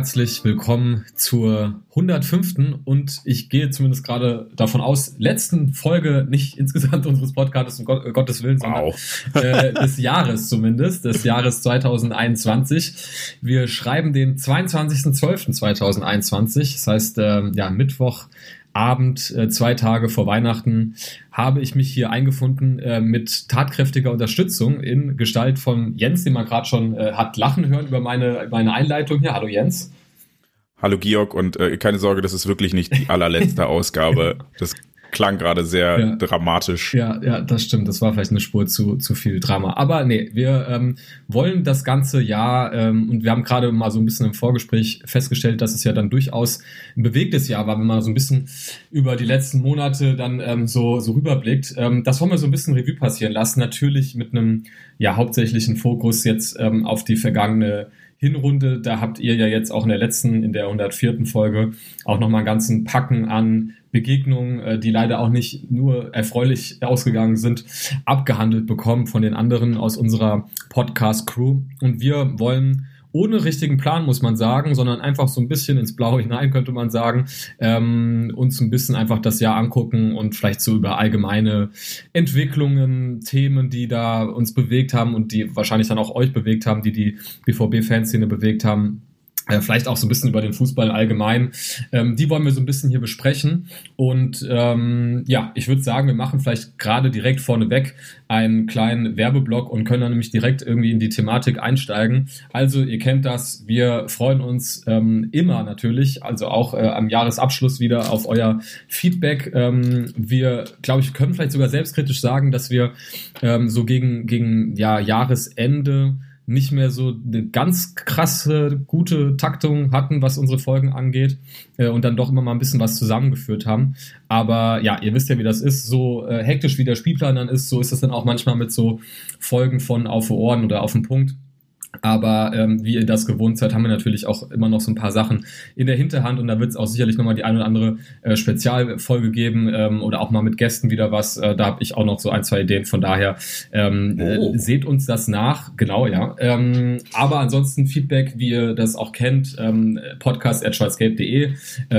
Herzlich willkommen zur 105. und ich gehe zumindest gerade davon aus, letzten Folge nicht insgesamt unseres Podcasts, um Gott, äh, Gottes Willen, sondern wow. äh, des Jahres zumindest, des Jahres 2021. Wir schreiben den 22.12.2021, das heißt, äh, ja, Mittwoch Abend, äh, zwei Tage vor Weihnachten, habe ich mich hier eingefunden äh, mit tatkräftiger Unterstützung in Gestalt von Jens, den man gerade schon äh, hat lachen hören über meine, meine Einleitung hier. Hallo Jens. Hallo Georg und keine Sorge, das ist wirklich nicht die allerletzte Ausgabe. Das klang gerade sehr ja. dramatisch. Ja, ja, das stimmt. Das war vielleicht eine Spur zu, zu viel Drama. Aber nee, wir ähm, wollen das ganze Jahr ähm, und wir haben gerade mal so ein bisschen im Vorgespräch festgestellt, dass es ja dann durchaus ein bewegtes Jahr war, wenn man so ein bisschen über die letzten Monate dann ähm, so, so rüberblickt. Ähm, das wollen wir so ein bisschen Revue passieren lassen. Natürlich mit einem ja hauptsächlichen Fokus jetzt ähm, auf die vergangene Hinrunde. Da habt ihr ja jetzt auch in der letzten, in der 104. Folge auch nochmal einen ganzen Packen an Begegnungen, äh, die leider auch nicht nur erfreulich ausgegangen sind, abgehandelt bekommen von den anderen aus unserer Podcast-Crew. Und wir wollen ohne richtigen Plan, muss man sagen, sondern einfach so ein bisschen ins Blaue hinein, könnte man sagen, ähm, uns ein bisschen einfach das Jahr angucken und vielleicht so über allgemeine Entwicklungen, Themen, die da uns bewegt haben und die wahrscheinlich dann auch euch bewegt haben, die die BVB-Fanszene bewegt haben, vielleicht auch so ein bisschen über den Fußball allgemein. Ähm, die wollen wir so ein bisschen hier besprechen. Und ähm, ja, ich würde sagen, wir machen vielleicht gerade direkt vorneweg einen kleinen Werbeblock und können dann nämlich direkt irgendwie in die Thematik einsteigen. Also ihr kennt das, wir freuen uns ähm, immer natürlich, also auch äh, am Jahresabschluss wieder auf euer Feedback. Ähm, wir, glaube ich, können vielleicht sogar selbstkritisch sagen, dass wir ähm, so gegen, gegen ja, Jahresende nicht mehr so eine ganz krasse, gute Taktung hatten, was unsere Folgen angeht äh, und dann doch immer mal ein bisschen was zusammengeführt haben. Aber ja, ihr wisst ja, wie das ist. So äh, hektisch wie der Spielplan dann ist, so ist das dann auch manchmal mit so Folgen von auf Ohren oder auf den Punkt. Aber ähm, wie ihr das gewohnt seid, haben wir natürlich auch immer noch so ein paar Sachen in der Hinterhand und da wird es auch sicherlich nochmal die ein oder andere äh, Spezialfolge geben ähm, oder auch mal mit Gästen wieder was. Äh, da habe ich auch noch so ein, zwei Ideen. Von daher ähm, äh, oh. äh, seht uns das nach, genau, ja. Ähm, aber ansonsten Feedback, wie ihr das auch kennt, ähm, podcast at äh,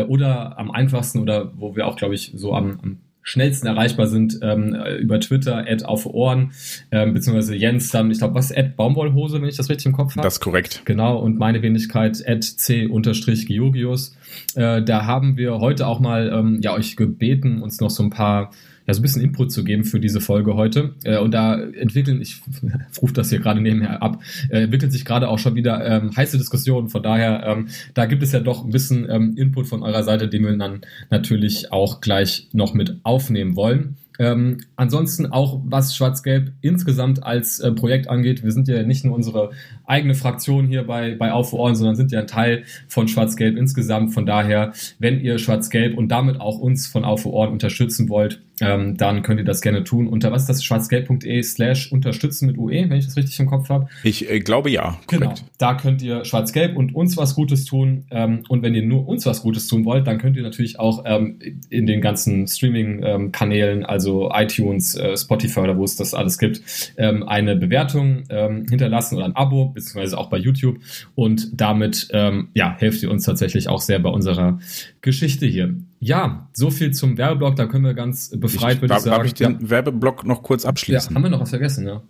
oder am einfachsten oder wo wir auch, glaube ich, so am, am schnellsten erreichbar sind ähm, über Twitter, Ad auf Ohren, ähm, beziehungsweise Jens dann, ich glaube, was, Ad Baumwollhose, wenn ich das richtig im Kopf habe. Das ist korrekt. Genau, und meine Wenigkeit, Ad C-Georgius. Äh, da haben wir heute auch mal ähm, ja, euch gebeten, uns noch so ein paar ja, so ein bisschen Input zu geben für diese Folge heute. Äh, und da entwickeln, ich rufe das hier gerade nebenher ab, äh, entwickelt sich gerade auch schon wieder ähm, heiße Diskussionen. Von daher, ähm, da gibt es ja doch ein bisschen ähm, Input von eurer Seite, den wir dann natürlich auch gleich noch mit aufnehmen wollen. Ähm, ansonsten auch was Schwarz-Gelb insgesamt als äh, Projekt angeht, wir sind ja nicht nur unsere eigene Fraktion hier bei, bei Auf Ohren, sondern sind ja ein Teil von Schwarz-Gelb insgesamt. Von daher, wenn ihr Schwarz-Gelb und damit auch uns von Auf Ohren unterstützen wollt, ähm, dann könnt ihr das gerne tun. Unter was ist das? schwarzgelb.de slash unterstützen mit UE, wenn ich das richtig im Kopf habe. Ich äh, glaube ja. Genau. Korrekt. Genau. Da könnt ihr Schwarz-Gelb und uns was Gutes tun. Ähm, und wenn ihr nur uns was Gutes tun wollt, dann könnt ihr natürlich auch ähm, in den ganzen Streaming-Kanälen, also iTunes, äh, Spotify oder wo es das alles gibt, ähm, eine Bewertung ähm, hinterlassen oder ein Abo, beziehungsweise auch bei YouTube. Und damit ähm, ja, helft ihr uns tatsächlich auch sehr bei unserer Geschichte hier. Ja, so viel zum Werbeblock, da können wir ganz befreit, ich, würde ich sagen. Darf ich den ja. Werbeblock noch kurz abschließen? Ja, haben wir noch was vergessen, ja.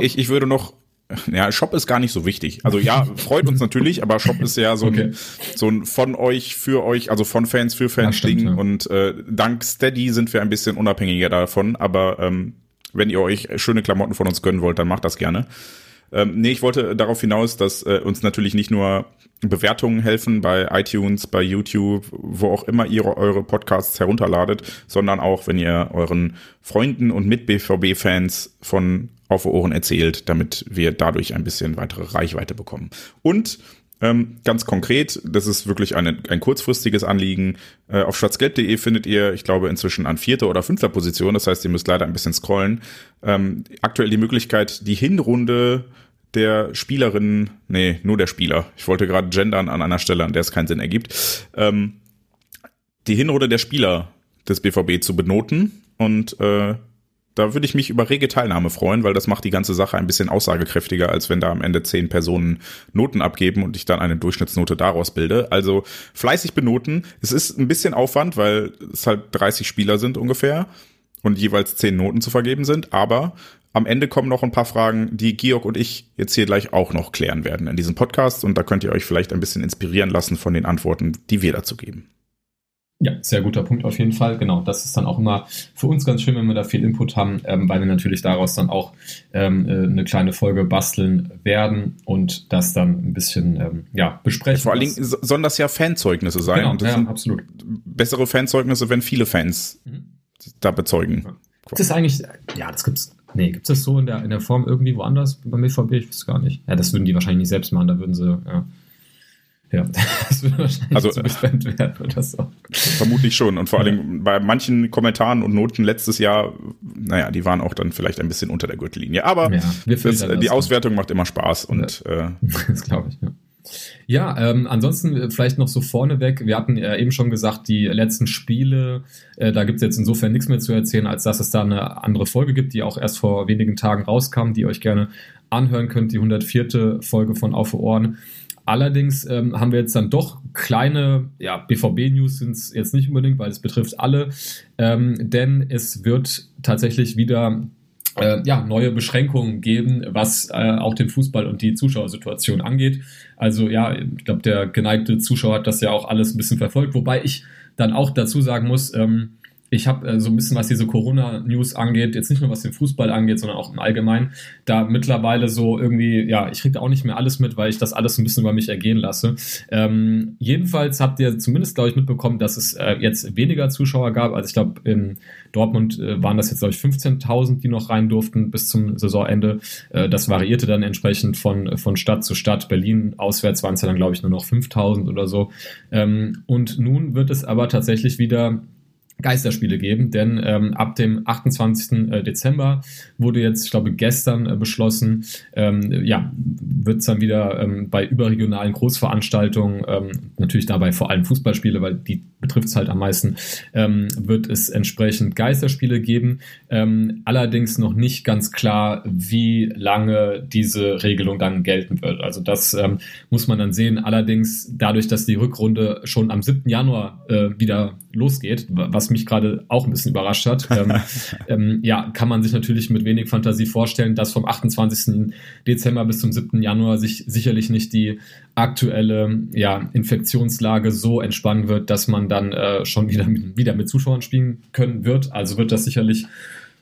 Ich, ich würde noch, ja, Shop ist gar nicht so wichtig. Also ja, freut uns natürlich, aber Shop ist ja so ein, okay. so ein von euch für euch, also von Fans für Fans Ding. Ja. Und äh, dank Steady sind wir ein bisschen unabhängiger davon. Aber ähm, wenn ihr euch schöne Klamotten von uns gönnen wollt, dann macht das gerne. Ähm, nee, ich wollte darauf hinaus, dass äh, uns natürlich nicht nur Bewertungen helfen bei iTunes, bei YouTube, wo auch immer ihr eure Podcasts herunterladet, sondern auch, wenn ihr euren Freunden und Mit-BVB-Fans von Auf Ohren erzählt, damit wir dadurch ein bisschen weitere Reichweite bekommen. Und ähm, ganz konkret, das ist wirklich eine, ein kurzfristiges Anliegen. Äh, auf schwarzgelb.de findet ihr, ich glaube, inzwischen an vierter oder fünfter Position. Das heißt, ihr müsst leider ein bisschen scrollen. Ähm, aktuell die Möglichkeit, die Hinrunde der Spielerin, nee, nur der Spieler. Ich wollte gerade gendern an einer Stelle, an der es keinen Sinn ergibt. Ähm, die Hinrunde der Spieler des BVB zu benoten und äh, da würde ich mich über rege Teilnahme freuen, weil das macht die ganze Sache ein bisschen aussagekräftiger, als wenn da am Ende zehn Personen Noten abgeben und ich dann eine Durchschnittsnote daraus bilde. Also fleißig benoten. Es ist ein bisschen Aufwand, weil es halt 30 Spieler sind ungefähr und jeweils zehn Noten zu vergeben sind, aber am Ende kommen noch ein paar Fragen, die Georg und ich jetzt hier gleich auch noch klären werden in diesem Podcast und da könnt ihr euch vielleicht ein bisschen inspirieren lassen von den Antworten, die wir dazu geben. Ja, sehr guter Punkt auf jeden Fall. Genau, das ist dann auch immer für uns ganz schön, wenn wir da viel Input haben, ähm, weil wir natürlich daraus dann auch ähm, äh, eine kleine Folge basteln werden und das dann ein bisschen ähm, ja, besprechen. Ja, vor allen Dingen sollen das ja Fanzeugnisse sein. Genau, und das ja, sind absolut. Bessere Fanzeugnisse, wenn viele Fans mhm. da bezeugen. Ja. Gibt es eigentlich, ja, das gibt's, nee, gibt es das so in der, in der Form irgendwie woanders beim BVB? Ich weiß gar nicht. Ja, das würden die wahrscheinlich nicht selbst machen, da würden sie, ja. Ja, das würde wahrscheinlich also, zu werden oder so. Vermutlich schon. Und vor allem bei manchen Kommentaren und Noten letztes Jahr, naja, die waren auch dann vielleicht ein bisschen unter der Gürtellinie. Aber ja, das, die Auswertung macht immer Spaß und ja, äh, das glaube ich, ja. Ja, ähm, ansonsten äh, vielleicht noch so vorneweg. Wir hatten äh, eben schon gesagt, die letzten Spiele, äh, da gibt es jetzt insofern nichts mehr zu erzählen, als dass es da eine andere Folge gibt, die auch erst vor wenigen Tagen rauskam, die ihr euch gerne anhören könnt, die 104. Folge von Auf Ohren. Allerdings ähm, haben wir jetzt dann doch kleine, ja, BVB-News sind es jetzt nicht unbedingt, weil es betrifft alle, ähm, denn es wird tatsächlich wieder äh, ja, neue Beschränkungen geben, was äh, auch den Fußball und die Zuschauersituation angeht. Also ja, ich glaube, der geneigte Zuschauer hat das ja auch alles ein bisschen verfolgt, wobei ich dann auch dazu sagen muss, ähm, ich habe äh, so ein bisschen, was diese Corona-News angeht, jetzt nicht nur was den Fußball angeht, sondern auch im Allgemeinen, da mittlerweile so irgendwie, ja, ich kriege da auch nicht mehr alles mit, weil ich das alles ein bisschen über mich ergehen lasse. Ähm, jedenfalls habt ihr zumindest, glaube ich, mitbekommen, dass es äh, jetzt weniger Zuschauer gab. Also ich glaube, in Dortmund äh, waren das jetzt, glaube ich, 15.000, die noch rein durften bis zum Saisonende. Äh, das variierte dann entsprechend von, von Stadt zu Stadt. Berlin auswärts waren es ja dann, glaube ich, nur noch 5.000 oder so. Ähm, und nun wird es aber tatsächlich wieder Geisterspiele geben, denn ähm, ab dem 28. Äh, Dezember wurde jetzt, ich glaube, gestern äh, beschlossen, ähm, ja, wird es dann wieder ähm, bei überregionalen Großveranstaltungen, ähm, natürlich dabei vor allem Fußballspiele, weil die betrifft es halt am meisten, ähm, wird es entsprechend Geisterspiele geben. Ähm, allerdings noch nicht ganz klar, wie lange diese Regelung dann gelten wird. Also das muss man dann sehen. Allerdings dadurch, dass die Rückrunde schon am 7. Januar äh, wieder losgeht, was mich gerade auch ein bisschen überrascht hat. Ähm, ähm, ja, kann man sich natürlich mit wenig Fantasie vorstellen, dass vom 28. Dezember bis zum 7. Januar sich sicherlich nicht die aktuelle ja, Infektionslage so entspannen wird, dass man dann äh, schon wieder mit, wieder mit Zuschauern spielen können wird. Also wird das sicherlich,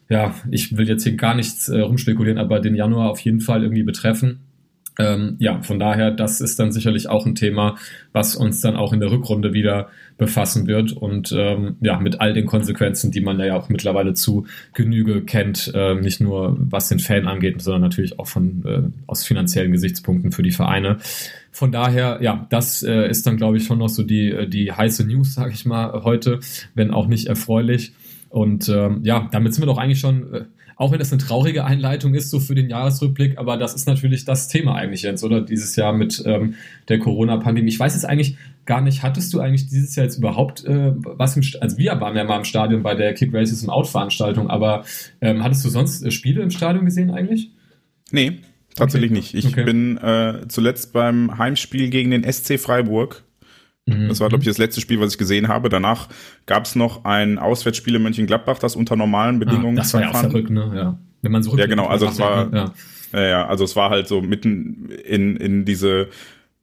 ja, ich will jetzt hier gar nichts äh, rumspekulieren, aber den Januar auf jeden Fall irgendwie betreffen. Ähm, ja, von daher, das ist dann sicherlich auch ein Thema, was uns dann auch in der Rückrunde wieder befassen wird und ähm, ja, mit all den Konsequenzen, die man ja auch mittlerweile zu Genüge kennt, äh, nicht nur was den Fan angeht, sondern natürlich auch von äh, aus finanziellen Gesichtspunkten für die Vereine. Von daher, ja, das äh, ist dann, glaube ich, schon noch so die, äh, die heiße News, sage ich mal, heute, wenn auch nicht erfreulich. Und ähm, ja, damit sind wir doch eigentlich schon äh, auch wenn das eine traurige Einleitung ist, so für den Jahresrückblick, aber das ist natürlich das Thema eigentlich jetzt, oder? Dieses Jahr mit ähm, der Corona-Pandemie. Ich weiß jetzt eigentlich gar nicht, hattest du eigentlich dieses Jahr jetzt überhaupt äh, was im St also wir waren ja mal im Stadion bei der Kick Races und Out-Veranstaltung, aber ähm, hattest du sonst äh, Spiele im Stadion gesehen eigentlich? Nee, tatsächlich okay. nicht. Ich okay. bin äh, zuletzt beim Heimspiel gegen den SC Freiburg Mhm. Das war, glaube ich, das letzte Spiel, was ich gesehen habe. Danach gab es noch ein Auswärtsspiel in Mönchengladbach, das unter normalen Bedingungen ah, Das war ja auch verrückt, ne? Ja. Wenn man so ja, genau. Also es war, ja. ja, also es war halt so mitten in, in diese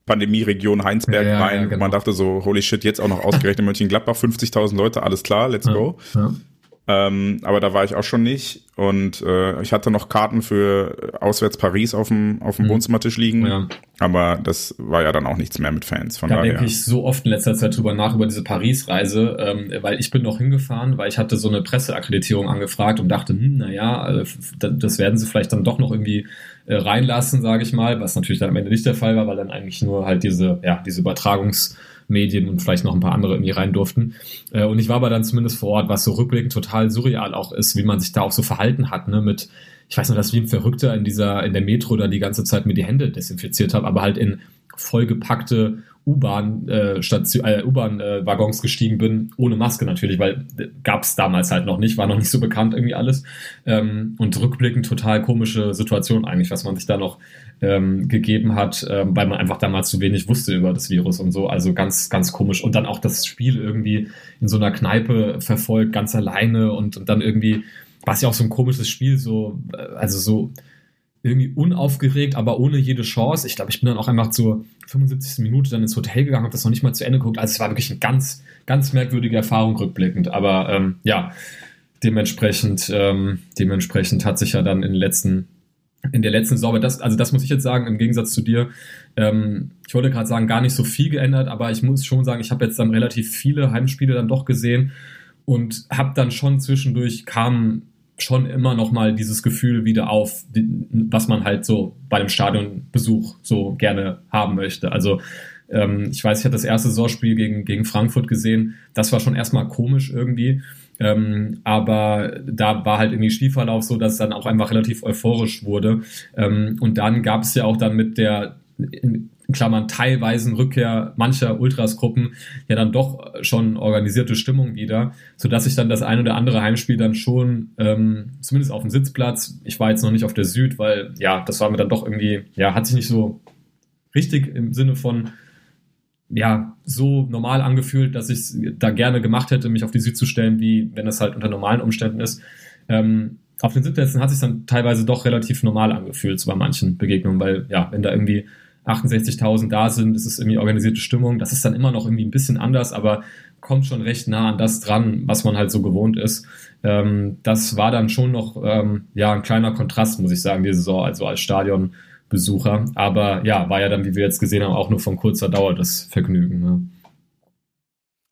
Pandemie-Region Heinsberg ja, rein. Ja, genau. Man dachte so, holy shit, jetzt auch noch ausgerechnet Mönchengladbach, 50.000 Leute, alles klar, let's go. Ähm, aber da war ich auch schon nicht. Und äh, ich hatte noch Karten für auswärts Paris auf dem, auf dem mhm. Wohnzimmertisch liegen. Ja. Aber das war ja dann auch nichts mehr mit Fans. Von da daher. denke ich so oft in letzter Zeit drüber nach, über diese Paris-Reise, ähm, weil ich bin noch hingefahren, weil ich hatte so eine Presseakkreditierung angefragt und dachte, hm, naja, äh, das werden sie vielleicht dann doch noch irgendwie äh, reinlassen, sage ich mal, was natürlich dann am Ende nicht der Fall war, weil dann eigentlich nur halt diese, ja, diese Übertragungs- Medien und vielleicht noch ein paar andere irgendwie rein durften. Äh, und ich war aber dann zumindest vor Ort, was so rückblickend total surreal auch ist, wie man sich da auch so verhalten hat, ne, mit, ich weiß noch, dass wie ein Verrückter in dieser, in der Metro da die ganze Zeit mir die Hände desinfiziert habe, aber halt in vollgepackte U-Bahn äh, äh, U-Bahn-Waggons gestiegen bin, ohne Maske natürlich, weil äh, gab es damals halt noch nicht, war noch nicht so bekannt irgendwie alles. Ähm, und rückblickend total komische Situation eigentlich, was man sich da noch ähm, gegeben hat, ähm, weil man einfach damals zu wenig wusste über das Virus und so. Also ganz, ganz komisch. Und dann auch das Spiel irgendwie in so einer Kneipe verfolgt, ganz alleine und, und dann irgendwie, war es ja auch so ein komisches Spiel, so, äh, also so irgendwie unaufgeregt, aber ohne jede Chance. Ich glaube, ich bin dann auch einfach zur 75. Minute dann ins Hotel gegangen, habe das noch nicht mal zu Ende geguckt. Also es war wirklich eine ganz, ganz merkwürdige Erfahrung rückblickend. Aber ähm, ja, dementsprechend, ähm, dementsprechend hat sich ja dann in den letzten in der letzten Saison, das, also das muss ich jetzt sagen, im Gegensatz zu dir, ähm, ich wollte gerade sagen, gar nicht so viel geändert, aber ich muss schon sagen, ich habe jetzt dann relativ viele Heimspiele dann doch gesehen und habe dann schon zwischendurch kam schon immer noch mal dieses Gefühl wieder auf, was man halt so bei einem Stadionbesuch so gerne haben möchte. Also ähm, ich weiß, ich hatte das erste Saisonspiel gegen, gegen Frankfurt gesehen. Das war schon erstmal komisch irgendwie. Ähm, aber da war halt irgendwie Spielverlauf so, dass es dann auch einfach relativ euphorisch wurde. Ähm, und dann gab es ja auch dann mit der in Klammern teilweisen Rückkehr mancher Ultras-Gruppen ja dann doch schon organisierte Stimmung wieder, sodass ich dann das ein oder andere Heimspiel dann schon, ähm, zumindest auf dem Sitzplatz, ich war jetzt noch nicht auf der Süd, weil ja, das war mir dann doch irgendwie, ja, hat sich nicht so richtig im Sinne von ja, so normal angefühlt, dass ich da gerne gemacht hätte, mich auf die Süd zu stellen, wie wenn es halt unter normalen Umständen ist. Ähm, auf den Sitzplätzen hat sich dann teilweise doch relativ normal angefühlt, so bei manchen Begegnungen, weil ja, wenn da irgendwie 68.000 da sind, ist es irgendwie organisierte Stimmung. Das ist dann immer noch irgendwie ein bisschen anders, aber kommt schon recht nah an das dran, was man halt so gewohnt ist. Ähm, das war dann schon noch ähm, ja ein kleiner Kontrast, muss ich sagen, die Saison, also als Stadion. Besucher. Aber ja, war ja dann, wie wir jetzt gesehen haben, auch nur von kurzer Dauer das Vergnügen. Ne?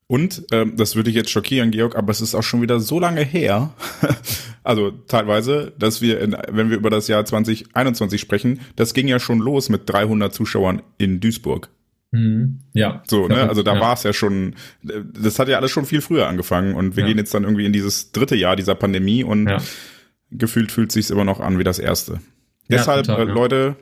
Und ähm, das würde ich jetzt schockieren, Georg, aber es ist auch schon wieder so lange her, also teilweise, dass wir, in, wenn wir über das Jahr 2021 sprechen, das ging ja schon los mit 300 Zuschauern in Duisburg. Mhm. Ja. So, ne? Also da ja. war es ja schon, das hat ja alles schon viel früher angefangen und wir ja. gehen jetzt dann irgendwie in dieses dritte Jahr dieser Pandemie und ja. gefühlt fühlt sich immer noch an wie das erste. Deshalb, total, äh, Leute,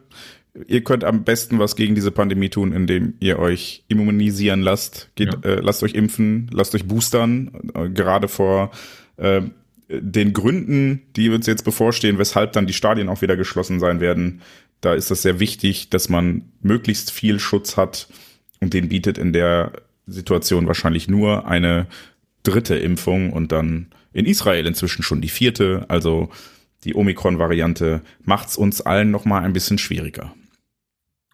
ihr könnt am besten was gegen diese Pandemie tun, indem ihr euch immunisieren lasst. Geht, ja. äh, lasst euch impfen, lasst euch boostern, äh, gerade vor äh, den Gründen, die uns jetzt bevorstehen, weshalb dann die Stadien auch wieder geschlossen sein werden. Da ist es sehr wichtig, dass man möglichst viel Schutz hat und den bietet in der Situation wahrscheinlich nur eine dritte Impfung und dann in Israel inzwischen schon die vierte. Also die Omikron-Variante macht es uns allen noch mal ein bisschen schwieriger.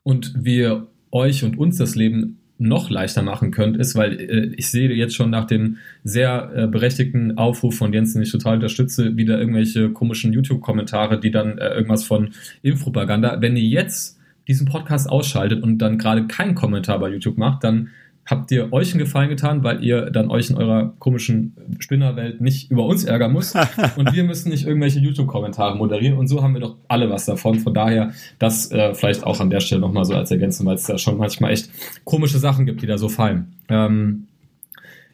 Und wir euch und uns das Leben noch leichter machen könnt, ist, weil äh, ich sehe jetzt schon nach dem sehr äh, berechtigten Aufruf von Jens, den ich total unterstütze, wieder irgendwelche komischen YouTube-Kommentare, die dann äh, irgendwas von Impfpropaganda. Wenn ihr jetzt diesen Podcast ausschaltet und dann gerade keinen Kommentar bei YouTube macht, dann habt ihr euch einen Gefallen getan, weil ihr dann euch in eurer komischen Spinnerwelt nicht über uns ärgern müsst und wir müssen nicht irgendwelche YouTube-Kommentare moderieren und so haben wir doch alle was davon. Von daher, das äh, vielleicht auch an der Stelle nochmal so als Ergänzung, weil es da schon manchmal echt komische Sachen gibt, die da so fallen. Ähm,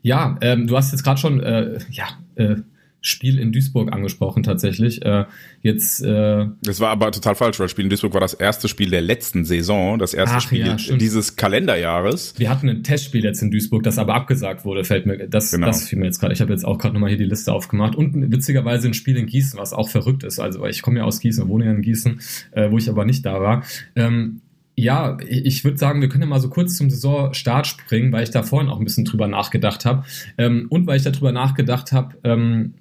ja, ähm, du hast jetzt gerade schon äh, ja, äh, Spiel in Duisburg angesprochen tatsächlich. Äh, jetzt. Äh, das war aber total falsch, weil Spiel in Duisburg war das erste Spiel der letzten Saison, das erste Ach, Spiel ja, dieses Kalenderjahres. Wir hatten ein Testspiel jetzt in Duisburg, das aber abgesagt wurde. Fällt mir das, genau. das fiel mir jetzt gerade. Ich habe jetzt auch gerade nochmal hier die Liste aufgemacht und witzigerweise ein Spiel in Gießen, was auch verrückt ist. Also ich komme ja aus Gießen, wohne ja in Gießen, äh, wo ich aber nicht da war. Ähm, ja, ich würde sagen, wir können ja mal so kurz zum Saisonstart springen, weil ich da vorhin auch ein bisschen drüber nachgedacht habe. Ähm, und weil ich darüber nachgedacht habe, ähm,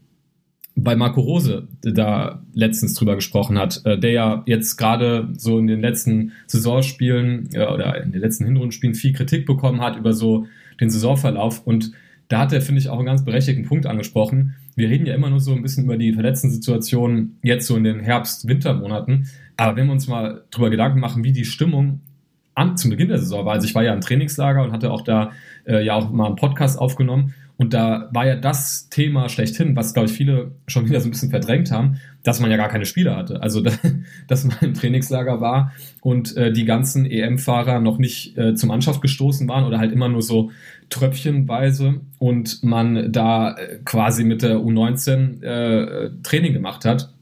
bei Marco Rose da letztens drüber gesprochen hat, äh, der ja jetzt gerade so in den letzten Saisonspielen äh, oder in den letzten Hinrundenspielen viel Kritik bekommen hat über so den Saisonverlauf und da hat er, finde ich, auch einen ganz berechtigten Punkt angesprochen. wir reden ja immer nur so ein bisschen über die verletzten Situationen jetzt so in den Herbst-Wintermonaten. Aber wenn wir uns mal drüber Gedanken machen, wie die Stimmung an, zum Beginn der Saison war, also ich war ja im Trainingslager und hatte auch da äh, ja auch mal einen Podcast aufgenommen und da war ja das Thema schlechthin, was, glaube ich, viele schon wieder so ein bisschen verdrängt haben, dass man ja gar keine Spieler hatte. Also, dass man im Trainingslager war und äh, die ganzen EM-Fahrer noch nicht äh, zur Mannschaft gestoßen waren oder halt immer nur so tröpfchenweise und man da äh, quasi mit der U19 äh, Training gemacht hat.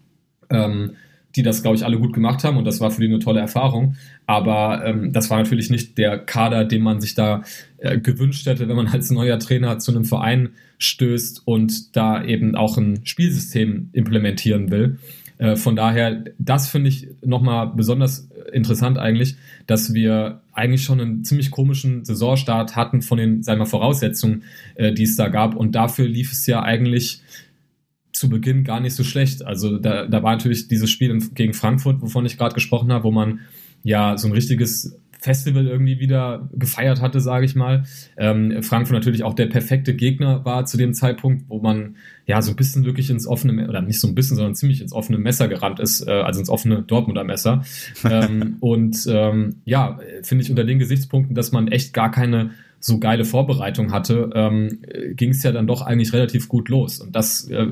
Ähm, die das, glaube ich, alle gut gemacht haben und das war für die eine tolle Erfahrung. Aber ähm, das war natürlich nicht der Kader, den man sich da äh, gewünscht hätte, wenn man als neuer Trainer zu einem Verein stößt und da eben auch ein Spielsystem implementieren will. Äh, von daher, das finde ich nochmal besonders interessant eigentlich, dass wir eigentlich schon einen ziemlich komischen Saisonstart hatten von den, sagen wir, Voraussetzungen, äh, die es da gab. Und dafür lief es ja eigentlich zu Beginn gar nicht so schlecht. Also da, da war natürlich dieses Spiel gegen Frankfurt, wovon ich gerade gesprochen habe, wo man ja so ein richtiges Festival irgendwie wieder gefeiert hatte, sage ich mal. Ähm, Frankfurt natürlich auch der perfekte Gegner war zu dem Zeitpunkt, wo man ja so ein bisschen wirklich ins offene, oder nicht so ein bisschen, sondern ziemlich ins offene Messer gerannt ist, äh, also ins offene Dortmunder Messer. ähm, und ähm, ja, finde ich unter den Gesichtspunkten, dass man echt gar keine so geile Vorbereitung hatte, ähm, ging es ja dann doch eigentlich relativ gut los. Und das, äh,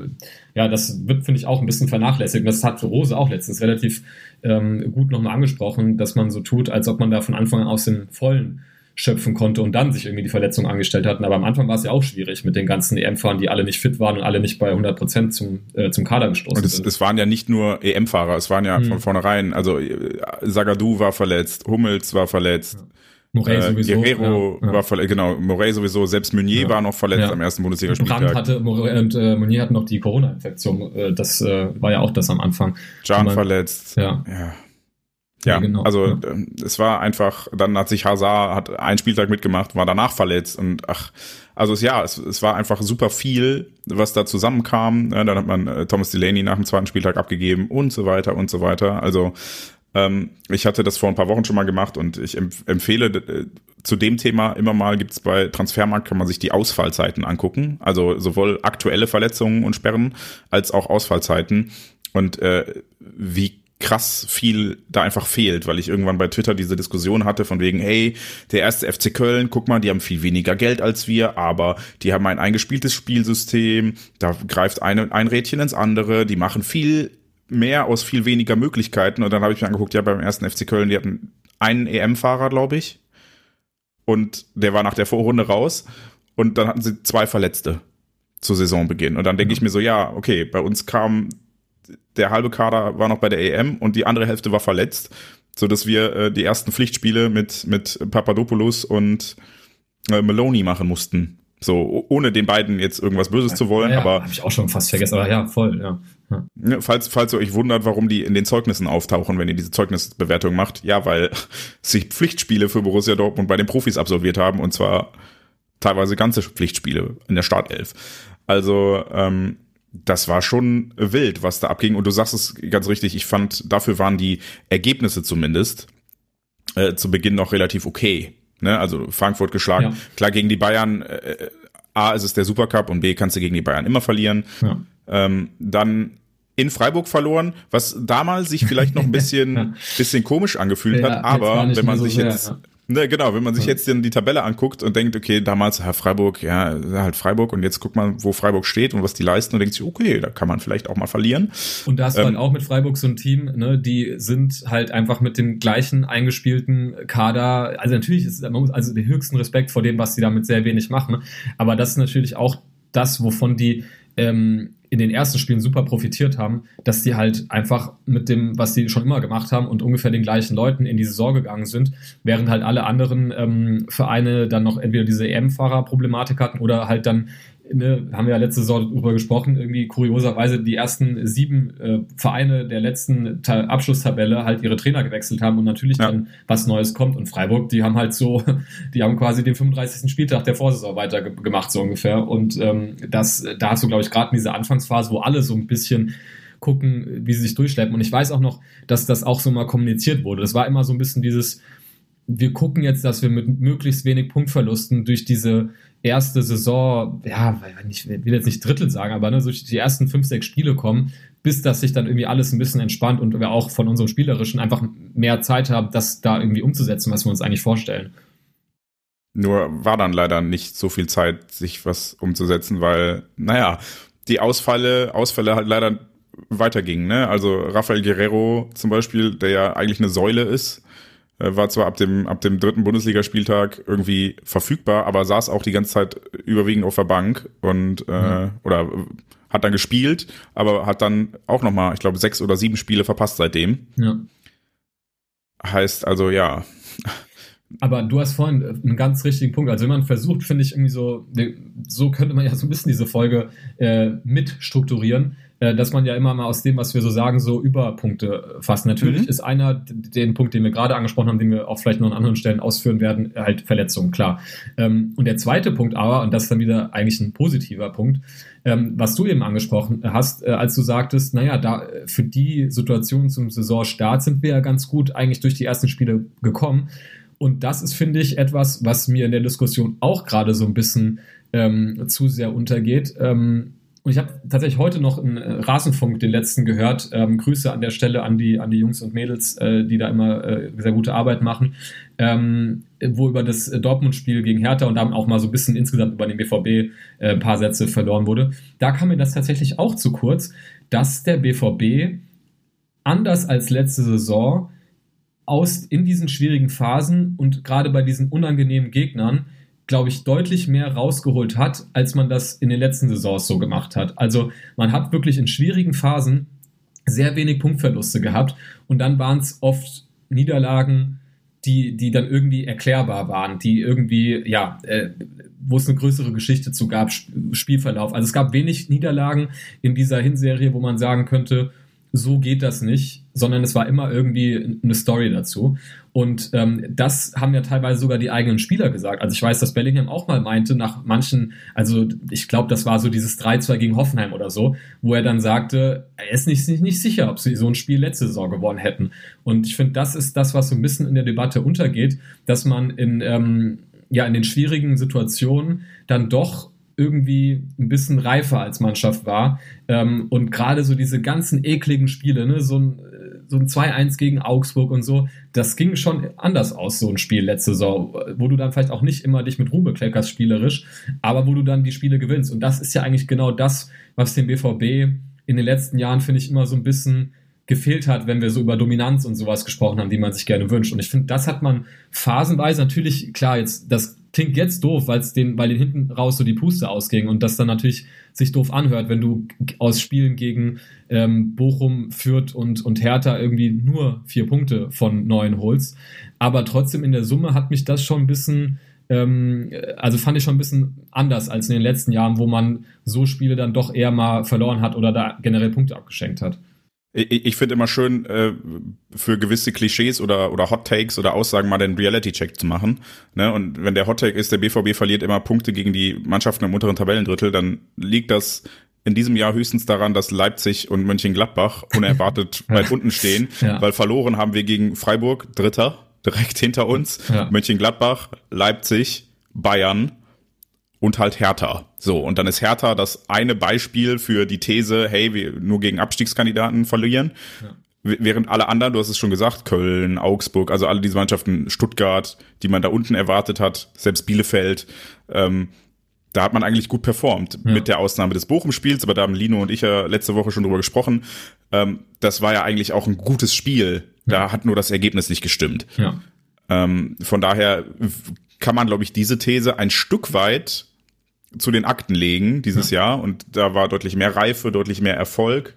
ja, das wird, finde ich, auch ein bisschen vernachlässigt. Das hat Rose auch letztens relativ ähm, gut nochmal angesprochen, dass man so tut, als ob man da von Anfang an aus den Vollen schöpfen konnte und dann sich irgendwie die Verletzung angestellt hatten. Aber am Anfang war es ja auch schwierig mit den ganzen EM-Fahrern, die alle nicht fit waren und alle nicht bei 100 Prozent zum, äh, zum Kader gestoßen und es, sind. es waren ja nicht nur EM-Fahrer, es waren ja hm. von vornherein, also äh, Zagadou war verletzt, Hummels war verletzt. Ja. Morey äh, sowieso. Guerrero ja, war verletzt, genau, Morey sowieso, selbst Meunier war noch verletzt am ersten Bundesligaspieltag. Brandt hatte, und äh, Meunier hatten noch die Corona-Infektion, äh, das äh, war ja auch das am Anfang. Jan verletzt. Ja. ja. Ja, genau. also ja. Ähm, es war einfach, dann hat sich Hazard, hat einen Spieltag mitgemacht, war danach verletzt und ach, also es, ja, es, es war einfach super viel, was da zusammenkam. Ja, dann hat man äh, Thomas Delaney nach dem zweiten Spieltag abgegeben und so weiter und so weiter. Also ich hatte das vor ein paar Wochen schon mal gemacht und ich empf empfehle äh, zu dem Thema immer mal gibt's bei Transfermarkt kann man sich die Ausfallzeiten angucken, also sowohl aktuelle Verletzungen und Sperren als auch Ausfallzeiten. Und äh, wie krass viel da einfach fehlt, weil ich irgendwann bei Twitter diese Diskussion hatte von wegen, hey, der erste FC Köln, guck mal, die haben viel weniger Geld als wir, aber die haben ein eingespieltes Spielsystem, da greift eine, ein Rädchen ins andere, die machen viel mehr aus viel weniger Möglichkeiten. Und dann habe ich mir angeguckt, ja, beim ersten FC Köln, die hatten einen EM-Fahrer, glaube ich. Und der war nach der Vorrunde raus. Und dann hatten sie zwei Verletzte zu Saisonbeginn. Und dann denke ich mir so, ja, okay, bei uns kam der halbe Kader war noch bei der EM und die andere Hälfte war verletzt, so dass wir äh, die ersten Pflichtspiele mit mit Papadopoulos und äh, Maloney machen mussten. So, ohne den beiden jetzt irgendwas Böses zu wollen, ja, aber. Habe ich auch schon fast vergessen, aber ja, voll, ja. Ja. Falls, falls ihr euch wundert, warum die in den Zeugnissen auftauchen, wenn ihr diese Zeugnisbewertung macht, ja, weil sie Pflichtspiele für Borussia Dortmund bei den Profis absolviert haben und zwar teilweise ganze Pflichtspiele in der Startelf. Also, ähm, das war schon wild, was da abging. Und du sagst es ganz richtig, ich fand, dafür waren die Ergebnisse zumindest äh, zu Beginn noch relativ okay. Ne? Also Frankfurt geschlagen. Ja. Klar, gegen die Bayern, äh, A ist es der Supercup und B kannst du gegen die Bayern immer verlieren. Ja. Ähm, dann in Freiburg verloren, was damals sich vielleicht noch ein bisschen, ja. bisschen komisch angefühlt hat, aber wenn man so sich sehr, jetzt Ne, genau, wenn man sich jetzt die Tabelle anguckt und denkt, okay, damals ja, Freiburg, ja, halt Freiburg und jetzt guckt man, wo Freiburg steht und was die leisten und denkt sich, okay, da kann man vielleicht auch mal verlieren. Und da hast du halt ähm, halt auch mit Freiburg so ein Team, ne, die sind halt einfach mit dem gleichen eingespielten Kader, also natürlich ist man muss also den höchsten Respekt vor dem, was sie damit sehr wenig machen, aber das ist natürlich auch das, wovon die ähm, in den ersten Spielen super profitiert haben, dass die halt einfach mit dem, was sie schon immer gemacht haben und ungefähr den gleichen Leuten in die Saison gegangen sind, während halt alle anderen ähm, Vereine dann noch entweder diese EM-Fahrer-Problematik hatten oder halt dann ne, haben wir ja letzte Saison darüber gesprochen, irgendwie kurioserweise die ersten sieben äh, Vereine der letzten Ta Abschlusstabelle halt ihre Trainer gewechselt haben und natürlich ja. dann was Neues kommt. Und Freiburg, die haben halt so, die haben quasi den 35. Spieltag der Vorsaison weitergemacht, so ungefähr. Und ähm, das, da hast du, glaube ich, gerade in dieser Anfangsphase, wo alle so ein bisschen gucken, wie sie sich durchschleppen. Und ich weiß auch noch, dass das auch so mal kommuniziert wurde. Das war immer so ein bisschen dieses, wir gucken jetzt, dass wir mit möglichst wenig Punktverlusten durch diese erste Saison, ja, ich will jetzt nicht Drittel sagen, aber ne, durch die ersten fünf, sechs Spiele kommen, bis dass sich dann irgendwie alles ein bisschen entspannt und wir auch von unserem Spielerischen einfach mehr Zeit haben, das da irgendwie umzusetzen, was wir uns eigentlich vorstellen. Nur war dann leider nicht so viel Zeit, sich was umzusetzen, weil, naja, die Ausfälle, Ausfälle halt leider weitergingen. Ne? Also Rafael Guerrero zum Beispiel, der ja eigentlich eine Säule ist, war zwar ab dem, ab dem dritten Bundesligaspieltag irgendwie verfügbar, aber saß auch die ganze Zeit überwiegend auf der Bank und äh, mhm. oder hat dann gespielt, aber hat dann auch nochmal, ich glaube, sechs oder sieben Spiele verpasst seitdem. Ja. Heißt also, ja, aber du hast vorhin einen ganz richtigen Punkt. Also wenn man versucht, finde ich irgendwie so, so könnte man ja so ein bisschen diese Folge äh, mit strukturieren, äh, dass man ja immer mal aus dem, was wir so sagen, so Überpunkte fasst. Natürlich mhm. ist einer, den Punkt, den wir gerade angesprochen haben, den wir auch vielleicht noch an anderen Stellen ausführen werden, halt Verletzungen, klar. Ähm, und der zweite Punkt aber, und das ist dann wieder eigentlich ein positiver Punkt, ähm, was du eben angesprochen hast, äh, als du sagtest, naja, da für die Situation zum Saisonstart sind wir ja ganz gut eigentlich durch die ersten Spiele gekommen. Und das ist, finde ich, etwas, was mir in der Diskussion auch gerade so ein bisschen ähm, zu sehr untergeht. Ähm, und ich habe tatsächlich heute noch einen äh, Rasenfunk, den letzten, gehört. Ähm, Grüße an der Stelle an die, an die Jungs und Mädels, äh, die da immer äh, sehr gute Arbeit machen. Ähm, wo über das Dortmund-Spiel gegen Hertha und dann auch mal so ein bisschen insgesamt über den BVB äh, ein paar Sätze verloren wurde. Da kam mir das tatsächlich auch zu kurz, dass der BVB anders als letzte Saison aus in diesen schwierigen Phasen und gerade bei diesen unangenehmen Gegnern, glaube ich, deutlich mehr rausgeholt hat, als man das in den letzten Saisons so gemacht hat. Also man hat wirklich in schwierigen Phasen sehr wenig Punktverluste gehabt und dann waren es oft Niederlagen, die, die dann irgendwie erklärbar waren, die irgendwie, ja, äh, wo es eine größere Geschichte zu gab, Spielverlauf. Also es gab wenig Niederlagen in dieser Hinserie, wo man sagen könnte, so geht das nicht, sondern es war immer irgendwie eine Story dazu. Und ähm, das haben ja teilweise sogar die eigenen Spieler gesagt. Also ich weiß, dass Bellingham auch mal meinte, nach manchen, also ich glaube, das war so dieses 3-2 gegen Hoffenheim oder so, wo er dann sagte, er ist nicht, nicht, nicht sicher, ob sie so ein Spiel letzte Saison gewonnen hätten. Und ich finde, das ist das, was so ein bisschen in der Debatte untergeht, dass man in, ähm, ja, in den schwierigen Situationen dann doch irgendwie ein bisschen reifer als Mannschaft war. Ähm, und gerade so diese ganzen ekligen Spiele, ne, so ein, so ein 2-1 gegen Augsburg und so, das ging schon anders aus, so ein Spiel letzte Saison, wo du dann vielleicht auch nicht immer dich mit Ruhm bekleckerst spielerisch, aber wo du dann die Spiele gewinnst. Und das ist ja eigentlich genau das, was dem BVB in den letzten Jahren, finde ich, immer so ein bisschen gefehlt hat, wenn wir so über Dominanz und sowas gesprochen haben, die man sich gerne wünscht. Und ich finde, das hat man phasenweise natürlich, klar, jetzt das klingt jetzt doof, den, weil den hinten raus so die Puste ausging und das dann natürlich sich doof anhört, wenn du aus Spielen gegen ähm, Bochum, Fürth und, und Hertha irgendwie nur vier Punkte von neun holst. Aber trotzdem in der Summe hat mich das schon ein bisschen, ähm, also fand ich schon ein bisschen anders als in den letzten Jahren, wo man so Spiele dann doch eher mal verloren hat oder da generell Punkte abgeschenkt hat. Ich, ich finde immer schön, äh, für gewisse Klischees oder, oder Hot Takes oder Aussagen mal den Reality-Check zu machen. Ne? Und wenn der Hot Take ist, der BVB verliert immer Punkte gegen die Mannschaften im unteren Tabellendrittel, dann liegt das in diesem Jahr höchstens daran, dass Leipzig und Mönchengladbach unerwartet weit unten stehen, ja. weil verloren haben wir gegen Freiburg, Dritter, direkt hinter uns, ja. Mönchengladbach, Leipzig, Bayern und halt Hertha. So, und dann ist Hertha das eine Beispiel für die These, hey, wir nur gegen Abstiegskandidaten verlieren. Ja. Während alle anderen, du hast es schon gesagt, Köln, Augsburg, also alle diese Mannschaften, Stuttgart, die man da unten erwartet hat, selbst Bielefeld, ähm, da hat man eigentlich gut performt, ja. mit der Ausnahme des Bochum-Spiels, aber da haben Lino und ich ja letzte Woche schon drüber gesprochen. Ähm, das war ja eigentlich auch ein gutes Spiel. Da ja. hat nur das Ergebnis nicht gestimmt. Ja. Ähm, von daher kann man, glaube ich, diese These ein Stück weit zu den Akten legen dieses ja. Jahr und da war deutlich mehr Reife, deutlich mehr Erfolg.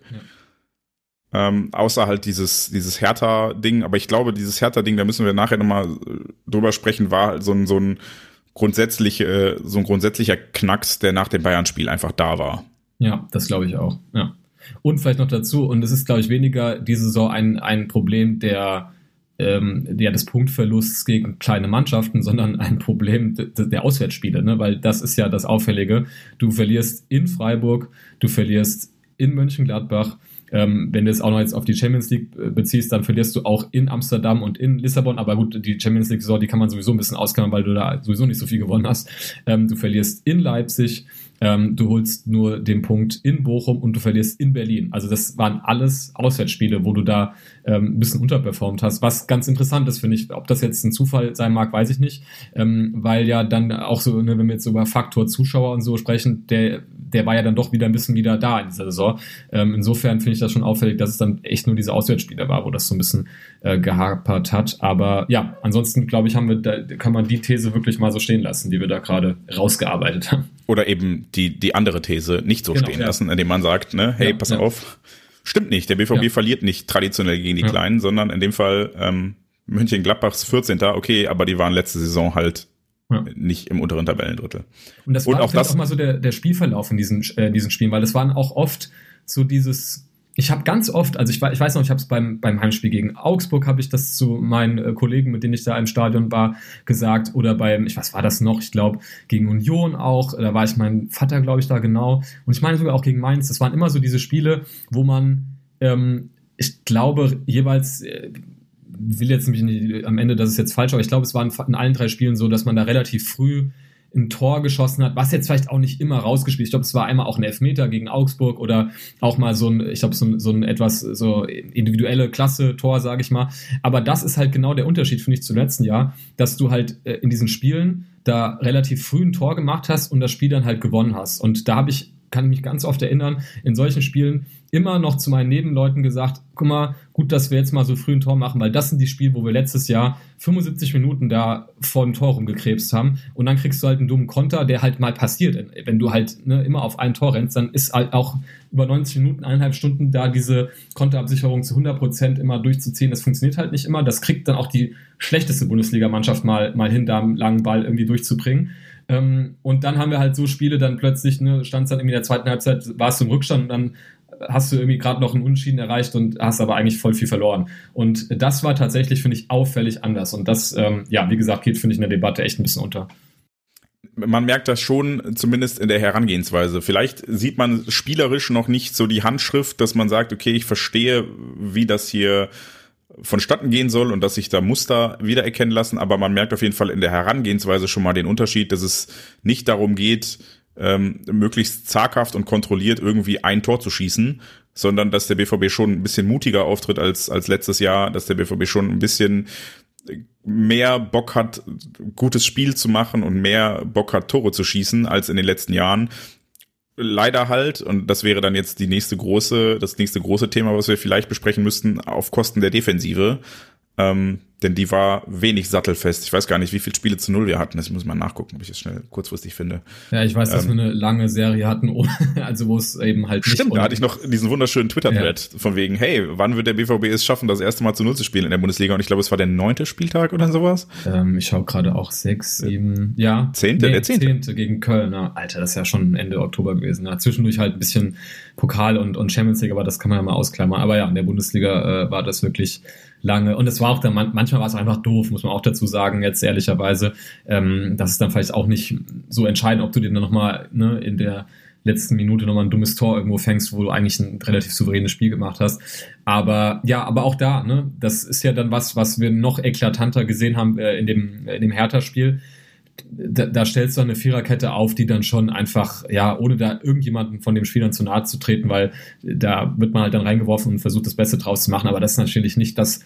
Ja. Ähm, außer halt dieses, dieses Hertha-Ding. Aber ich glaube, dieses Hertha-Ding, da müssen wir nachher nochmal drüber sprechen, war halt so ein, so ein grundsätzliche, so ein grundsätzlicher Knacks, der nach dem Bayern-Spiel einfach da war. Ja, das glaube ich auch. Ja. Und vielleicht noch dazu, und es ist, glaube ich, weniger diese Saison ein, ein Problem der ähm, ja, des Punktverlusts gegen kleine Mannschaften, sondern ein Problem der Auswärtsspiele, ne? weil das ist ja das Auffällige. Du verlierst in Freiburg, du verlierst in Mönchengladbach Ähm, wenn du es auch noch jetzt auf die Champions League äh, beziehst, dann verlierst du auch in Amsterdam und in Lissabon. Aber gut, die Champions League-Saison, die kann man sowieso ein bisschen ausklammern, weil du da sowieso nicht so viel gewonnen hast. Ähm, du verlierst in Leipzig, ähm, du holst nur den Punkt in Bochum und du verlierst in Berlin. Also das waren alles Auswärtsspiele, wo du da ähm, ein bisschen unterperformt hast. Was ganz interessant ist, finde ich. Ob das jetzt ein Zufall sein mag, weiß ich nicht. Ähm, weil ja dann auch so, ne, wenn wir jetzt über Faktor Zuschauer und so sprechen, der, der war ja dann doch wieder ein bisschen wieder da in dieser Saison. Ähm, insofern finde ich das schon auffällig, dass es dann echt nur diese Auswärtsspiele war, wo das so ein bisschen äh, gehapert hat. Aber ja, ansonsten glaube ich, haben wir da, kann man die These wirklich mal so stehen lassen, die wir da gerade rausgearbeitet haben. Oder eben die, die andere These nicht so genau, stehen ja. lassen, indem man sagt, ne, hey, ja, pass ja. auf, stimmt nicht, der BVB verliert nicht traditionell gegen die Kleinen, sondern in dem Fall ähm, München-Gladbachs 14. Okay, aber die waren letzte Saison halt ja. nicht im unteren Tabellendrittel. Und das war und auch, das, auch mal so der, der Spielverlauf in diesen, äh, diesen Spielen, weil es waren auch oft so dieses ich habe ganz oft, also ich, ich weiß noch, ich habe es beim, beim Heimspiel gegen Augsburg, habe ich das zu meinen äh, Kollegen, mit denen ich da im Stadion war, gesagt. Oder beim, ich was war das noch? Ich glaube, gegen Union auch. Da war ich mein Vater, glaube ich, da genau. Und ich meine sogar auch gegen Mainz. Das waren immer so diese Spiele, wo man, ähm, ich glaube, jeweils. Äh, will jetzt nämlich nicht, am Ende, dass es jetzt falsch, aber ich glaube, es waren in allen drei Spielen so, dass man da relativ früh ein Tor geschossen hat, was jetzt vielleicht auch nicht immer rausgespielt. Ich glaube, es war einmal auch ein Elfmeter gegen Augsburg oder auch mal so ein, ich glaube, so ein, so ein etwas so individuelle Klasse-Tor, sage ich mal. Aber das ist halt genau der Unterschied, finde ich, zum letzten Jahr, dass du halt äh, in diesen Spielen da relativ früh ein Tor gemacht hast und das Spiel dann halt gewonnen hast. Und da habe ich kann ich mich ganz oft erinnern, in solchen Spielen immer noch zu meinen Nebenleuten gesagt, guck mal, gut, dass wir jetzt mal so früh ein Tor machen, weil das sind die Spiele, wo wir letztes Jahr 75 Minuten da vor dem Tor rumgekrebst haben und dann kriegst du halt einen dummen Konter, der halt mal passiert. Wenn du halt ne, immer auf ein Tor rennst, dann ist halt auch über 90 Minuten, eineinhalb Stunden da diese Konterabsicherung zu 100 Prozent immer durchzuziehen. Das funktioniert halt nicht immer. Das kriegt dann auch die schlechteste Bundesligamannschaft mal, mal hin, da einen langen Ball irgendwie durchzubringen. Ähm, und dann haben wir halt so Spiele, dann plötzlich, ne, stand es dann irgendwie in der zweiten Halbzeit, warst du im Rückstand und dann hast du irgendwie gerade noch einen Unschieden erreicht und hast aber eigentlich voll viel verloren. Und das war tatsächlich, finde ich, auffällig anders. Und das, ähm, ja, wie gesagt, geht, finde ich, in der Debatte echt ein bisschen unter man merkt das schon, zumindest in der Herangehensweise. Vielleicht sieht man spielerisch noch nicht so die Handschrift, dass man sagt, okay, ich verstehe, wie das hier vonstatten gehen soll und dass sich da Muster wiedererkennen lassen, aber man merkt auf jeden Fall in der Herangehensweise schon mal den Unterschied, dass es nicht darum geht, ähm, möglichst zaghaft und kontrolliert irgendwie ein Tor zu schießen, sondern dass der BVB schon ein bisschen mutiger auftritt als, als letztes Jahr, dass der BVB schon ein bisschen mehr Bock hat, gutes Spiel zu machen und mehr Bock hat, Tore zu schießen als in den letzten Jahren leider halt, und das wäre dann jetzt die nächste große, das nächste große Thema, was wir vielleicht besprechen müssten, auf Kosten der Defensive. Ähm, denn die war wenig sattelfest. Ich weiß gar nicht, wie viele Spiele zu null wir hatten. Das muss man nachgucken, ob ich das schnell kurzfristig finde. Ja, ich weiß, dass ähm, wir eine lange Serie hatten, also wo es eben halt nicht. Stimmt, da hatte ich noch diesen wunderschönen Twitter-Thread ja. von wegen, hey, wann wird der BVB es schaffen, das erste Mal zu null zu spielen in der Bundesliga? Und ich glaube, es war der neunte Spieltag oder sowas. Ähm, ich schaue gerade auch sechs, sieben, ja. Zehnte, nee, der zehnte. zehnte gegen Köln. Na, Alter, das ist ja schon Ende Oktober gewesen. Ja, zwischendurch halt ein bisschen Pokal und, und Champions League, aber das kann man ja mal ausklammern. Aber ja, in der Bundesliga äh, war das wirklich lange. Und es war auch dann, manchmal war es einfach doof, muss man auch dazu sagen, jetzt ehrlicherweise. Ähm, das ist dann vielleicht auch nicht so entscheidend, ob du dir dann nochmal ne, in der letzten Minute nochmal ein dummes Tor irgendwo fängst, wo du eigentlich ein relativ souveränes Spiel gemacht hast. Aber ja, aber auch da, ne, das ist ja dann was, was wir noch eklatanter gesehen haben äh, in dem, in dem Hertha-Spiel da, da stellst du eine Viererkette auf, die dann schon einfach, ja, ohne da irgendjemanden von dem Spielern zu nahe zu treten, weil da wird man halt dann reingeworfen und versucht, das Beste draus zu machen. Aber das ist natürlich nicht das,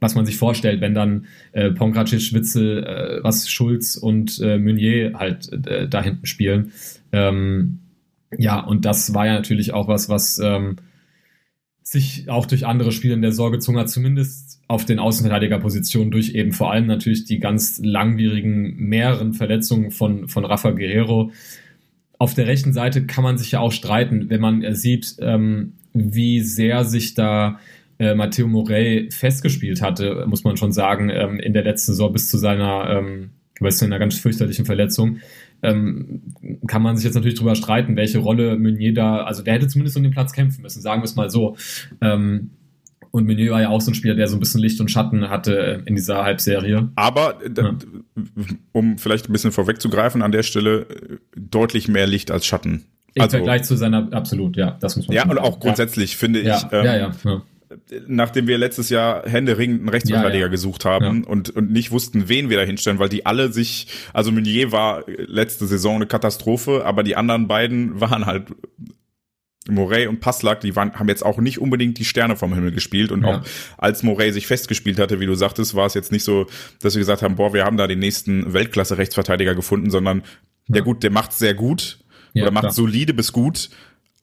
was man sich vorstellt, wenn dann äh, Pongracic, Witzel, äh, was Schulz und äh, Meunier halt äh, da hinten spielen. Ähm, ja, und das war ja natürlich auch was, was ähm, sich auch durch andere Spiele in der Sorge gezogen zumindest auf den Außenverteidigerpositionen durch eben vor allem natürlich die ganz langwierigen mehreren Verletzungen von, von Rafa Guerrero. Auf der rechten Seite kann man sich ja auch streiten, wenn man sieht, ähm, wie sehr sich da äh, Matteo Morey festgespielt hatte, muss man schon sagen, ähm, in der letzten Saison bis zu seiner, ähm, bis zu einer ganz fürchterlichen Verletzung ähm, kann man sich jetzt natürlich drüber streiten, welche Rolle Meunier da, also der hätte zumindest um den Platz kämpfen müssen, sagen wir es mal so. Ähm, und Meunier war ja auch so ein Spieler, der so ein bisschen Licht und Schatten hatte in dieser Halbserie. Aber, äh, ja. um vielleicht ein bisschen vorwegzugreifen, an der Stelle äh, deutlich mehr Licht als Schatten Im also, Vergleich zu seiner, absolut, ja, das muss man Ja, und auch grundsätzlich ja. finde ich, ja, ähm, ja, ja, ja nachdem wir letztes Jahr händeringend einen Rechtsverteidiger ja, ja. gesucht haben ja. und, und nicht wussten, wen wir da hinstellen, weil die alle sich, also Meunier war letzte Saison eine Katastrophe, aber die anderen beiden waren halt Morey und Passlack, die waren, haben jetzt auch nicht unbedingt die Sterne vom Himmel gespielt und auch als Morey sich festgespielt hatte, wie du sagtest, war es jetzt nicht so, dass wir gesagt haben, boah, wir haben da den nächsten Weltklasse-Rechtsverteidiger gefunden, sondern der gut, der macht sehr gut oder macht klar. solide bis gut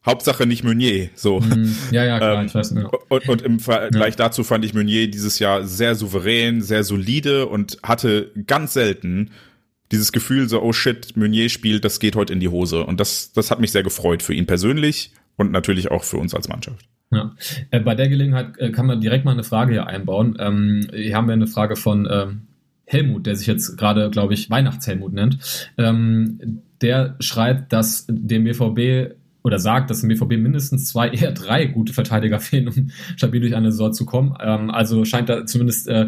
Hauptsache nicht Meunier. So. Mhm. Ja, ja, klar, ähm, ich weiß nicht. Und, und im Vergleich ja. dazu fand ich Meunier dieses Jahr sehr souverän, sehr solide und hatte ganz selten dieses Gefühl so, oh shit, Meunier spielt, das geht heute in die Hose. Und das, das hat mich sehr gefreut für ihn persönlich und natürlich auch für uns als Mannschaft. Ja. Äh, bei der Gelegenheit äh, kann man direkt mal eine Frage hier einbauen. Ähm, hier haben wir eine Frage von ähm, Helmut, der sich jetzt gerade, glaube ich, Weihnachtshelmut nennt. Ähm, der schreibt, dass dem BVB oder sagt, dass im BVB mindestens zwei, eher drei gute Verteidiger fehlen, um stabil durch eine Saison zu kommen. Ähm, also scheint da zumindest äh,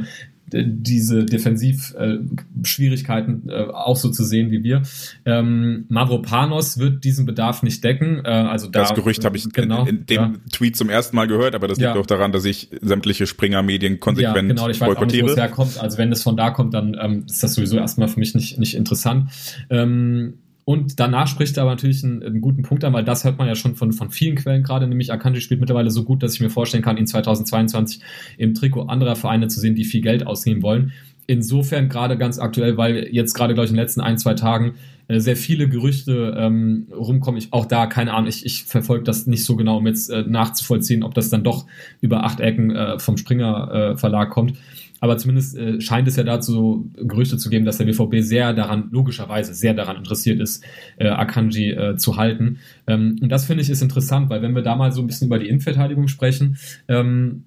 diese Defensivschwierigkeiten äh, äh, auch so zu sehen wie wir. Ähm, Mavropanos wird diesen Bedarf nicht decken. Äh, also da, das Gerücht habe ich genau, in, in dem ja. Tweet zum ersten Mal gehört, aber das liegt ja. auch daran, dass ich sämtliche Springer-Medien konsequent ja, genau, ich weiß auch nicht, wo es herkommt. Also wenn es von da kommt, dann ähm, ist das sowieso erstmal für mich nicht, nicht interessant. Ähm, und danach spricht er aber natürlich einen, einen, guten Punkt an, weil das hört man ja schon von, von vielen Quellen gerade, nämlich Akanji spielt mittlerweile so gut, dass ich mir vorstellen kann, ihn 2022 im Trikot anderer Vereine zu sehen, die viel Geld ausnehmen wollen. Insofern gerade ganz aktuell, weil jetzt gerade, glaube ich, in den letzten ein, zwei Tagen äh, sehr viele Gerüchte ähm, rumkommen. Ich, auch da, keine Ahnung, ich, ich verfolge das nicht so genau, um jetzt äh, nachzuvollziehen, ob das dann doch über acht Ecken äh, vom Springer äh, Verlag kommt. Aber zumindest äh, scheint es ja dazu Gerüchte zu geben, dass der BVB sehr daran, logischerweise sehr daran interessiert ist, äh, Akanji äh, zu halten. Ähm, und das finde ich ist interessant, weil wenn wir da mal so ein bisschen über die Innenverteidigung sprechen, ähm,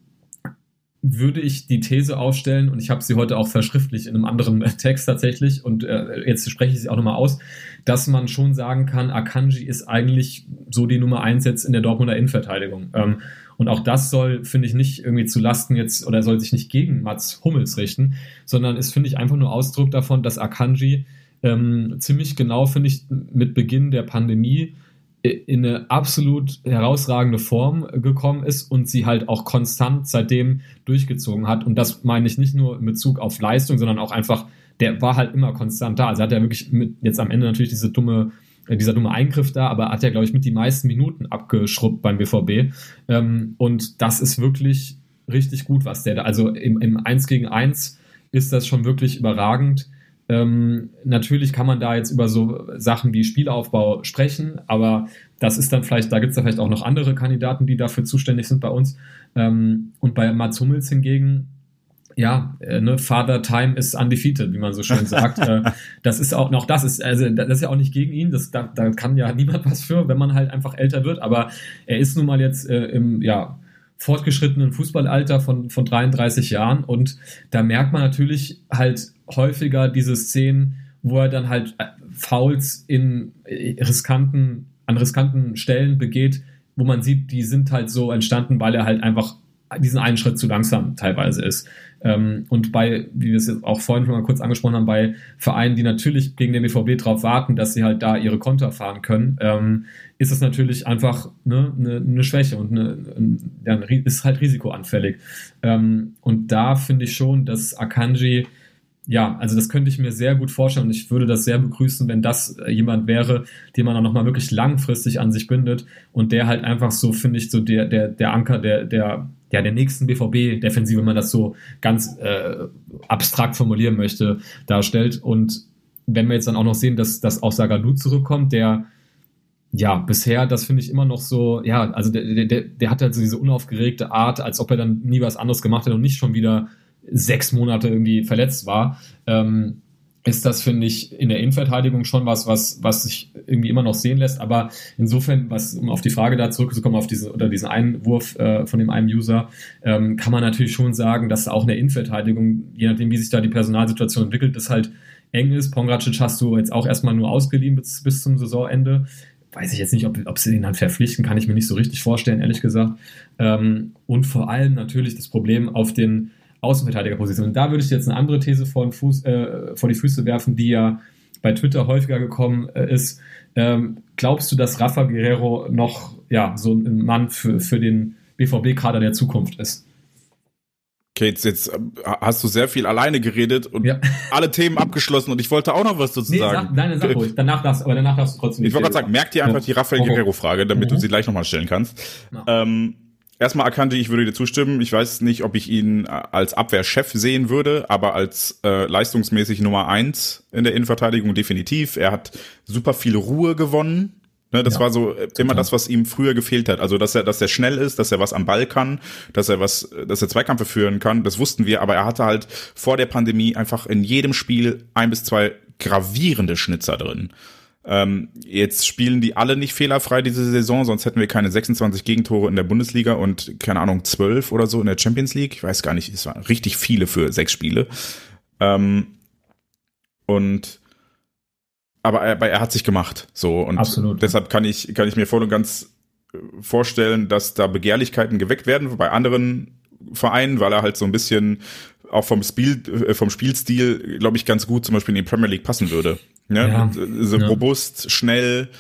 würde ich die These aufstellen, und ich habe sie heute auch verschriftlich in einem anderen Text tatsächlich, und äh, jetzt spreche ich sie auch nochmal aus, dass man schon sagen kann, Akanji ist eigentlich so die Nummer eins jetzt in der Dortmunder Innenverteidigung. Ähm, und auch das soll, finde ich, nicht irgendwie zu Lasten jetzt oder soll sich nicht gegen Mats Hummels richten, sondern ist, finde ich, einfach nur Ausdruck davon, dass Akanji ähm, ziemlich genau, finde ich, mit Beginn der Pandemie in eine absolut herausragende Form gekommen ist und sie halt auch konstant seitdem durchgezogen hat. Und das meine ich nicht nur in Bezug auf Leistung, sondern auch einfach, der war halt immer konstant da. Also hat er wirklich mit, jetzt am Ende natürlich diese dumme äh, dieser dumme Eingriff da, aber hat ja, glaube ich, mit die meisten Minuten abgeschrubbt beim BVB. Ähm, und das ist wirklich richtig gut, was der da, also im, im 1 gegen 1 ist das schon wirklich überragend. Ähm, natürlich kann man da jetzt über so Sachen wie Spielaufbau sprechen, aber das ist dann vielleicht, da gibt es da vielleicht auch noch andere Kandidaten, die dafür zuständig sind bei uns. Ähm, und bei Mats Hummels hingegen ja, äh, ne, Father Time is undefeated, wie man so schön sagt. äh, das ist auch noch, das ist, also das ist ja auch nicht gegen ihn, das, da, da kann ja niemand was für, wenn man halt einfach älter wird, aber er ist nun mal jetzt äh, im, ja, fortgeschrittenen Fußballalter von, von 33 Jahren und da merkt man natürlich halt häufiger diese Szenen, wo er dann halt äh, Fouls in äh, riskanten, an riskanten Stellen begeht, wo man sieht, die sind halt so entstanden, weil er halt einfach diesen einen Schritt zu langsam teilweise ist. Ähm, und bei, wie wir es jetzt auch vorhin schon mal kurz angesprochen haben, bei Vereinen, die natürlich gegen den BVB darauf warten, dass sie halt da ihre Konter fahren können, ähm, ist es natürlich einfach ne, eine, eine Schwäche und ja, ist halt risikoanfällig. Ähm, und da finde ich schon, dass Akanji ja, also das könnte ich mir sehr gut vorstellen und ich würde das sehr begrüßen, wenn das äh, jemand wäre, den man auch nochmal wirklich langfristig an sich bindet und der halt einfach so, finde ich, so der, der, der Anker der, der, ja, der nächsten BVB-Defensive, wenn man das so ganz äh, abstrakt formulieren möchte, darstellt. Und wenn wir jetzt dann auch noch sehen, dass, dass auch Sagalu zurückkommt, der ja, bisher, das finde ich immer noch so, ja, also der, der, der hat halt so diese unaufgeregte Art, als ob er dann nie was anderes gemacht hätte und nicht schon wieder sechs Monate irgendwie verletzt war, ähm, ist das, finde ich, in der Innenverteidigung schon was, was, was sich irgendwie immer noch sehen lässt. Aber insofern, was, um auf die Frage da zurückzukommen, auf diese, oder diesen Einwurf äh, von dem einen User, ähm, kann man natürlich schon sagen, dass auch in der Innenverteidigung, je nachdem, wie sich da die Personalsituation entwickelt, das halt eng ist. Pongracic hast du jetzt auch erstmal nur ausgeliehen bis, bis zum Saisonende. Weiß ich jetzt nicht, ob, ob sie den dann verpflichten, kann ich mir nicht so richtig vorstellen, ehrlich gesagt. Ähm, und vor allem natürlich das Problem auf den Außenverteidigerposition. Und da würde ich jetzt eine andere These vor, Fuß, äh, vor die Füße werfen, die ja bei Twitter häufiger gekommen äh, ist. Ähm, glaubst du, dass Rafa Guerrero noch ja, so ein Mann für, für den BVB-Kader der Zukunft ist? Okay, jetzt, jetzt äh, hast du sehr viel alleine geredet und ja. alle Themen abgeschlossen und ich wollte auch noch was dazu nee, sagen. Sag, nein, sag ruhig. Danach darfst, aber danach darfst du trotzdem Ich wollte gerade sagen, merk dir einfach ja. die Rafael Guerrero-Frage, damit mhm. du sie gleich nochmal stellen kannst. Ja. Ähm, erstmal erkannte ich, würde dir zustimmen. Ich weiß nicht, ob ich ihn äh, als Abwehrchef sehen würde, aber als äh, leistungsmäßig Nummer eins in der Innenverteidigung definitiv. Er hat super viel Ruhe gewonnen Ne, das ja, war so äh, immer das, was ihm früher gefehlt hat. Also, dass er, dass er schnell ist, dass er was am Ball kann, dass er was, dass er Zweikämpfe führen kann, das wussten wir, aber er hatte halt vor der Pandemie einfach in jedem Spiel ein bis zwei gravierende Schnitzer drin. Ähm, jetzt spielen die alle nicht fehlerfrei diese Saison, sonst hätten wir keine 26 Gegentore in der Bundesliga und keine Ahnung, 12 oder so in der Champions League. Ich weiß gar nicht, es waren richtig viele für sechs Spiele. Ähm, und aber er, aber er hat sich gemacht. So und Absolut. deshalb kann ich kann ich mir voll und ganz vorstellen, dass da Begehrlichkeiten geweckt werden bei anderen Vereinen, weil er halt so ein bisschen auch vom Spiel äh, vom Spielstil, glaube ich, ganz gut zum Beispiel in die Premier League passen würde. Ne? Ja, so ja. robust, schnell,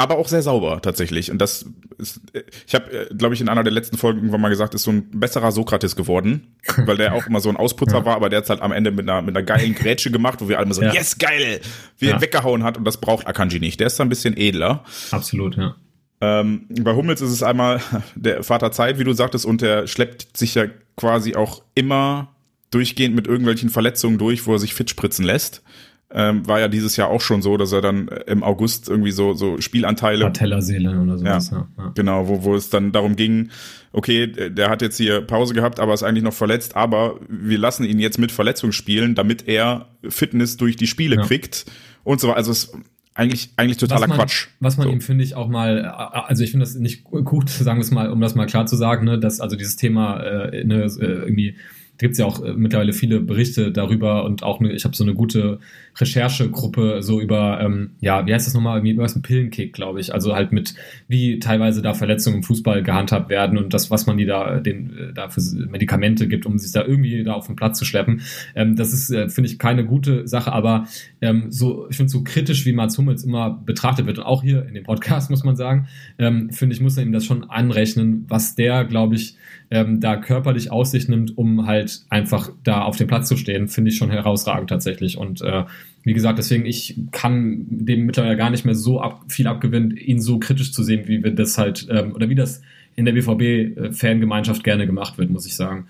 aber auch sehr sauber tatsächlich. Und das ist, ich habe, äh, glaube ich, in einer der letzten Folgen irgendwann mal gesagt, ist so ein besserer Sokrates geworden, weil der auch immer so ein Ausputzer ja. war, aber der hat halt am Ende mit einer, mit einer geilen Grätsche gemacht, wo wir alle so, ja. yes, geil, wie er weggehauen hat und das braucht Akanji nicht. Der ist da ein bisschen edler. Absolut, ja. Ähm, bei Hummels ist es einmal der Vater Zeit, wie du sagtest, und der schleppt sich ja quasi auch immer durchgehend mit irgendwelchen Verletzungen durch, wo er sich fit spritzen lässt ähm, war ja dieses Jahr auch schon so, dass er dann äh, im August irgendwie so, so Spielanteile. Patellaseele oder sowas, ja, ja. Genau, wo, wo es dann darum ging, okay, der hat jetzt hier Pause gehabt, aber ist eigentlich noch verletzt, aber wir lassen ihn jetzt mit Verletzung spielen, damit er Fitness durch die Spiele ja. kriegt und so weiter. Also es eigentlich, eigentlich totaler was man, Quatsch. Was man so. ihm, finde ich, auch mal, also ich finde das nicht gut, sagen wir es mal, um das mal klar zu sagen, ne, dass also dieses Thema äh, ne, äh, irgendwie gibt es ja auch äh, mittlerweile viele Berichte darüber und auch eine, ich habe so eine gute Recherchegruppe so über, ähm, ja, wie heißt das nochmal, wie was ein Pillenkick, glaube ich. Also halt mit, wie teilweise da Verletzungen im Fußball gehandhabt werden und das, was man die da, den, äh, da für Medikamente gibt, um sich da irgendwie da auf den Platz zu schleppen. Ähm, das ist, äh, finde ich, keine gute Sache, aber ähm, so, ich finde so kritisch, wie Mats Hummels immer betrachtet wird und auch hier in dem Podcast, muss man sagen, ähm, finde ich, muss man ihm das schon anrechnen, was der, glaube ich, ähm, da körperlich aus sich nimmt, um halt einfach da auf dem Platz zu stehen, finde ich schon herausragend tatsächlich. Und äh, wie gesagt, deswegen, ich kann dem mittlerweile gar nicht mehr so ab, viel abgewinnen, ihn so kritisch zu sehen, wie wir das halt, ähm, oder wie das in der BVB-Fangemeinschaft gerne gemacht wird, muss ich sagen.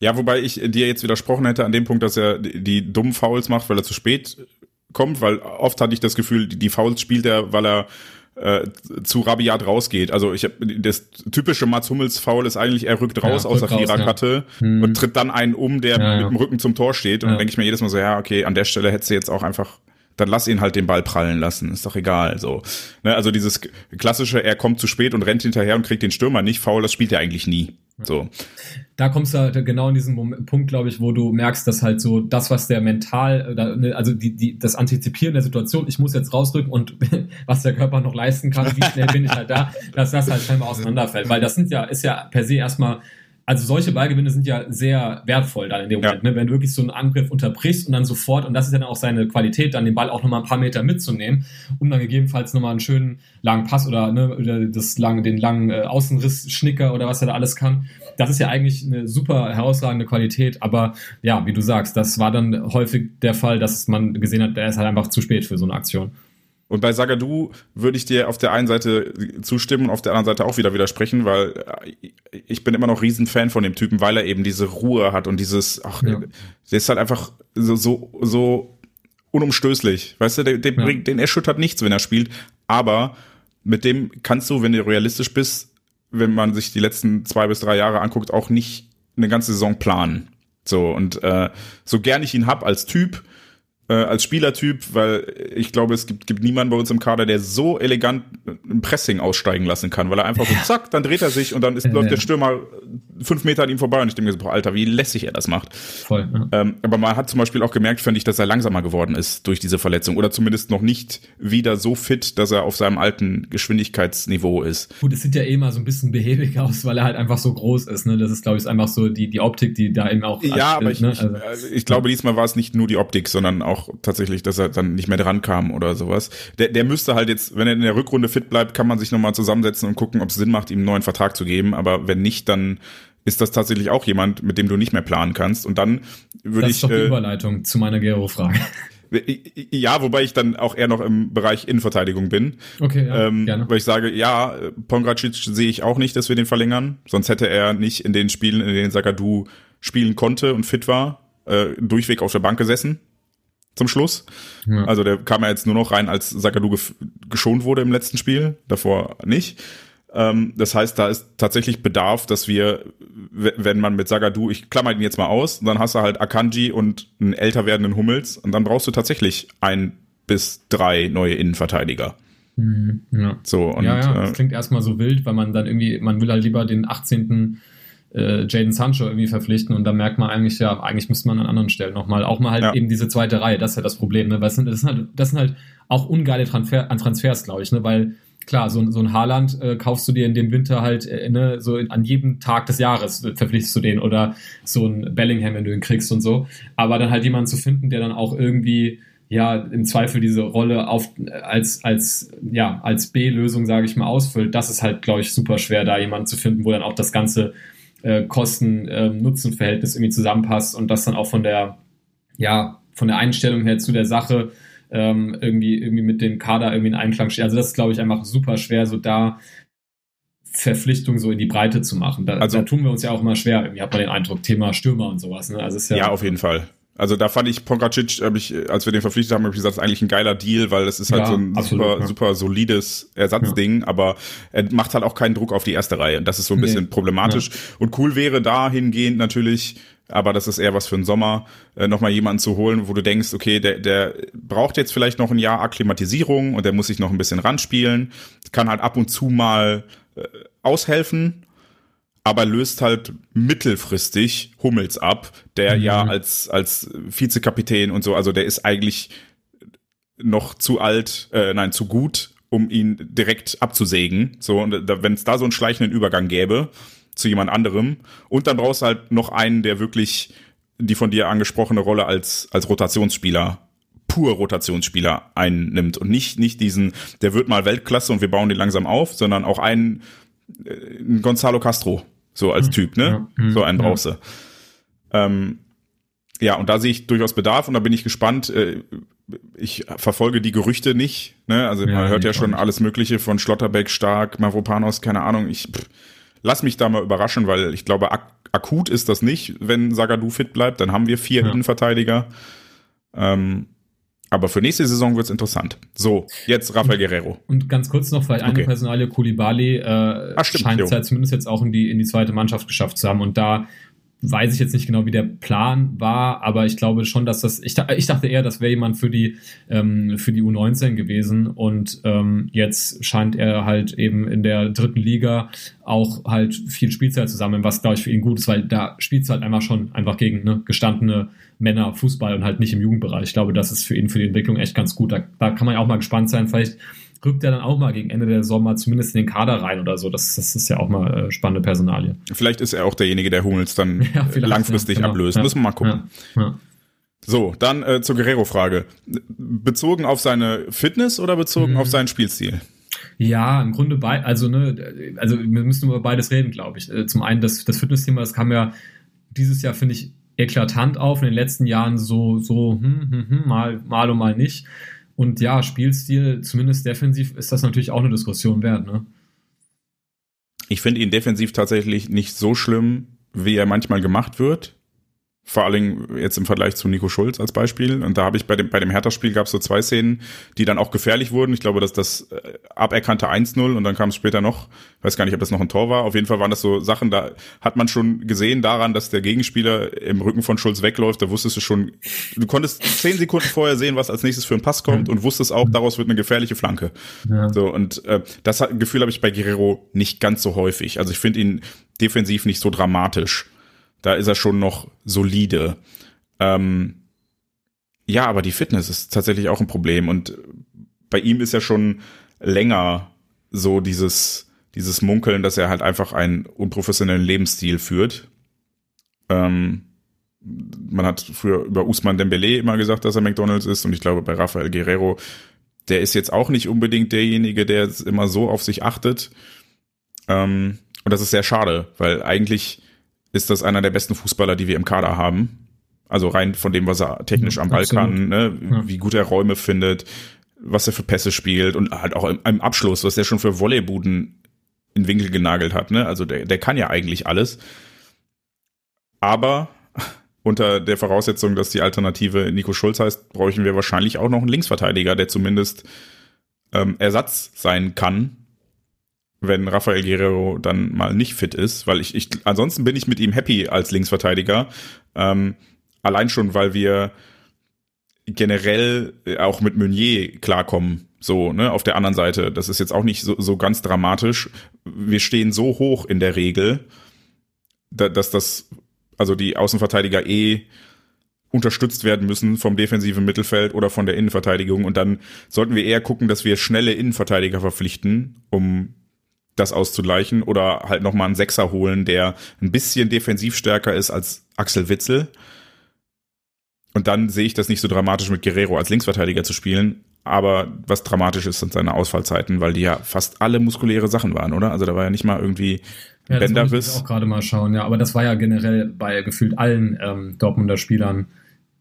Ja, wobei ich dir jetzt widersprochen hätte an dem Punkt, dass er die, dummen Fouls macht, weil er zu spät kommt, weil oft hatte ich das Gefühl, die Fouls spielt er, weil er äh, zu rabiat rausgeht. Also ich habe das typische Mats Hummels Foul ist eigentlich, er rückt raus ja, aus der Viererkette ja. hm. und tritt dann einen um, der ja, mit dem Rücken zum Tor steht. Und dann denke ich mir jedes Mal so, ja, okay, an der Stelle hättest du jetzt auch einfach dann lass ihn halt den Ball prallen lassen, ist doch egal. So, ne, also dieses klassische, er kommt zu spät und rennt hinterher und kriegt den Stürmer nicht faul, das spielt er eigentlich nie. So. Da kommst du halt genau in diesen Punkt, glaube ich, wo du merkst, dass halt so das, was der mental, ne, also die, die, das Antizipieren der Situation, ich muss jetzt rausrücken und was der Körper noch leisten kann, wie schnell bin ich halt da, dass das halt scheinbar auseinanderfällt. Weil das sind ja, ist ja per se erstmal also solche Ballgewinne sind ja sehr wertvoll dann in dem Moment, ja. ne? wenn du wirklich so einen Angriff unterbrichst und dann sofort, und das ist ja dann auch seine Qualität, dann den Ball auch nochmal ein paar Meter mitzunehmen, um dann gegebenenfalls nochmal einen schönen langen Pass oder, ne, oder das lange, den langen äh, Außenriss-Schnicker oder was er da alles kann. Das ist ja eigentlich eine super herausragende Qualität, aber ja, wie du sagst, das war dann häufig der Fall, dass man gesehen hat, der ist halt einfach zu spät für so eine Aktion. Und bei Sagadu würde ich dir auf der einen Seite zustimmen und auf der anderen Seite auch wieder widersprechen, weil ich bin immer noch Riesenfan von dem Typen, weil er eben diese Ruhe hat und dieses, ach, ja. der ist halt einfach so, so, so unumstößlich. Weißt du, der, der ja. bringt, den erschüttert nichts, wenn er spielt. Aber mit dem kannst du, wenn du realistisch bist, wenn man sich die letzten zwei bis drei Jahre anguckt, auch nicht eine ganze Saison planen. So, und äh, so gern ich ihn hab als Typ, äh, als Spielertyp, weil ich glaube, es gibt, gibt niemanden bei uns im Kader, der so elegant ein Pressing aussteigen lassen kann, weil er einfach so zack, dann dreht er sich und dann ist, läuft der Stürmer fünf Meter an ihm vorbei und ich denke mir so, boah, Alter, wie lässig er das macht. Voll. Ja. Ähm, aber man hat zum Beispiel auch gemerkt, fand ich, dass er langsamer geworden ist durch diese Verletzung oder zumindest noch nicht wieder so fit, dass er auf seinem alten Geschwindigkeitsniveau ist. Gut, es sieht ja eh mal so ein bisschen behäbig aus, weil er halt einfach so groß ist. Ne? Das ist, glaube ich, einfach so die, die Optik, die da eben auch. Ja, aber ich, ne? also, also, ich glaube, diesmal war es nicht nur die Optik, sondern auch tatsächlich, dass er dann nicht mehr dran kam oder sowas. Der, der müsste halt jetzt, wenn er in der Rückrunde fit bleibt, kann man sich nochmal zusammensetzen und gucken, ob es Sinn macht, ihm einen neuen Vertrag zu geben. Aber wenn nicht, dann ist das tatsächlich auch jemand, mit dem du nicht mehr planen kannst. Und dann würde ich. Das ist doch die äh, Überleitung zu meiner Gero-Frage. Ja, wobei ich dann auch eher noch im Bereich Innenverteidigung bin. Okay, ja, ähm, gerne. Weil ich sage, ja, Pongracic sehe ich auch nicht, dass wir den verlängern. Sonst hätte er nicht in den Spielen, in denen Sagadu spielen konnte und fit war, äh, durchweg auf der Bank gesessen. Zum Schluss. Ja. Also der kam ja jetzt nur noch rein, als Sagadu geschont wurde im letzten Spiel, davor nicht. Ähm, das heißt, da ist tatsächlich Bedarf, dass wir, wenn man mit Sagadu, ich klammer ihn jetzt mal aus, dann hast du halt Akanji und einen älter werdenden Hummels und dann brauchst du tatsächlich ein bis drei neue Innenverteidiger. Mhm, ja. So, und, ja, ja, das äh, klingt erstmal so wild, weil man dann irgendwie, man will halt lieber den 18. Äh, Jaden Sancho irgendwie verpflichten und dann merkt man eigentlich, ja, eigentlich müsste man an anderen Stellen nochmal, auch mal halt ja. eben diese zweite Reihe, das ist ja das Problem, ne? Weil das sind, das sind halt, das sind halt auch ungeile Transfer, an Transfers, glaube ich, ne? Weil klar, so, so ein Haaland äh, kaufst du dir in dem Winter halt, äh, ne, so an jedem Tag des Jahres verpflichtest du den oder so ein Bellingham, wenn du ihn kriegst und so. Aber dann halt jemanden zu finden, der dann auch irgendwie ja im Zweifel diese Rolle auf als als ja als B-Lösung sage ich mal ausfüllt. Das ist halt glaube ich super schwer, da jemanden zu finden, wo dann auch das ganze äh, Kosten-Nutzen-Verhältnis ähm, irgendwie zusammenpasst und das dann auch von der ja von der Einstellung her zu der Sache ähm, irgendwie, irgendwie mit dem Kader irgendwie in Einklang steht. Also das ist, glaube ich, einfach super schwer, so da Verpflichtung so in die Breite zu machen. Da, also, da tun wir uns ja auch immer schwer. Irgendwie hat man den Eindruck, Thema Stürmer und sowas. Ne? Also ist ja, ja, auf jeden Fall. Also da fand ich Pongracic, hab ich, als wir den verpflichtet haben, habe ich gesagt, das ist eigentlich ein geiler Deal, weil das ist halt ja, so ein absolut, super, ja. super solides Ersatzding, ja. aber er macht halt auch keinen Druck auf die erste Reihe. Und das ist so ein nee. bisschen problematisch. Und cool wäre dahingehend natürlich, aber das ist eher was für den Sommer, äh, nochmal jemanden zu holen, wo du denkst, okay, der, der braucht jetzt vielleicht noch ein Jahr Akklimatisierung und der muss sich noch ein bisschen ranspielen, kann halt ab und zu mal äh, aushelfen, aber löst halt mittelfristig Hummels ab, der mhm. ja als, als Vizekapitän und so, also der ist eigentlich noch zu alt, äh, nein, zu gut, um ihn direkt abzusägen. So, und wenn es da so einen schleichenden Übergang gäbe, zu jemand anderem. Und dann brauchst du halt noch einen, der wirklich die von dir angesprochene Rolle als, als Rotationsspieler pur Rotationsspieler einnimmt und nicht, nicht diesen, der wird mal Weltklasse und wir bauen den langsam auf, sondern auch einen, äh, einen Gonzalo Castro, so als hm. Typ, ne? Ja. Hm. So einen brauchst du. Ähm, ja, und da sehe ich durchaus Bedarf und da bin ich gespannt. Äh, ich verfolge die Gerüchte nicht, ne? Also man hört ja schon alles Mögliche von Schlotterbeck, Stark, Mavropanos, keine Ahnung. Ich, pff, lass mich da mal überraschen, weil ich glaube, ak akut ist das nicht, wenn Sagadu fit bleibt. Dann haben wir vier ja. Innenverteidiger. Ähm, aber für nächste Saison wird's interessant. So, jetzt Rafael Guerrero. Und ganz kurz noch, vielleicht eine okay. Personalie, Koulibaly äh, Ach, stimmt, scheint es ja zumindest jetzt auch in die, in die zweite Mannschaft geschafft zu haben. Und da weiß ich jetzt nicht genau, wie der Plan war, aber ich glaube schon, dass das, ich, ich dachte eher, das wäre jemand für die, ähm, für die U19 gewesen und ähm, jetzt scheint er halt eben in der dritten Liga auch halt viel Spielzeit zu sammeln, was glaube ich für ihn gut ist, weil da spielt es halt einfach schon einfach gegen ne, gestandene Männer Fußball und halt nicht im Jugendbereich. Ich glaube, das ist für ihn für die Entwicklung echt ganz gut. Da, da kann man ja auch mal gespannt sein, vielleicht rückt er dann auch mal gegen Ende der Sommer zumindest in den Kader rein oder so. Das, das ist ja auch mal äh, spannende Personalie. Vielleicht ist er auch derjenige, der Hummels dann ja, langfristig ja, genau. ablöst. Ja, Müssen wir mal gucken. So, dann äh, zur Guerrero-Frage. Bezogen auf seine Fitness oder bezogen mhm. auf seinen Spielstil? Ja, im Grunde bei, also ne, also wir müssen über beides reden, glaube ich. Äh, zum einen das, das Fitnessthema, das kam ja dieses Jahr, finde ich, eklatant auf. In den letzten Jahren so, so, hm, hm, hm, mal, mal und mal nicht. Und ja, Spielstil, zumindest defensiv, ist das natürlich auch eine Diskussion wert, ne? Ich finde ihn defensiv tatsächlich nicht so schlimm, wie er manchmal gemacht wird. Vor allem jetzt im Vergleich zu Nico Schulz als Beispiel. Und da habe ich bei dem, bei dem Hertha-Spiel gab es so zwei Szenen, die dann auch gefährlich wurden. Ich glaube, dass das äh, aberkannte 1-0 und dann kam es später noch, ich weiß gar nicht, ob das noch ein Tor war. Auf jeden Fall waren das so Sachen, da hat man schon gesehen daran, dass der Gegenspieler im Rücken von Schulz wegläuft. Da wusstest du schon, du konntest zehn Sekunden vorher sehen, was als nächstes für ein Pass kommt und wusstest auch, daraus wird eine gefährliche Flanke. Ja. So, und äh, das Gefühl habe ich bei Guerrero nicht ganz so häufig. Also ich finde ihn defensiv nicht so dramatisch. Da ist er schon noch solide. Ähm, ja, aber die Fitness ist tatsächlich auch ein Problem. Und bei ihm ist ja schon länger so dieses, dieses Munkeln, dass er halt einfach einen unprofessionellen Lebensstil führt. Ähm, man hat früher über Usman Dembele immer gesagt, dass er McDonalds ist. Und ich glaube, bei Rafael Guerrero, der ist jetzt auch nicht unbedingt derjenige, der immer so auf sich achtet. Ähm, und das ist sehr schade, weil eigentlich ist das einer der besten Fußballer, die wir im Kader haben. Also rein von dem, was er technisch ja, am Ball kann, ne? Ja. wie gut er Räume findet, was er für Pässe spielt und halt auch im, im Abschluss, was er schon für Volleybuden in Winkel genagelt hat. Ne? Also der, der kann ja eigentlich alles. Aber unter der Voraussetzung, dass die Alternative Nico Schulz heißt, bräuchten wir wahrscheinlich auch noch einen Linksverteidiger, der zumindest ähm, Ersatz sein kann wenn Rafael Guerrero dann mal nicht fit ist, weil ich, ich ansonsten bin ich mit ihm happy als Linksverteidiger. Ähm, allein schon, weil wir generell auch mit Meunier klarkommen. So, ne, auf der anderen Seite. Das ist jetzt auch nicht so, so ganz dramatisch. Wir stehen so hoch in der Regel, da, dass das, also die Außenverteidiger eh unterstützt werden müssen vom defensiven Mittelfeld oder von der Innenverteidigung. Und dann sollten wir eher gucken, dass wir schnelle Innenverteidiger verpflichten, um das auszugleichen oder halt nochmal einen Sechser holen, der ein bisschen defensiv stärker ist als Axel Witzel. Und dann sehe ich das nicht so dramatisch mit Guerrero als Linksverteidiger zu spielen. Aber was dramatisch ist, sind seine Ausfallzeiten, weil die ja fast alle muskuläre Sachen waren, oder? Also da war ja nicht mal irgendwie ja, Bänderriss. Das auch gerade mal schauen, ja. Aber das war ja generell bei gefühlt allen ähm, Dortmunder Spielern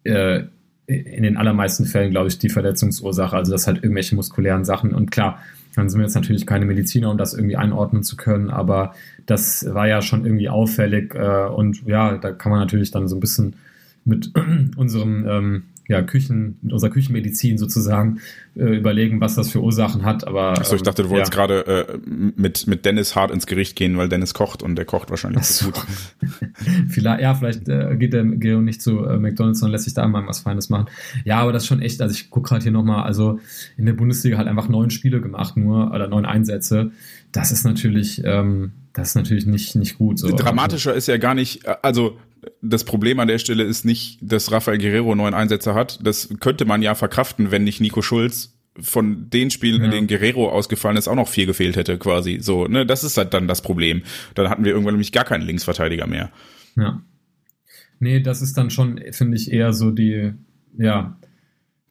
äh, in den allermeisten Fällen, glaube ich, die Verletzungsursache. Also das halt irgendwelche muskulären Sachen. Und klar, dann sind wir jetzt natürlich keine Mediziner, um das irgendwie einordnen zu können, aber das war ja schon irgendwie auffällig äh, und ja, da kann man natürlich dann so ein bisschen mit unserem ähm, ja, Küchen, mit unserer Küchenmedizin sozusagen äh, überlegen, was das für Ursachen hat. Aber Achso, ich dachte, du wolltest ja. gerade äh, mit, mit Dennis hart ins Gericht gehen, weil Dennis kocht und der kocht wahrscheinlich so gut. vielleicht, ja, vielleicht äh, geht der Gero nicht zu äh, McDonalds, sondern lässt sich da mal was Feines machen. Ja, aber das ist schon echt, also ich gucke gerade hier nochmal, also in der Bundesliga halt einfach neun Spiele gemacht nur, oder neun Einsätze. Das ist natürlich, ähm, das ist natürlich nicht, nicht gut. So. Dramatischer ist ja gar nicht, also das Problem an der Stelle ist nicht, dass Rafael Guerrero neun Einsätze hat. Das könnte man ja verkraften, wenn nicht Nico Schulz von den Spielen, ja. in denen Guerrero ausgefallen ist, auch noch vier gefehlt hätte, quasi. So, ne, das ist halt dann das Problem. Dann hatten wir irgendwann nämlich gar keinen Linksverteidiger mehr. Ja. Nee, das ist dann schon, finde ich, eher so die, ja,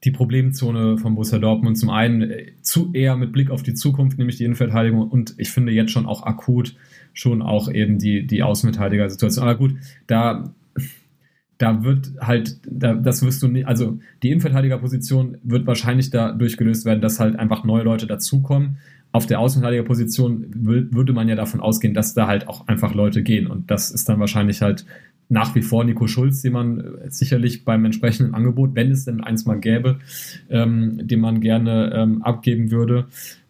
die Problemzone von Borussia Dortmund. Zum einen äh, zu eher mit Blick auf die Zukunft, nämlich die Innenverteidigung und ich finde jetzt schon auch akut schon auch eben die, die Außenverteidiger-Situation. Aber gut, da, da wird halt, da, das wirst du nicht, also die Innenverteidigerposition wird wahrscheinlich dadurch gelöst werden, dass halt einfach neue Leute dazukommen. Auf der Außenverteidigerposition würde man ja davon ausgehen, dass da halt auch einfach Leute gehen. Und das ist dann wahrscheinlich halt nach wie vor Nico Schulz, den man äh, sicherlich beim entsprechenden Angebot, wenn es denn eins mal gäbe, ähm, den man gerne ähm, abgeben würde.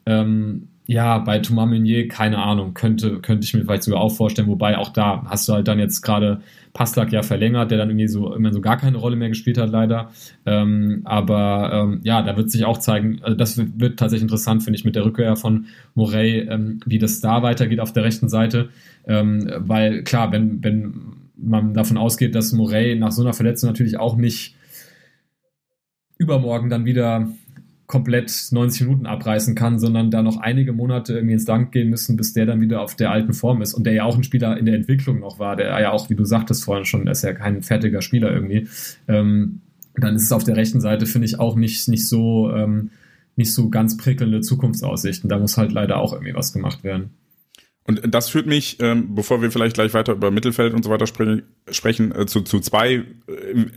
Ähm, ja, bei Thomas Meunier, keine Ahnung, könnte, könnte ich mir vielleicht sogar auch vorstellen, wobei auch da hast du halt dann jetzt gerade Passlack ja verlängert, der dann irgendwie so immer so gar keine Rolle mehr gespielt hat, leider. Ähm, aber ähm, ja, da wird sich auch zeigen, also das wird, wird tatsächlich interessant, finde ich, mit der Rückkehr von Morey, ähm, wie das da weitergeht auf der rechten Seite. Ähm, weil klar, wenn, wenn man davon ausgeht, dass Morey nach so einer Verletzung natürlich auch nicht übermorgen dann wieder komplett 90 Minuten abreißen kann, sondern da noch einige Monate irgendwie ins Land gehen müssen, bis der dann wieder auf der alten Form ist. Und der ja auch ein Spieler in der Entwicklung noch war, der ja auch, wie du sagtest vorhin schon, ist ja kein fertiger Spieler irgendwie. Ähm, dann ist es auf der rechten Seite, finde ich, auch nicht, nicht so, ähm, nicht so ganz prickelnde Zukunftsaussichten. Da muss halt leider auch irgendwie was gemacht werden. Und das führt mich, ähm, bevor wir vielleicht gleich weiter über Mittelfeld und so weiter spre sprechen, äh, zu, zu zwei äh,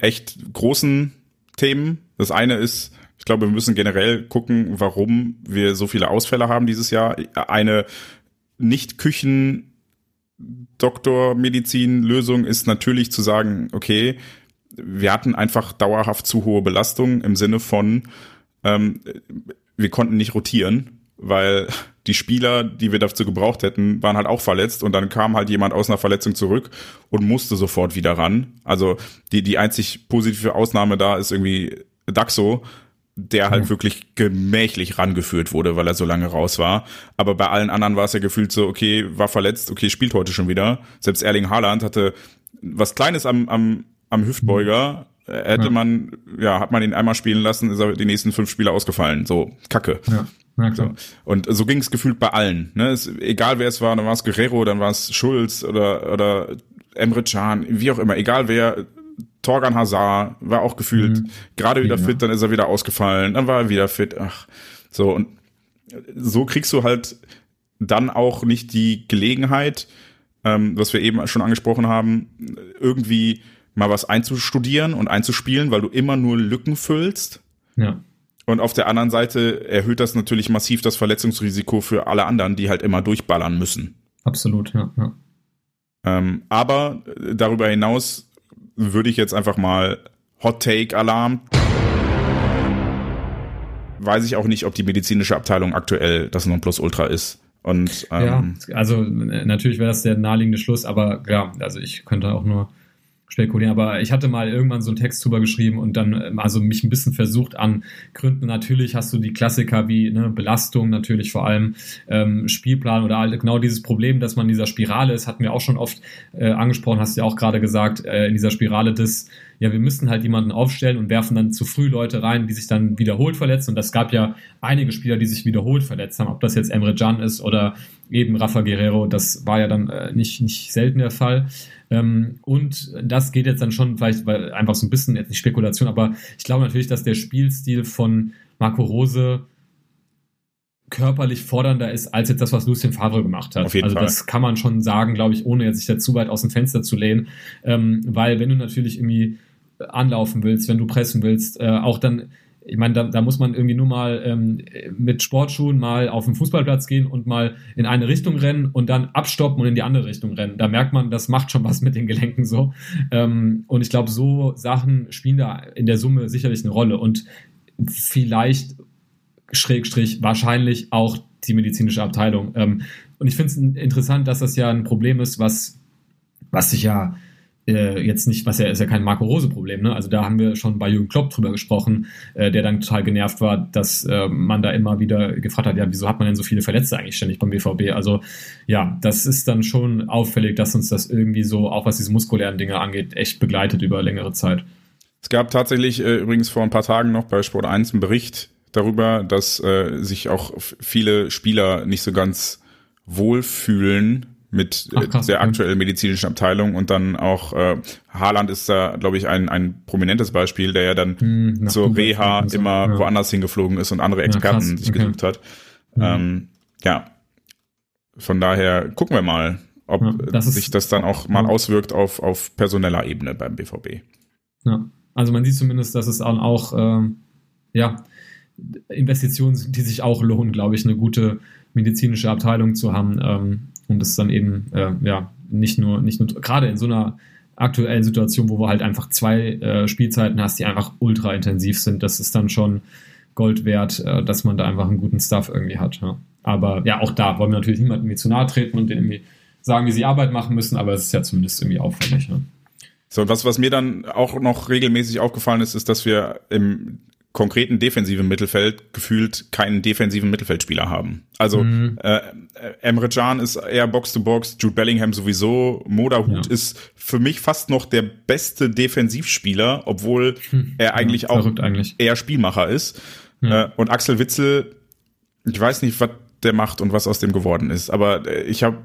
echt großen Themen. Das eine ist, ich glaube, wir müssen generell gucken, warum wir so viele Ausfälle haben dieses Jahr. Eine nicht Küchen Doktormedizin-Lösung ist natürlich zu sagen, okay, wir hatten einfach dauerhaft zu hohe Belastungen im Sinne von, ähm, wir konnten nicht rotieren, weil die Spieler, die wir dazu gebraucht hätten, waren halt auch verletzt und dann kam halt jemand aus einer Verletzung zurück und musste sofort wieder ran. Also die, die einzig positive Ausnahme da ist irgendwie Daxo, der halt mhm. wirklich gemächlich rangeführt wurde, weil er so lange raus war. Aber bei allen anderen war es ja gefühlt so, okay, war verletzt, okay, spielt heute schon wieder. Selbst Erling Haaland hatte was Kleines am, am, am Hüftbeuger. Mhm. Hätte ja. man, ja, hat man ihn einmal spielen lassen, ist er die nächsten fünf Spiele ausgefallen. So, Kacke. Ja. Ja, so. Und so ging es gefühlt bei allen. Ne? Es, egal wer es war, dann war es Guerrero, dann war es Schulz oder, oder Emre Can, wie auch immer, egal wer, Torgan Hazard war auch gefühlt mhm. gerade wieder ja. fit, dann ist er wieder ausgefallen, dann war er wieder fit. Ach, so und so kriegst du halt dann auch nicht die Gelegenheit, ähm, was wir eben schon angesprochen haben, irgendwie mal was einzustudieren und einzuspielen, weil du immer nur Lücken füllst. Ja. Und auf der anderen Seite erhöht das natürlich massiv das Verletzungsrisiko für alle anderen, die halt immer durchballern müssen. Absolut, ja. ja. Ähm, aber darüber hinaus würde ich jetzt einfach mal Hot Take Alarm. Weiß ich auch nicht, ob die medizinische Abteilung aktuell das Nonplusultra ist. Und ähm, ja, also natürlich wäre das der naheliegende Schluss, aber ja, also ich könnte auch nur spekulieren, aber ich hatte mal irgendwann so einen Text drüber geschrieben und dann ähm, also mich ein bisschen versucht an Gründen. Natürlich hast du die Klassiker wie ne, Belastung, natürlich vor allem ähm, Spielplan oder halt genau dieses Problem, dass man in dieser Spirale ist, hatten wir auch schon oft äh, angesprochen, hast du ja auch gerade gesagt, äh, in dieser Spirale des ja, wir müssen halt jemanden aufstellen und werfen dann zu früh Leute rein, die sich dann wiederholt verletzen. Und das gab ja einige Spieler, die sich wiederholt verletzt haben, ob das jetzt Emre Can ist oder eben Rafa Guerrero, das war ja dann äh, nicht, nicht selten der Fall. Ähm, und das geht jetzt dann schon vielleicht weil einfach so ein bisschen, jetzt nicht Spekulation, aber ich glaube natürlich, dass der Spielstil von Marco Rose körperlich fordernder ist als jetzt das, was Lucien Favre gemacht hat. Auf jeden also Fall. das kann man schon sagen, glaube ich, ohne jetzt sich da zu weit aus dem Fenster zu lehnen, ähm, weil wenn du natürlich irgendwie anlaufen willst, wenn du pressen willst, äh, auch dann ich meine, da, da muss man irgendwie nur mal ähm, mit Sportschuhen mal auf den Fußballplatz gehen und mal in eine Richtung rennen und dann abstoppen und in die andere Richtung rennen. Da merkt man, das macht schon was mit den Gelenken so. Ähm, und ich glaube, so Sachen spielen da in der Summe sicherlich eine Rolle und vielleicht Schrägstrich wahrscheinlich auch die medizinische Abteilung. Ähm, und ich finde es interessant, dass das ja ein Problem ist, was, was sich ja äh, jetzt nicht, was ja ist ja kein Marco Rose Problem, ne? Also da haben wir schon bei Jürgen Klopp drüber gesprochen, äh, der dann total genervt war, dass äh, man da immer wieder gefragt hat, ja, wieso hat man denn so viele Verletzte eigentlich ständig beim BVB? Also ja, das ist dann schon auffällig, dass uns das irgendwie so, auch was diese muskulären Dinge angeht, echt begleitet über längere Zeit. Es gab tatsächlich äh, übrigens vor ein paar Tagen noch bei Sport 1 einen Bericht darüber, dass äh, sich auch viele Spieler nicht so ganz wohlfühlen mit Ach, krass, der aktuellen medizinischen Abteilung und dann auch äh, Haaland ist da, glaube ich, ein, ein prominentes Beispiel, der ja dann hm, zur Reha so, immer ja. woanders hingeflogen ist und andere Experten ja, sich okay. gesucht hat. Mhm. Ähm, ja, von daher gucken wir mal, ob ja, sich das dann auch mal auswirkt auf, auf personeller Ebene beim BVB. Ja, also man sieht zumindest, dass es auch, ähm, ja, Investitionen sind, die sich auch lohnen, glaube ich, eine gute medizinische Abteilung zu haben. Ähm, und das dann eben, äh, ja, nicht nur, nicht nur, gerade in so einer aktuellen Situation, wo du halt einfach zwei äh, Spielzeiten hast, die einfach ultra intensiv sind, das ist dann schon Gold wert, äh, dass man da einfach einen guten Stuff irgendwie hat. Ja. Aber ja, auch da wollen wir natürlich niemandem irgendwie zu nahe treten und denen irgendwie sagen, wie sie Arbeit machen müssen, aber es ist ja zumindest irgendwie auffällig. Ja. So, was, was mir dann auch noch regelmäßig aufgefallen ist, ist, dass wir im konkreten defensiven Mittelfeld gefühlt keinen defensiven Mittelfeldspieler haben. Also mhm. äh, Emre Can ist eher Box-to-Box, Jude Bellingham sowieso, Moderhut ja. ist für mich fast noch der beste Defensivspieler, obwohl hm. er eigentlich ja, auch eigentlich. eher Spielmacher ist. Ja. Äh, und Axel Witzel, ich weiß nicht, was der macht und was aus dem geworden ist, aber äh, ich habe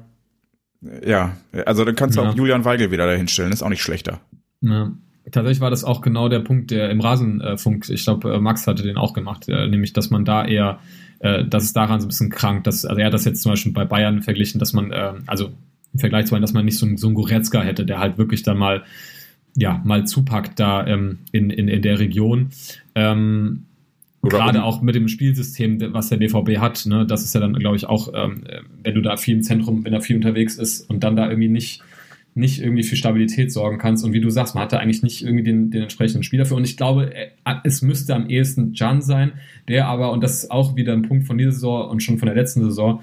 ja, also dann kannst du auch Julian Weigel wieder dahinstellen, ist auch nicht schlechter. Ja. Tatsächlich war das auch genau der Punkt, der im Rasenfunk, ich glaube, äh, Max hatte den auch gemacht, äh, nämlich, dass man da eher, äh, dass es daran so ein bisschen krankt, dass, also er hat das jetzt zum Beispiel bei Bayern verglichen, dass man, also im Vergleich zu Bayern, dass man nicht so, so einen Goretzka hätte, der halt wirklich dann mal, ja, mal zupackt da ähm, in, in, in der Region. Ähm, Gerade auch mit dem Spielsystem, was der BVB hat, ne, das ist ja dann, glaube ich, auch, ähm, wenn du da viel im Zentrum, wenn er viel unterwegs ist und dann da irgendwie nicht, nicht irgendwie für Stabilität sorgen kannst. Und wie du sagst, man hatte eigentlich nicht irgendwie den, den entsprechenden Spieler für. Und ich glaube, äh, es müsste am ehesten Jan sein, der aber, und das ist auch wieder ein Punkt von dieser Saison und schon von der letzten Saison,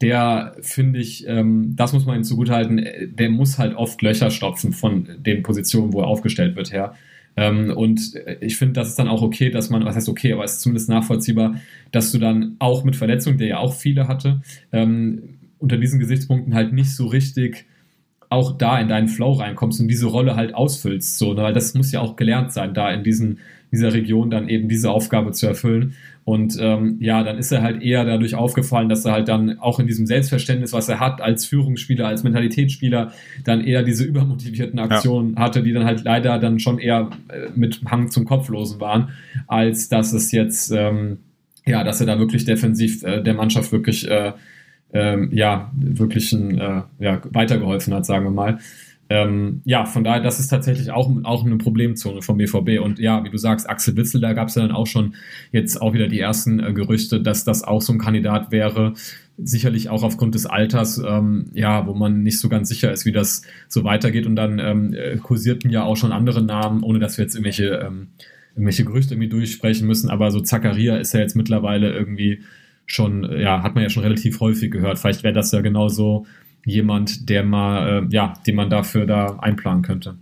der finde ich, ähm, das muss man ihm zugutehalten, äh, der muss halt oft Löcher stopfen von den Positionen, wo er aufgestellt wird her. Ähm, und ich finde, das ist dann auch okay, dass man, was heißt okay, aber es ist zumindest nachvollziehbar, dass du dann auch mit Verletzungen, der ja auch viele hatte, ähm, unter diesen Gesichtspunkten halt nicht so richtig auch da in deinen Flow reinkommst und diese Rolle halt ausfüllst. So, ne? weil das muss ja auch gelernt sein, da in diesen, dieser Region dann eben diese Aufgabe zu erfüllen. Und ähm, ja, dann ist er halt eher dadurch aufgefallen, dass er halt dann auch in diesem Selbstverständnis, was er hat als Führungsspieler, als Mentalitätsspieler, dann eher diese übermotivierten Aktionen ja. hatte, die dann halt leider dann schon eher äh, mit Hang zum Kopflosen waren, als dass es jetzt, ähm, ja, dass er da wirklich defensiv äh, der Mannschaft wirklich, äh, äh, ja, wirklich ein, äh, ja, weitergeholfen hat, sagen wir mal. Ähm, ja, von daher, das ist tatsächlich auch, auch eine Problemzone vom BVB. Und ja, wie du sagst, Axel Witzel, da gab es ja dann auch schon jetzt auch wieder die ersten äh, Gerüchte, dass das auch so ein Kandidat wäre. Sicherlich auch aufgrund des Alters, ähm, ja, wo man nicht so ganz sicher ist, wie das so weitergeht. Und dann ähm, äh, kursierten ja auch schon andere Namen, ohne dass wir jetzt irgendwelche, ähm, irgendwelche Gerüchte irgendwie durchsprechen müssen. Aber so Zakaria ist ja jetzt mittlerweile irgendwie schon, ja, hat man ja schon relativ häufig gehört. Vielleicht wäre das ja genauso jemand, der mal, äh, ja, den man dafür da einplanen könnte.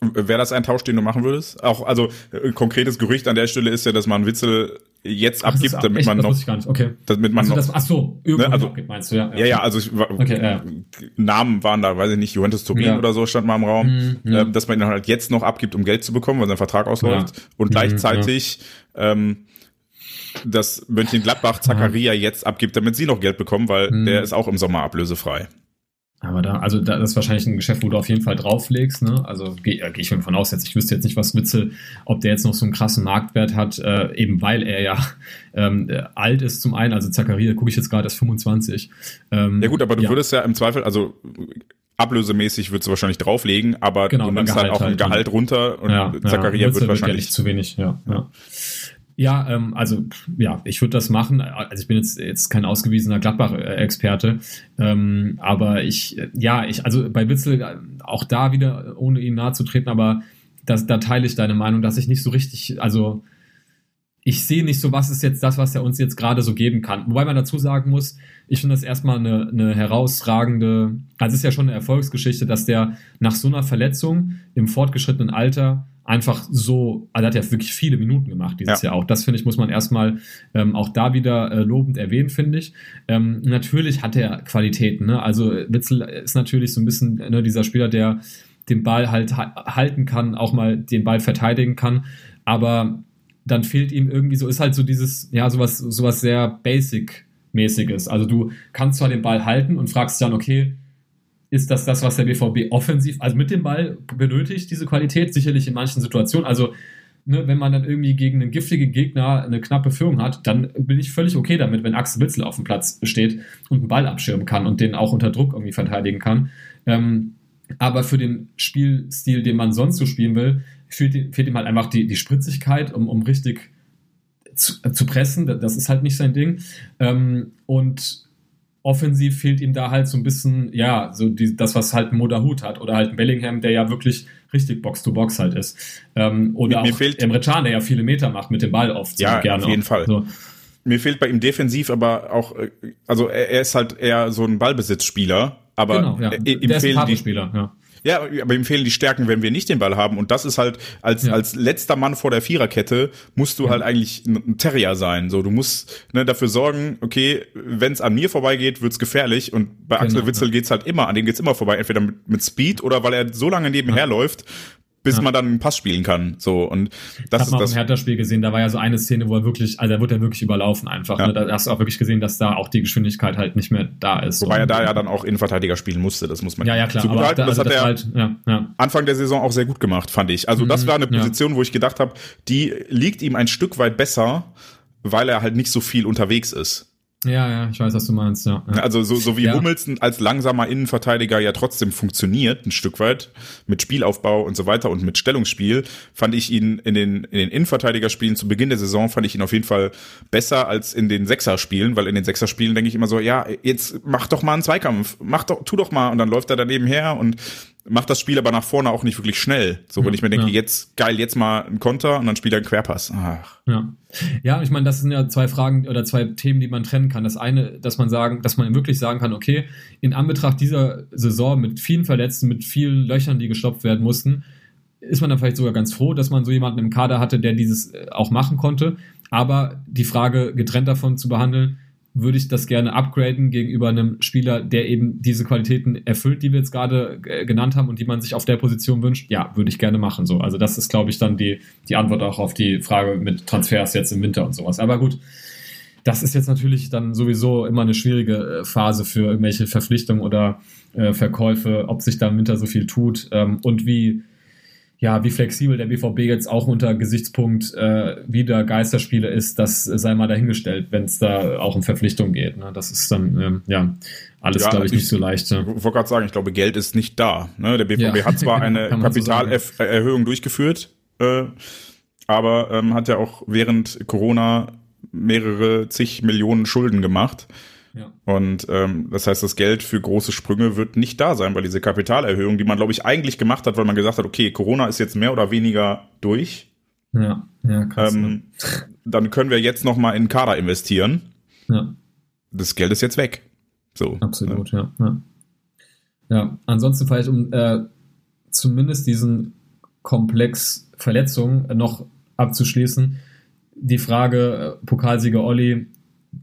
Wäre das ein Tausch, den du machen würdest? Auch, also ein konkretes Gerücht an der Stelle ist ja, dass man Witzel jetzt ach, abgibt, damit echt, man noch. Gar nicht. Okay. Damit man also noch. Das, ach so, ne, also, abgibt, meinst du, ja. Ja, ja, ja also ich, okay, ja. Namen waren da, weiß ich nicht, Juventus Turin ja. oder so stand mal im Raum, mhm, äh, dass man ihn halt jetzt noch abgibt, um Geld zu bekommen, weil sein Vertrag ausläuft. Und mhm, gleichzeitig ähm, dass Mönchengladbach Zakaria jetzt abgibt, damit sie noch Geld bekommen, weil mhm. der ist auch im Sommer ablösefrei. Aber da, also da, das ist wahrscheinlich ein Geschäft, wo du auf jeden Fall drauflegst, ne? Also gehe geh ich von aus jetzt. Ich wüsste jetzt nicht, was Witzel, ob der jetzt noch so einen krassen Marktwert hat, äh, eben weil er ja ähm, äh, alt ist zum einen. Also Zakaria, gucke ich jetzt gerade, ist 25. Ähm, ja gut, aber du ja. würdest ja im Zweifel, also ablösemäßig würdest du wahrscheinlich drauflegen, aber genau, du nimmst halt auch ein halt Gehalt runter und ja, Zakaria wird wahrscheinlich wird zu wenig, ja. ja. Ja, ähm, also ja, ich würde das machen. Also ich bin jetzt jetzt kein ausgewiesener Gladbach-Experte, ähm, aber ich, ja, ich, also bei Witzel auch da wieder, ohne ihn nahe zu treten, aber das, da teile ich deine Meinung, dass ich nicht so richtig, also ich sehe nicht so, was ist jetzt das, was er uns jetzt gerade so geben kann. Wobei man dazu sagen muss, ich finde das erstmal eine, eine herausragende, also es ist ja schon eine Erfolgsgeschichte, dass der nach so einer Verletzung im fortgeschrittenen Alter einfach so, also er hat ja wirklich viele Minuten gemacht dieses ja. Jahr auch. Das finde ich, muss man erstmal ähm, auch da wieder äh, lobend erwähnen, finde ich. Ähm, natürlich hat er Qualitäten, ne? Also Witzel ist natürlich so ein bisschen ne, dieser Spieler, der den Ball halt halten kann, auch mal den Ball verteidigen kann, aber dann fehlt ihm irgendwie so, ist halt so dieses, ja, sowas, sowas sehr Basic-mäßiges. Also du kannst zwar den Ball halten und fragst dann, okay, ist das das, was der BVB offensiv, also mit dem Ball benötigt, diese Qualität, sicherlich in manchen Situationen. Also, ne, wenn man dann irgendwie gegen einen giftigen Gegner eine knappe Führung hat, dann bin ich völlig okay damit, wenn Axel Witzel auf dem Platz steht und einen Ball abschirmen kann und den auch unter Druck irgendwie verteidigen kann. Ähm, aber für den Spielstil, den man sonst so spielen will, fehlt, fehlt ihm halt einfach die, die Spritzigkeit, um, um richtig zu, zu pressen. Das ist halt nicht sein Ding. Ähm, und offensiv fehlt ihm da halt so ein bisschen, ja, so die, das, was halt ein Moderhut hat oder halt ein Bellingham, der ja wirklich richtig Box-to-Box halt ist. Ähm, oder mir, mir auch fehlt, Emre Can, der ja viele Meter macht mit dem Ball oft. Ja, gerne auf jeden auch. Fall. So. Mir fehlt bei ihm defensiv aber auch, äh, also er, er ist halt eher so ein Ballbesitzspieler, aber genau, ja. ihm der fehlen die, Spieler, ja. Ja, aber ihm fehlen die Stärken, wenn wir nicht den Ball haben. Und das ist halt, als, ja. als letzter Mann vor der Viererkette musst du ja. halt eigentlich ein Terrier sein. So, du musst ne, dafür sorgen, okay, wenn es an mir vorbeigeht, wird's gefährlich. Und bei Axel genau, Witzel ja. geht's halt immer, an dem geht's immer vorbei, entweder mit, mit Speed oder weil er so lange nebenher läuft, bis ja. man dann einen Pass spielen kann. So und das ich ist das. im Hertha-Spiel gesehen. Da war ja so eine Szene, wo er wirklich, also da wird er wirklich überlaufen einfach. Ja. Ne? Da hast du auch wirklich gesehen, dass da auch die Geschwindigkeit halt nicht mehr da ist. Wobei er da ja dann auch Innenverteidiger spielen musste. Das muss man ja ja klar. Aber da, das also hat er halt, ja, ja. Anfang der Saison auch sehr gut gemacht, fand ich. Also das mhm, war eine Position, wo ich gedacht habe, die liegt ihm ein Stück weit besser, weil er halt nicht so viel unterwegs ist. Ja, ja, ich weiß, was du meinst, ja. ja. Also so, so wie ja. Hummels als langsamer Innenverteidiger ja trotzdem funktioniert, ein Stück weit, mit Spielaufbau und so weiter und mit Stellungsspiel, fand ich ihn in den, in den Innenverteidigerspielen zu Beginn der Saison, fand ich ihn auf jeden Fall besser als in den Sechserspielen, weil in den Sechserspielen denke ich immer so, ja, jetzt mach doch mal einen Zweikampf, mach doch, tu doch mal und dann läuft er daneben her und macht das Spiel aber nach vorne auch nicht wirklich schnell. So, wenn ich mir denke, ja. jetzt geil, jetzt mal ein Konter und dann spielt er einen Querpass. Ach. Ja. Ja, ich meine, das sind ja zwei Fragen oder zwei Themen, die man trennen kann. Das eine, dass man sagen, dass man wirklich sagen kann, okay, in Anbetracht dieser Saison mit vielen Verletzten, mit vielen Löchern, die gestopft werden mussten, ist man dann vielleicht sogar ganz froh, dass man so jemanden im Kader hatte, der dieses äh, auch machen konnte. Aber die Frage getrennt davon zu behandeln, würde ich das gerne upgraden gegenüber einem Spieler, der eben diese Qualitäten erfüllt, die wir jetzt gerade äh, genannt haben und die man sich auf der Position wünscht? Ja, würde ich gerne machen. So, also das ist, glaube ich, dann die, die Antwort auch auf die Frage mit Transfers jetzt im Winter und sowas. Aber gut, das ist jetzt natürlich dann sowieso immer eine schwierige äh, Phase für irgendwelche Verpflichtungen oder äh, Verkäufe, ob sich da im Winter so viel tut ähm, und wie ja, wie flexibel der BVB jetzt auch unter Gesichtspunkt äh, wieder Geisterspiele ist, das sei mal dahingestellt, wenn es da auch um Verpflichtungen geht. Ne? Das ist dann, ähm, ja, alles, ja, glaube ich, nicht so leicht. Ne? Ich wollte gerade sagen, ich glaube, Geld ist nicht da. Ne? Der BVB ja. hat zwar eine Kapitalerhöhung so durchgeführt, äh, aber ähm, hat ja auch während Corona mehrere zig Millionen Schulden gemacht. Ja. Und ähm, das heißt, das Geld für große Sprünge wird nicht da sein, weil diese Kapitalerhöhung, die man, glaube ich, eigentlich gemacht hat, weil man gesagt hat, okay, Corona ist jetzt mehr oder weniger durch. Ja, ja, krass. Ähm, ne? Dann können wir jetzt noch mal in Kader investieren. Ja. Das Geld ist jetzt weg. So. Absolut, ne? ja. ja. Ja, ansonsten vielleicht, um äh, zumindest diesen Komplex Verletzungen noch abzuschließen, die Frage, äh, Pokalsieger Olli,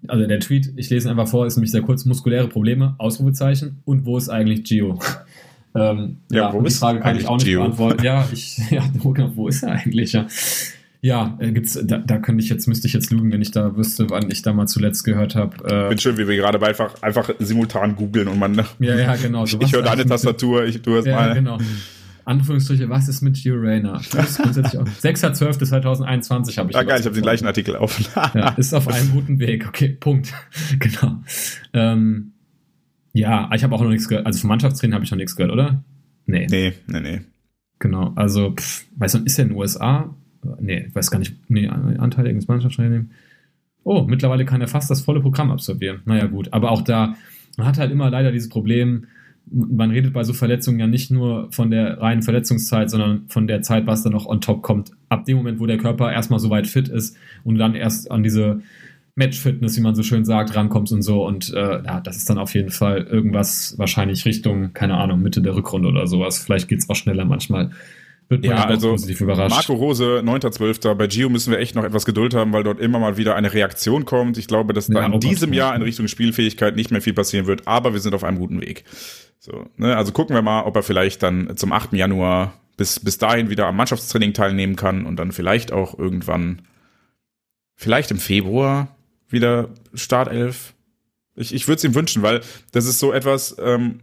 also der Tweet, ich lese ihn einfach vor, ist nämlich sehr kurz, muskuläre Probleme, Ausrufezeichen, und wo ist eigentlich Gio? ähm, ja, ja wo ist die Frage kann ich auch nicht Gio? beantworten. Ja, ich, ja, wo, ist er eigentlich? Ja, ja äh, gibt's, da, da könnte ich jetzt, müsste ich jetzt lügen, wenn ich da wüsste, wann ich da mal zuletzt gehört habe. Äh, Bin schön, wie wir gerade einfach, einfach simultan googeln und man. Ja, ja, genau. Ich höre deine Tastatur, ich, du hast ja, meine. Genau. Anführungsstriche, was ist mit Gio Rayner? 6.12.2021 habe ich. Ah, geil, ich habe den gleichen Artikel auf. ja, ist auf einem guten Weg. Okay, Punkt. genau. Ähm, ja, ich habe auch noch nichts gehört. Also vom Mannschaftstraining habe ich noch nichts gehört, oder? Nee. Nee, nee, nee. Genau, also, pff, weißt du, ist er in den USA? Nee, ich weiß gar nicht. Nee, Anteil ins Mannschaftstraining. Oh, mittlerweile kann er fast das volle Programm absolvieren. Naja, gut. Aber auch da, man hat halt immer leider dieses Problem, man redet bei so Verletzungen ja nicht nur von der reinen Verletzungszeit, sondern von der Zeit, was dann noch on top kommt. Ab dem Moment, wo der Körper erstmal so weit fit ist und dann erst an diese Match-Fitness, wie man so schön sagt, rankommst und so. Und äh, ja, das ist dann auf jeden Fall irgendwas wahrscheinlich Richtung, keine Ahnung, Mitte der Rückrunde oder sowas. Vielleicht geht es auch schneller manchmal. Wird ja, also positiv überrascht. Marco Rose, 9.12. Bei Gio müssen wir echt noch etwas Geduld haben, weil dort immer mal wieder eine Reaktion kommt. Ich glaube, dass ja, da in diesem Jahr in Richtung Spielfähigkeit nicht mehr viel passieren wird, aber wir sind auf einem guten Weg. So, ne? Also gucken wir mal, ob er vielleicht dann zum 8. Januar bis, bis dahin wieder am Mannschaftstraining teilnehmen kann und dann vielleicht auch irgendwann, vielleicht im Februar wieder Startelf. Ich, ich würde es ihm wünschen, weil das ist so etwas, ähm,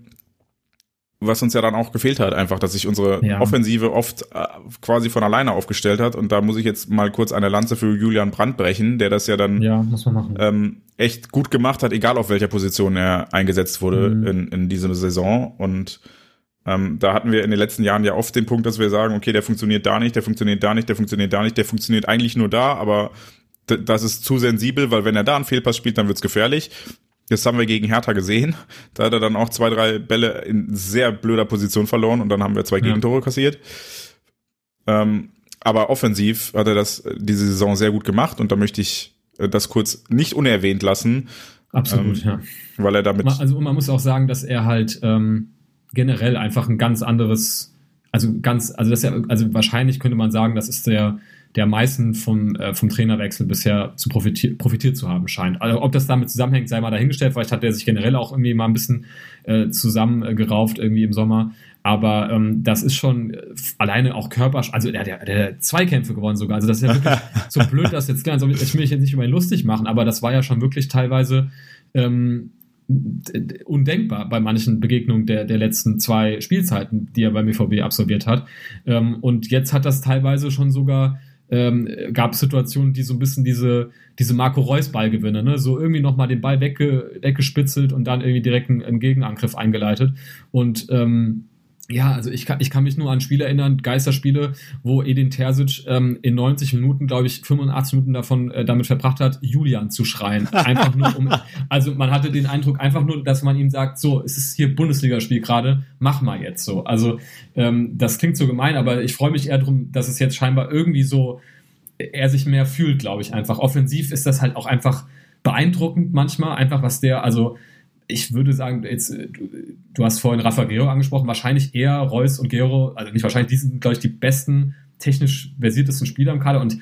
was uns ja dann auch gefehlt hat, einfach, dass sich unsere ja. Offensive oft äh, quasi von alleine aufgestellt hat. Und da muss ich jetzt mal kurz eine Lanze für Julian Brandt brechen, der das ja dann ja, ähm, echt gut gemacht hat, egal auf welcher Position er eingesetzt wurde mhm. in, in dieser Saison. Und ähm, da hatten wir in den letzten Jahren ja oft den Punkt, dass wir sagen, okay, der funktioniert da nicht, der funktioniert da nicht, der funktioniert da nicht, der funktioniert eigentlich nur da, aber das ist zu sensibel, weil wenn er da einen Fehlpass spielt, dann wird's gefährlich. Das haben wir gegen Hertha gesehen. Da hat er dann auch zwei, drei Bälle in sehr blöder Position verloren und dann haben wir zwei Gegentore ja. kassiert. Ähm, aber offensiv hat er das diese Saison sehr gut gemacht und da möchte ich äh, das kurz nicht unerwähnt lassen. Absolut, ähm, ja. Weil er damit. Also man muss auch sagen, dass er halt ähm, generell einfach ein ganz anderes, also ganz, also das ja, also wahrscheinlich könnte man sagen, das ist der der meisten vom, äh, vom Trainerwechsel bisher zu profitiert, profitiert zu haben scheint. Also ob das damit zusammenhängt, sei mal dahingestellt. Vielleicht hat er sich generell auch irgendwie mal ein bisschen äh, zusammengerauft irgendwie im Sommer. Aber ähm, das ist schon äh, alleine auch körperlich, also der, der, der hat Zweikämpfe gewonnen sogar. Also das ist ja wirklich so blöd, dass jetzt ganz, ich will mich jetzt nicht über ihn lustig machen, aber das war ja schon wirklich teilweise ähm, undenkbar bei manchen Begegnungen der, der letzten zwei Spielzeiten, die er beim BVB absolviert hat. Ähm, und jetzt hat das teilweise schon sogar ähm, gab es Situationen, die so ein bisschen diese, diese Marco Reus Ballgewinne, ne? so irgendwie nochmal den Ball wegge, weggespitzelt und dann irgendwie direkt einen, einen Gegenangriff eingeleitet. Und ähm, ja, also ich kann, ich kann mich nur an Spiele erinnern, Geisterspiele, wo Edin Terzic ähm, in 90 Minuten, glaube ich, 85 Minuten davon äh, damit verbracht hat, Julian zu schreien. Einfach nur um, also man hatte den Eindruck, einfach nur, dass man ihm sagt, so, es ist hier Bundesligaspiel gerade, mach mal jetzt so. Also ähm, das klingt so gemein, aber ich freue mich eher darum, dass es jetzt scheinbar irgendwie so, er sich mehr fühlt, glaube ich, einfach. Offensiv ist das halt auch einfach beeindruckend manchmal, einfach was der, also ich würde sagen, jetzt, äh, du, du hast vorhin Rafa Gero angesprochen, wahrscheinlich eher Reus und Gero, also nicht wahrscheinlich, die sind, glaube ich, die besten, technisch versiertesten Spieler im Kader. Und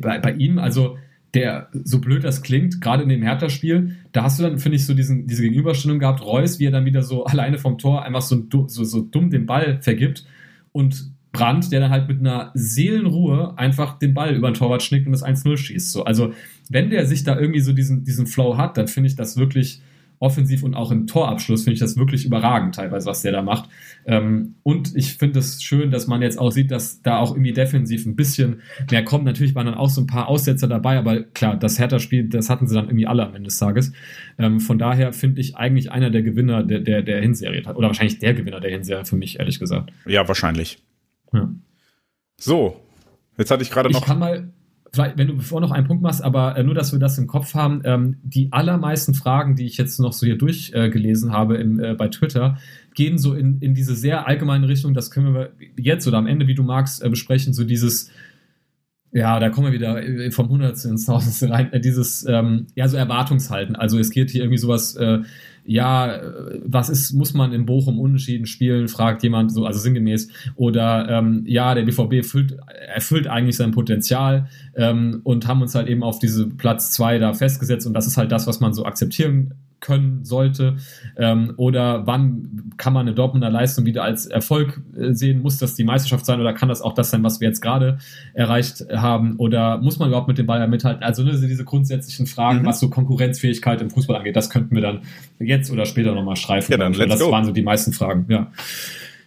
bei, bei ihm, also der, so blöd das klingt, gerade in dem Hertha-Spiel, da hast du dann, finde ich, so diesen, diese Gegenüberstellung gehabt, Reus, wie er dann wieder so alleine vom Tor einfach so, so, so dumm den Ball vergibt und Brandt, der dann halt mit einer Seelenruhe einfach den Ball über den Torwart schnickt und das 1-0 schießt. So, also, wenn der sich da irgendwie so diesen, diesen Flow hat, dann finde ich das wirklich, offensiv und auch im Torabschluss finde ich das wirklich überragend teilweise, was der da macht. Ähm, und ich finde es schön, dass man jetzt auch sieht, dass da auch irgendwie defensiv ein bisschen mehr kommt. Natürlich waren dann auch so ein paar Aussetzer dabei, aber klar, das Hertha-Spiel, das hatten sie dann irgendwie alle am Ende des Tages. Ähm, von daher finde ich eigentlich einer der Gewinner der, der, der Hinserie, oder wahrscheinlich der Gewinner der Hinserie für mich, ehrlich gesagt. Ja, wahrscheinlich. Ja. So, jetzt hatte ich gerade noch. Ich kann mal, wenn du bevor noch einen Punkt machst, aber äh, nur, dass wir das im Kopf haben, ähm, die allermeisten Fragen, die ich jetzt noch so hier durchgelesen äh, habe im, äh, bei Twitter, gehen so in, in diese sehr allgemeine Richtung, das können wir jetzt oder am Ende, wie du magst, äh, besprechen, so dieses, ja, da kommen wir wieder äh, vom Hundertste ins Tausendste rein, äh, dieses, ähm, ja, so Erwartungshalten. Also es geht hier irgendwie sowas, ja, was ist, muss man in Bochum unentschieden spielen, fragt jemand so, also sinngemäß. Oder ähm, ja, der BVB erfüllt, erfüllt eigentlich sein Potenzial ähm, und haben uns halt eben auf diese Platz zwei da festgesetzt und das ist halt das, was man so akzeptieren können sollte? Ähm, oder wann kann man eine Dortmunder Leistung wieder als Erfolg äh, sehen? Muss das die Meisterschaft sein oder kann das auch das sein, was wir jetzt gerade erreicht haben? Oder muss man überhaupt mit dem Bayern mithalten? Also ne, diese grundsätzlichen Fragen, mhm. was so Konkurrenzfähigkeit im Fußball angeht, das könnten wir dann jetzt oder später nochmal streifen. Ja, dann let's das go. waren so die meisten Fragen, ja.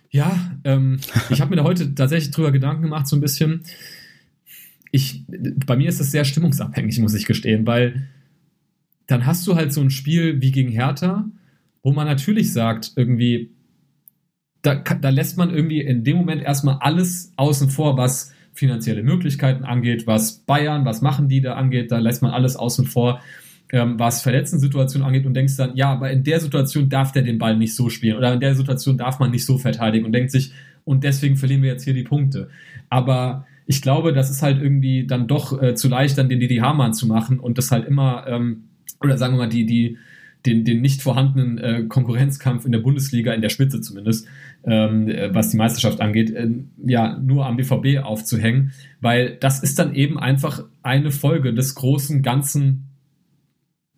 Ja, ähm, ich habe mir da heute tatsächlich drüber Gedanken gemacht, so ein bisschen. Ich, bei mir ist das sehr stimmungsabhängig, muss ich gestehen, weil dann hast du halt so ein Spiel wie gegen Hertha, wo man natürlich sagt, irgendwie, da, da lässt man irgendwie in dem Moment erstmal alles außen vor, was finanzielle Möglichkeiten angeht, was Bayern, was machen die da angeht, da lässt man alles außen vor, ähm, was Verletzensituationen angeht und denkst dann, ja, aber in der Situation darf der den Ball nicht so spielen oder in der Situation darf man nicht so verteidigen und denkt sich, und deswegen verlieren wir jetzt hier die Punkte. Aber ich glaube, das ist halt irgendwie dann doch äh, zu leicht, dann den Didi Hamann zu machen und das halt immer ähm, oder sagen wir mal, die, die, den, den nicht vorhandenen äh, Konkurrenzkampf in der Bundesliga, in der Spitze zumindest, ähm, äh, was die Meisterschaft angeht, äh, ja, nur am BVB aufzuhängen, weil das ist dann eben einfach eine Folge des großen Ganzen,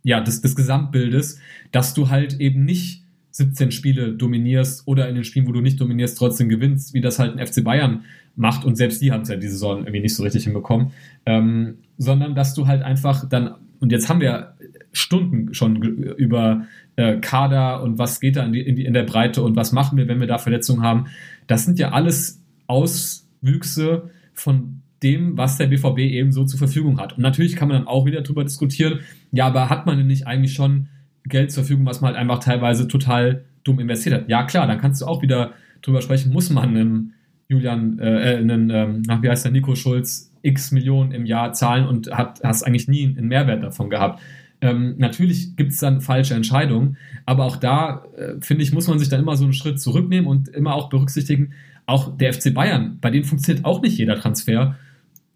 ja, des, des Gesamtbildes, dass du halt eben nicht 17 Spiele dominierst oder in den Spielen, wo du nicht dominierst, trotzdem gewinnst, wie das halt ein FC Bayern macht. Und selbst die haben es ja diese Saison irgendwie nicht so richtig hinbekommen, ähm, sondern dass du halt einfach dann, und jetzt haben wir Stunden schon über äh, Kader und was geht da in, die, in, die, in der Breite und was machen wir, wenn wir da Verletzungen haben. Das sind ja alles Auswüchse von dem, was der BVB eben so zur Verfügung hat. Und natürlich kann man dann auch wieder darüber diskutieren, ja, aber hat man denn nicht eigentlich schon Geld zur Verfügung, was man halt einfach teilweise total dumm investiert hat? Ja, klar, dann kannst du auch wieder drüber sprechen, muss man einem Julian, äh, äh einen, ähm, wie heißt der, Nico Schulz x Millionen im Jahr zahlen und hat, hast eigentlich nie einen Mehrwert davon gehabt. Ähm, natürlich gibt es dann falsche Entscheidungen, aber auch da, äh, finde ich, muss man sich dann immer so einen Schritt zurücknehmen und immer auch berücksichtigen, auch der FC Bayern, bei denen funktioniert auch nicht jeder Transfer,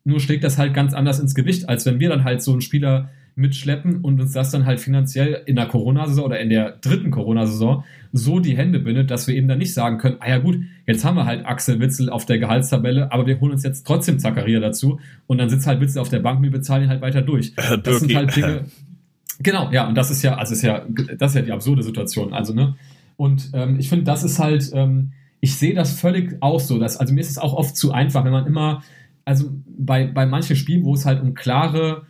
nur schlägt das halt ganz anders ins Gewicht, als wenn wir dann halt so einen Spieler mitschleppen und uns das dann halt finanziell in der Corona-Saison oder in der dritten Corona-Saison so die Hände bindet, dass wir eben dann nicht sagen können, ah ja gut, jetzt haben wir halt Axel Witzel auf der Gehaltstabelle, aber wir holen uns jetzt trotzdem Zakaria dazu und dann sitzt halt Witzel auf der Bank, wir bezahlen ihn halt weiter durch. Äh, das sind halt Dinge, Genau, ja, und das ist ja, also ist ja, das ist ja die absurde Situation. Also, ne? Und ähm, ich finde, das ist halt, ähm, ich sehe das völlig auch so, dass, also mir ist es auch oft zu einfach, wenn man immer, also bei, bei manchen Spielen, wo es halt um klare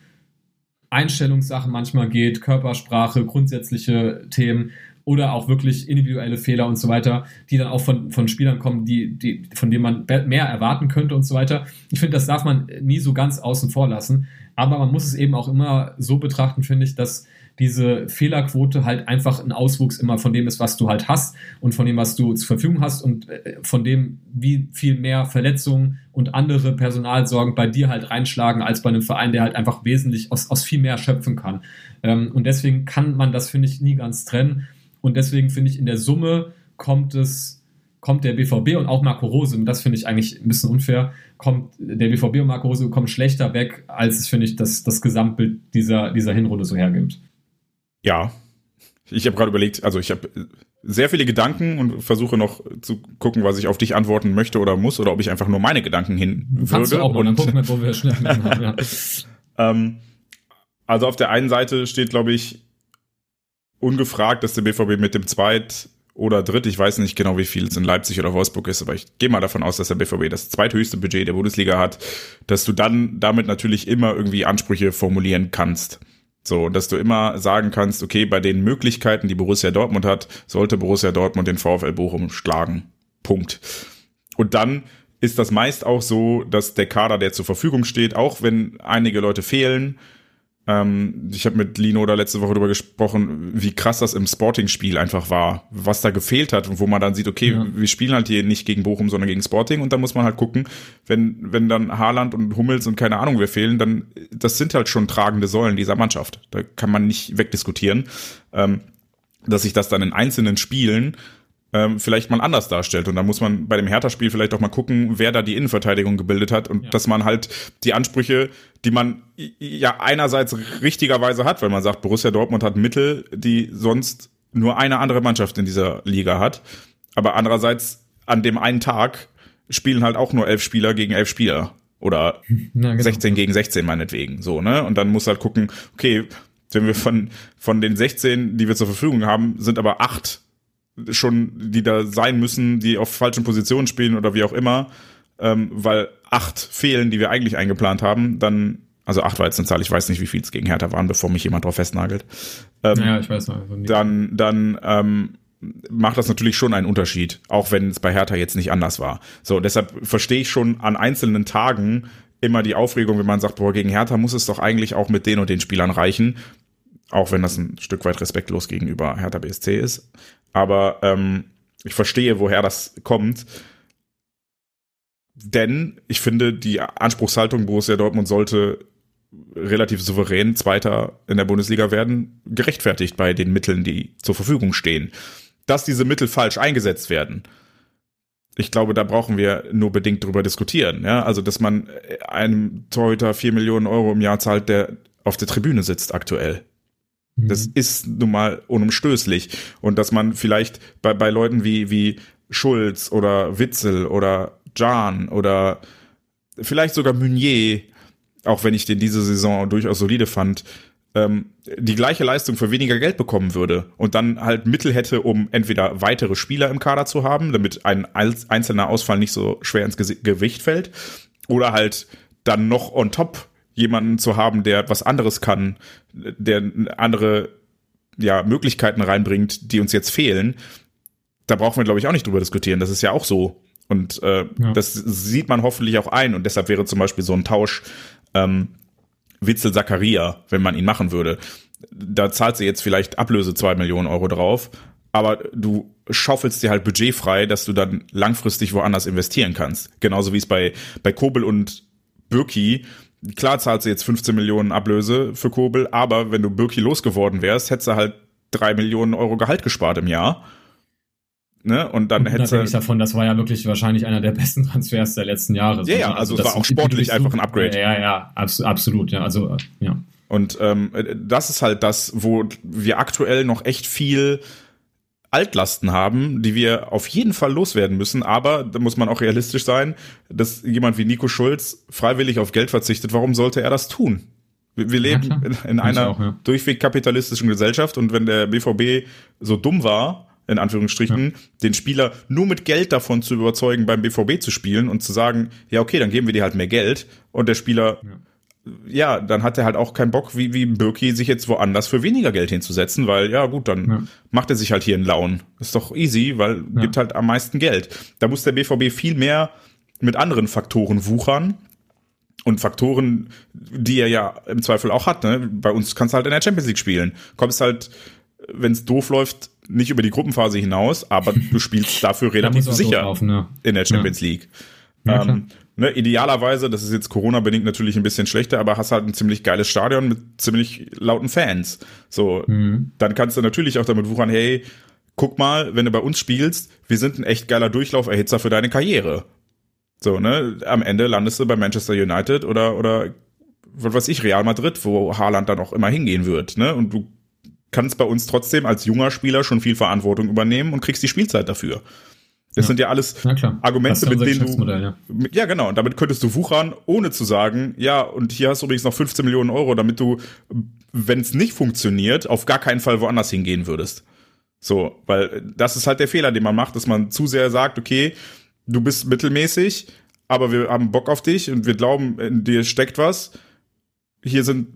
Einstellungssachen manchmal geht, Körpersprache, grundsätzliche Themen, oder auch wirklich individuelle Fehler und so weiter, die dann auch von, von Spielern kommen, die, die, von denen man mehr erwarten könnte und so weiter. Ich finde, das darf man nie so ganz außen vor lassen. Aber man muss es eben auch immer so betrachten, finde ich, dass diese Fehlerquote halt einfach ein Auswuchs immer von dem ist, was du halt hast und von dem, was du zur Verfügung hast und äh, von dem, wie viel mehr Verletzungen und andere Personalsorgen bei dir halt reinschlagen, als bei einem Verein, der halt einfach wesentlich aus, aus viel mehr schöpfen kann. Ähm, und deswegen kann man das, finde ich, nie ganz trennen. Und deswegen finde ich, in der Summe kommt es kommt der BVB und auch Marco Rose, und das finde ich eigentlich ein bisschen unfair, kommt der BVB und Marco Rose kommen schlechter weg, als es, finde ich, das, das Gesamtbild dieser, dieser Hinrunde so hergibt. Ja, ich habe gerade überlegt, also ich habe sehr viele Gedanken und versuche noch zu gucken, was ich auf dich antworten möchte oder muss oder ob ich einfach nur meine Gedanken hin würde. Du auch mal, und dann gucken wir, wo wir schnell haben. Ja. ähm, also auf der einen Seite steht, glaube ich, ungefragt, dass der BVB mit dem Zweit- oder Dritt, ich weiß nicht genau, wie viel es in Leipzig oder Wolfsburg ist, aber ich gehe mal davon aus, dass der BVB das zweithöchste Budget der Bundesliga hat, dass du dann damit natürlich immer irgendwie Ansprüche formulieren kannst. So, dass du immer sagen kannst, okay, bei den Möglichkeiten, die Borussia Dortmund hat, sollte Borussia Dortmund den VfL Bochum schlagen. Punkt. Und dann ist das meist auch so, dass der Kader, der zur Verfügung steht, auch wenn einige Leute fehlen, ähm, ich habe mit Lino da letzte Woche darüber gesprochen, wie krass das im Sporting-Spiel einfach war, was da gefehlt hat und wo man dann sieht, okay, ja. wir spielen halt hier nicht gegen Bochum, sondern gegen Sporting und da muss man halt gucken, wenn, wenn dann Haaland und Hummels und keine Ahnung wer fehlen, dann, das sind halt schon tragende Säulen dieser Mannschaft. Da kann man nicht wegdiskutieren, ähm, dass sich das dann in einzelnen Spielen ähm, vielleicht mal anders darstellt. Und da muss man bei dem Hertha-Spiel vielleicht auch mal gucken, wer da die Innenverteidigung gebildet hat und ja. dass man halt die Ansprüche, die man ja einerseits richtigerweise hat, weil man sagt, Borussia Dortmund hat Mittel, die sonst nur eine andere Mannschaft in dieser Liga hat. Aber andererseits an dem einen Tag spielen halt auch nur elf Spieler gegen elf Spieler. Oder ja, genau. 16 gegen 16 meinetwegen. So, ne? Und dann muss halt gucken, okay, wenn wir von, von den 16, die wir zur Verfügung haben, sind aber acht schon, die da sein müssen, die auf falschen Positionen spielen oder wie auch immer, ähm, weil acht fehlen, die wir eigentlich eingeplant haben, dann, also acht war jetzt eine Zahl, ich weiß nicht, wie viel es gegen Hertha waren, bevor mich jemand drauf festnagelt. Ähm, ja, ich weiß noch. Dann, dann ähm, macht das natürlich schon einen Unterschied, auch wenn es bei Hertha jetzt nicht anders war. So, deshalb verstehe ich schon an einzelnen Tagen immer die Aufregung, wenn man sagt, boah, gegen Hertha muss es doch eigentlich auch mit den und den Spielern reichen. Auch wenn das ein Stück weit respektlos gegenüber Hertha BSC ist aber ähm, ich verstehe, woher das kommt. Denn ich finde, die Anspruchshaltung Borussia Dortmund sollte relativ souverän Zweiter in der Bundesliga werden, gerechtfertigt bei den Mitteln, die zur Verfügung stehen. Dass diese Mittel falsch eingesetzt werden, ich glaube, da brauchen wir nur bedingt drüber diskutieren. Ja? Also, dass man einem Torhüter vier Millionen Euro im Jahr zahlt, der auf der Tribüne sitzt aktuell. Das mhm. ist nun mal unumstößlich. Und dass man vielleicht bei, bei Leuten wie, wie Schulz oder Witzel oder Jan oder vielleicht sogar Meunier, auch wenn ich den diese Saison durchaus solide fand, ähm, die gleiche Leistung für weniger Geld bekommen würde und dann halt Mittel hätte, um entweder weitere Spieler im Kader zu haben, damit ein einzelner Ausfall nicht so schwer ins Gewicht fällt, oder halt dann noch on top jemanden zu haben, der was anderes kann, der andere ja, Möglichkeiten reinbringt, die uns jetzt fehlen, da brauchen wir, glaube ich, auch nicht drüber diskutieren. Das ist ja auch so. Und äh, ja. das sieht man hoffentlich auch ein. Und deshalb wäre zum Beispiel so ein Tausch ähm, Witzel Zakaria, wenn man ihn machen würde. Da zahlt sie jetzt vielleicht Ablöse zwei Millionen Euro drauf, aber du schaufelst dir halt Budget frei, dass du dann langfristig woanders investieren kannst. Genauso wie es bei, bei Kobel und Birki klar zahlt sie jetzt 15 Millionen Ablöse für Kobel, aber wenn du Birki losgeworden wärst, hättest du halt drei Millionen Euro Gehalt gespart im Jahr. Ne? Und dann hättest du. davon, das war ja wirklich wahrscheinlich einer der besten Transfers der letzten Jahre. Ja, ja, also, also es war auch sportlich einfach ein Upgrade. Ja, ja, absolut, ja, also, ja. Und ähm, das ist halt das, wo wir aktuell noch echt viel Altlasten haben, die wir auf jeden Fall loswerden müssen. Aber da muss man auch realistisch sein, dass jemand wie Nico Schulz freiwillig auf Geld verzichtet. Warum sollte er das tun? Wir, leben ja, in, in einer auch, ja. durchweg kapitalistischen Gesellschaft und wenn der BVB so dumm war, in Anführungsstrichen, ja. den Spieler nur mit Geld davon zu überzeugen, beim BVB zu spielen und zu sagen, ja, okay, dann geben wir dir halt mehr Geld und der Spieler ja, dann hat er halt auch keinen Bock, wie, wie Birki, sich jetzt woanders für weniger Geld hinzusetzen, weil, ja, gut, dann ja. macht er sich halt hier einen Laun. Ist doch easy, weil ja. gibt halt am meisten Geld. Da muss der BVB viel mehr mit anderen Faktoren wuchern. Und Faktoren, die er ja im Zweifel auch hat, ne? Bei uns kannst du halt in der Champions League spielen. Kommst halt, wenn es doof läuft, nicht über die Gruppenphase hinaus, aber du spielst dafür relativ sicher laufen, ja. in der Champions League. Ähm, Ne, idealerweise, das ist jetzt Corona-bedingt natürlich ein bisschen schlechter, aber hast halt ein ziemlich geiles Stadion mit ziemlich lauten Fans. So, mhm. dann kannst du natürlich auch damit wuchern, hey, guck mal, wenn du bei uns spielst, wir sind ein echt geiler Durchlauferhitzer für deine Karriere. So, ne, am Ende landest du bei Manchester United oder, oder, was weiß ich, Real Madrid, wo Haaland dann auch immer hingehen wird, ne, und du kannst bei uns trotzdem als junger Spieler schon viel Verantwortung übernehmen und kriegst die Spielzeit dafür. Das ja. sind ja alles Argumente, mit denen du. Ja. ja, genau. Und damit könntest du wuchern, ohne zu sagen, ja, und hier hast du übrigens noch 15 Millionen Euro, damit du, wenn es nicht funktioniert, auf gar keinen Fall woanders hingehen würdest. So, weil das ist halt der Fehler, den man macht, dass man zu sehr sagt, okay, du bist mittelmäßig, aber wir haben Bock auf dich und wir glauben, in dir steckt was. Hier sind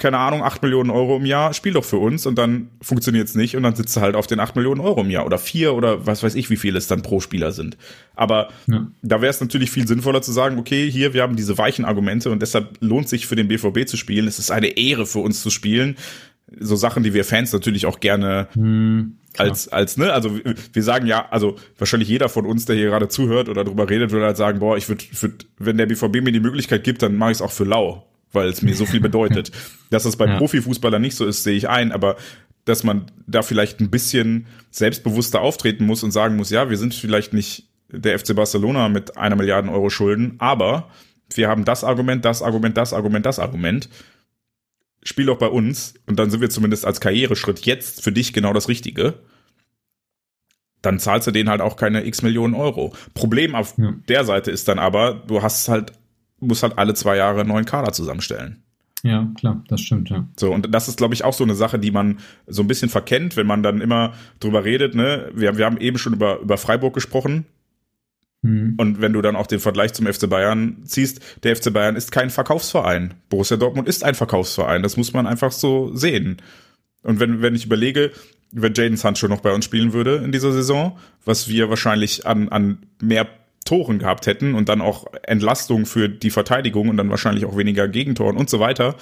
keine Ahnung, 8 Millionen Euro im Jahr, spiel doch für uns und dann funktioniert es nicht und dann sitzt du halt auf den 8 Millionen Euro im Jahr oder vier oder was weiß ich, wie viele es dann pro Spieler sind. Aber ja. da wäre es natürlich viel sinnvoller zu sagen, okay, hier, wir haben diese weichen Argumente und deshalb lohnt sich für den BVB zu spielen. Es ist eine Ehre für uns zu spielen. So Sachen, die wir Fans natürlich auch gerne hm, als, als, ne, also wir sagen ja, also wahrscheinlich jeder von uns, der hier gerade zuhört oder drüber redet, würde halt sagen, boah, ich würde, würd, wenn der BVB mir die Möglichkeit gibt, dann mache ich es auch für lau weil es mir so viel bedeutet. Dass das bei ja. Profifußballern nicht so ist, sehe ich ein, aber dass man da vielleicht ein bisschen selbstbewusster auftreten muss und sagen muss, ja, wir sind vielleicht nicht der FC Barcelona mit einer Milliarde Euro Schulden, aber wir haben das Argument, das Argument, das Argument, das Argument. Spiel doch bei uns und dann sind wir zumindest als Karriereschritt jetzt für dich genau das Richtige. Dann zahlst du denen halt auch keine x Millionen Euro. Problem auf ja. der Seite ist dann aber, du hast halt muss halt alle zwei Jahre einen neuen Kader zusammenstellen. Ja, klar, das stimmt, ja. So, und das ist, glaube ich, auch so eine Sache, die man so ein bisschen verkennt, wenn man dann immer drüber redet, ne? Wir, wir haben eben schon über, über Freiburg gesprochen. Mhm. Und wenn du dann auch den Vergleich zum FC Bayern ziehst, der FC Bayern ist kein Verkaufsverein. Borussia Dortmund ist ein Verkaufsverein. Das muss man einfach so sehen. Und wenn, wenn ich überlege, wenn Jaden Sancho noch bei uns spielen würde in dieser Saison, was wir wahrscheinlich an, an mehr Toren gehabt hätten und dann auch Entlastung für die Verteidigung und dann wahrscheinlich auch weniger Gegentoren und so weiter.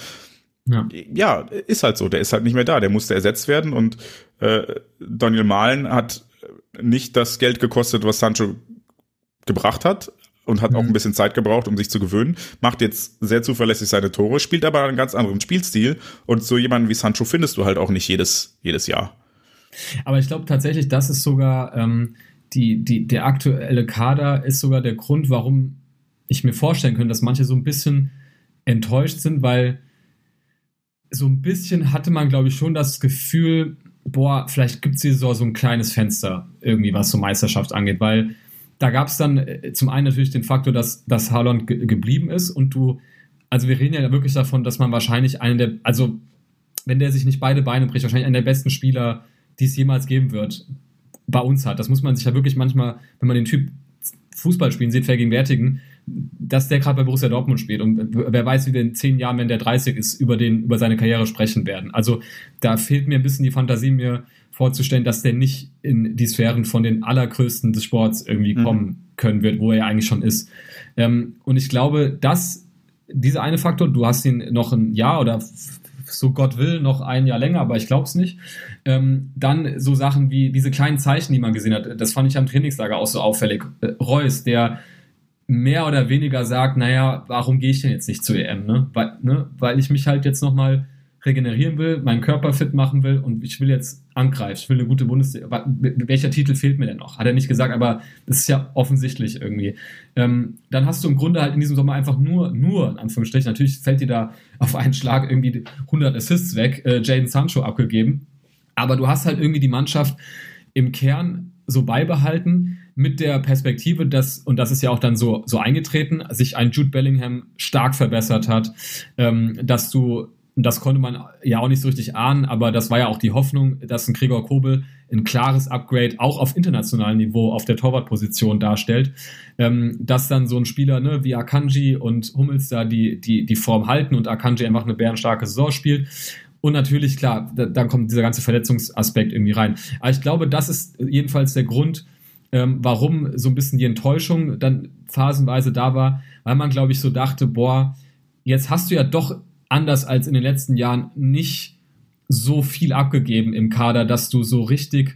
Ja. ja, ist halt so. Der ist halt nicht mehr da. Der musste ersetzt werden und äh, Daniel Mahlen hat nicht das Geld gekostet, was Sancho gebracht hat und hat mhm. auch ein bisschen Zeit gebraucht, um sich zu gewöhnen. Macht jetzt sehr zuverlässig seine Tore, spielt aber einen ganz anderen Spielstil und so jemanden wie Sancho findest du halt auch nicht jedes, jedes Jahr. Aber ich glaube tatsächlich, das ist sogar ähm, die, die, der aktuelle Kader ist sogar der Grund, warum ich mir vorstellen könnte, dass manche so ein bisschen enttäuscht sind, weil so ein bisschen hatte man, glaube ich, schon das Gefühl, boah, vielleicht gibt es hier so, so ein kleines Fenster irgendwie, was so Meisterschaft angeht, weil da gab es dann äh, zum einen natürlich den Faktor, dass, dass Haaland ge geblieben ist und du, also wir reden ja wirklich davon, dass man wahrscheinlich einen der, also wenn der sich nicht beide Beine bricht, wahrscheinlich einen der besten Spieler, die es jemals geben wird, bei uns hat. Das muss man sich ja wirklich manchmal, wenn man den Typ Fußball spielen sieht, vergegenwärtigen, dass der gerade bei Borussia Dortmund spielt. Und wer weiß, wie wir in zehn Jahren, wenn der 30 ist, über, den, über seine Karriere sprechen werden. Also da fehlt mir ein bisschen die Fantasie, mir vorzustellen, dass der nicht in die Sphären von den allergrößten des Sports irgendwie mhm. kommen können wird, wo er eigentlich schon ist. Ähm, und ich glaube, dass dieser eine Faktor, du hast ihn noch ein Jahr oder so Gott will, noch ein Jahr länger, aber ich glaube es nicht. Ähm, dann so Sachen wie diese kleinen Zeichen, die man gesehen hat. Das fand ich am Trainingslager auch so auffällig. Äh, Reus, der mehr oder weniger sagt, naja, warum gehe ich denn jetzt nicht zur EM? Ne? Weil, ne? Weil ich mich halt jetzt nochmal regenerieren will, meinen Körper fit machen will und ich will jetzt angreifen. Ich will eine gute Bundesliga. Welcher Titel fehlt mir denn noch? Hat er nicht gesagt, aber das ist ja offensichtlich irgendwie. Ähm, dann hast du im Grunde halt in diesem Sommer einfach nur, nur, in Anführungsstrichen, natürlich fällt dir da auf einen Schlag irgendwie 100 Assists weg, äh, Jaden Sancho abgegeben. Aber du hast halt irgendwie die Mannschaft im Kern so beibehalten mit der Perspektive, dass, und das ist ja auch dann so, so eingetreten, sich ein Jude Bellingham stark verbessert hat, ähm, dass du und das konnte man ja auch nicht so richtig ahnen, aber das war ja auch die Hoffnung, dass ein Gregor Kobel ein klares Upgrade auch auf internationalem Niveau auf der Torwartposition darstellt, ähm, dass dann so ein Spieler ne, wie Akanji und Hummels da die, die, die Form halten und Akanji einfach eine bärenstarke Saison spielt. Und natürlich, klar, da, dann kommt dieser ganze Verletzungsaspekt irgendwie rein. Aber ich glaube, das ist jedenfalls der Grund, ähm, warum so ein bisschen die Enttäuschung dann phasenweise da war, weil man, glaube ich, so dachte, boah, jetzt hast du ja doch anders als in den letzten Jahren nicht so viel abgegeben im Kader, dass du so richtig,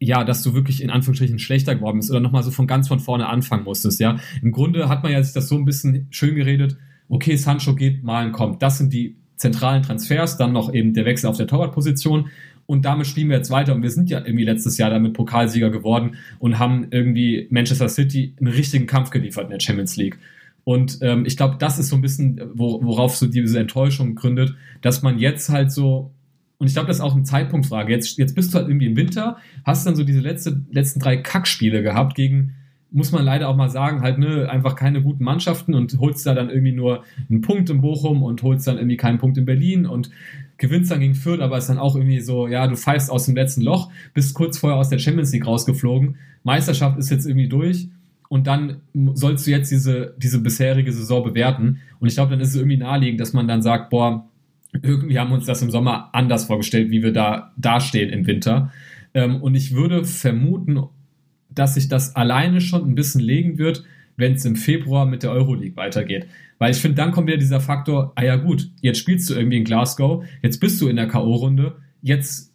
ja, dass du wirklich in Anführungsstrichen schlechter geworden bist oder nochmal so von ganz von vorne anfangen musstest, ja. Im Grunde hat man ja sich das so ein bisschen schön geredet, okay, Sancho geht, Malen kommt. Das sind die zentralen Transfers, dann noch eben der Wechsel auf der Torwartposition und damit spielen wir jetzt weiter und wir sind ja irgendwie letztes Jahr damit Pokalsieger geworden und haben irgendwie Manchester City einen richtigen Kampf geliefert in der Champions League. Und ähm, ich glaube, das ist so ein bisschen, wo, worauf so diese Enttäuschung gründet, dass man jetzt halt so, und ich glaube, das ist auch eine Zeitpunktfrage. Jetzt, jetzt bist du halt irgendwie im Winter, hast dann so diese letzte, letzten drei Kackspiele gehabt gegen, muss man leider auch mal sagen, halt, ne, einfach keine guten Mannschaften und holst da dann irgendwie nur einen Punkt in Bochum und holst dann irgendwie keinen Punkt in Berlin und gewinnst dann gegen Fürth, aber ist dann auch irgendwie so, ja, du pfeifst aus dem letzten Loch, bist kurz vorher aus der Champions League rausgeflogen, Meisterschaft ist jetzt irgendwie durch und dann sollst du jetzt diese, diese bisherige Saison bewerten. Und ich glaube, dann ist es irgendwie naheliegend, dass man dann sagt, boah, irgendwie haben wir uns das im Sommer anders vorgestellt, wie wir da dastehen im Winter. Ähm, und ich würde vermuten, dass sich das alleine schon ein bisschen legen wird, wenn es im Februar mit der Euroleague weitergeht. Weil ich finde, dann kommt wieder dieser Faktor, ah ja gut, jetzt spielst du irgendwie in Glasgow, jetzt bist du in der K.O.-Runde, jetzt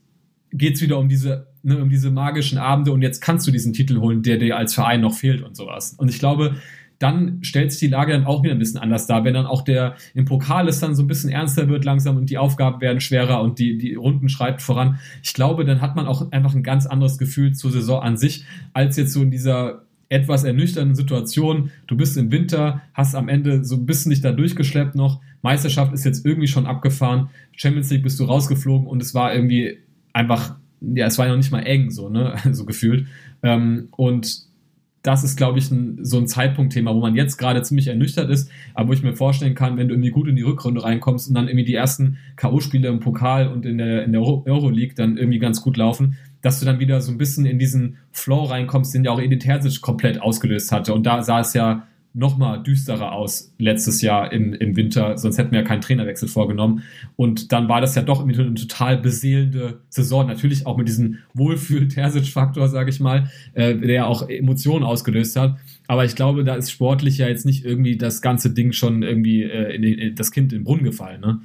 geht es wieder um diese, ne, um diese magischen Abende und jetzt kannst du diesen Titel holen, der dir als Verein noch fehlt und sowas. Und ich glaube, dann stellt sich die Lage dann auch wieder ein bisschen anders dar, wenn dann auch der im Pokal es dann so ein bisschen ernster wird langsam und die Aufgaben werden schwerer und die, die Runden schreiten voran. Ich glaube, dann hat man auch einfach ein ganz anderes Gefühl zur Saison an sich, als jetzt so in dieser etwas ernüchternden Situation. Du bist im Winter, hast am Ende so ein bisschen dich da durchgeschleppt noch. Meisterschaft ist jetzt irgendwie schon abgefahren. Champions League bist du rausgeflogen und es war irgendwie einfach, ja, es war ja noch nicht mal eng, so, ne, so gefühlt. Ähm, und das ist, glaube ich, ein, so ein Zeitpunktthema, wo man jetzt gerade ziemlich ernüchtert ist, aber wo ich mir vorstellen kann, wenn du irgendwie gut in die Rückrunde reinkommst und dann irgendwie die ersten K.O.-Spiele im Pokal und in der, in der Euroleague dann irgendwie ganz gut laufen, dass du dann wieder so ein bisschen in diesen Flow reinkommst, den ja auch Edith Terzic komplett ausgelöst hatte. Und da sah es ja noch mal düsterer aus letztes Jahr im, im Winter, sonst hätten wir ja keinen Trainerwechsel vorgenommen. Und dann war das ja doch eine total beseelende Saison, natürlich auch mit diesem Wohlfühl-Terzic-Faktor, sage ich mal, äh, der auch Emotionen ausgelöst hat. Aber ich glaube, da ist sportlich ja jetzt nicht irgendwie das ganze Ding schon irgendwie äh, in, in das Kind in den Brunnen gefallen. Ne?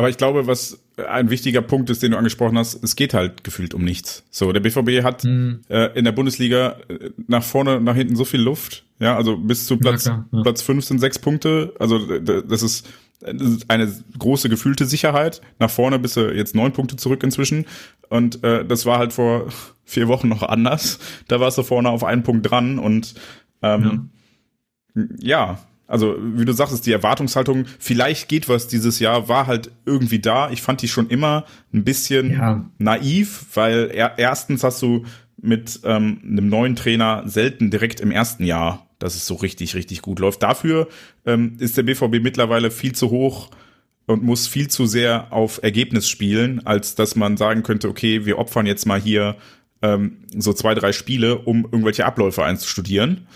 Aber ich glaube, was ein wichtiger Punkt ist, den du angesprochen hast, es geht halt gefühlt um nichts. So, der BVB hat mhm. äh, in der Bundesliga äh, nach vorne, nach hinten so viel Luft. Ja, also bis zu Platz, ja, ja. Platz fünf sind sechs Punkte. Also das ist, das ist eine große gefühlte Sicherheit. Nach vorne bist du jetzt neun Punkte zurück inzwischen. Und äh, das war halt vor vier Wochen noch anders. Da warst du vorne auf einen Punkt dran und ähm, ja. ja also, wie du sagst, die Erwartungshaltung, vielleicht geht was dieses Jahr, war halt irgendwie da. Ich fand die schon immer ein bisschen ja. naiv, weil er, erstens hast du mit ähm, einem neuen Trainer selten direkt im ersten Jahr, dass es so richtig, richtig gut läuft. Dafür ähm, ist der BVB mittlerweile viel zu hoch und muss viel zu sehr auf Ergebnis spielen, als dass man sagen könnte, okay, wir opfern jetzt mal hier ähm, so zwei, drei Spiele, um irgendwelche Abläufe einzustudieren.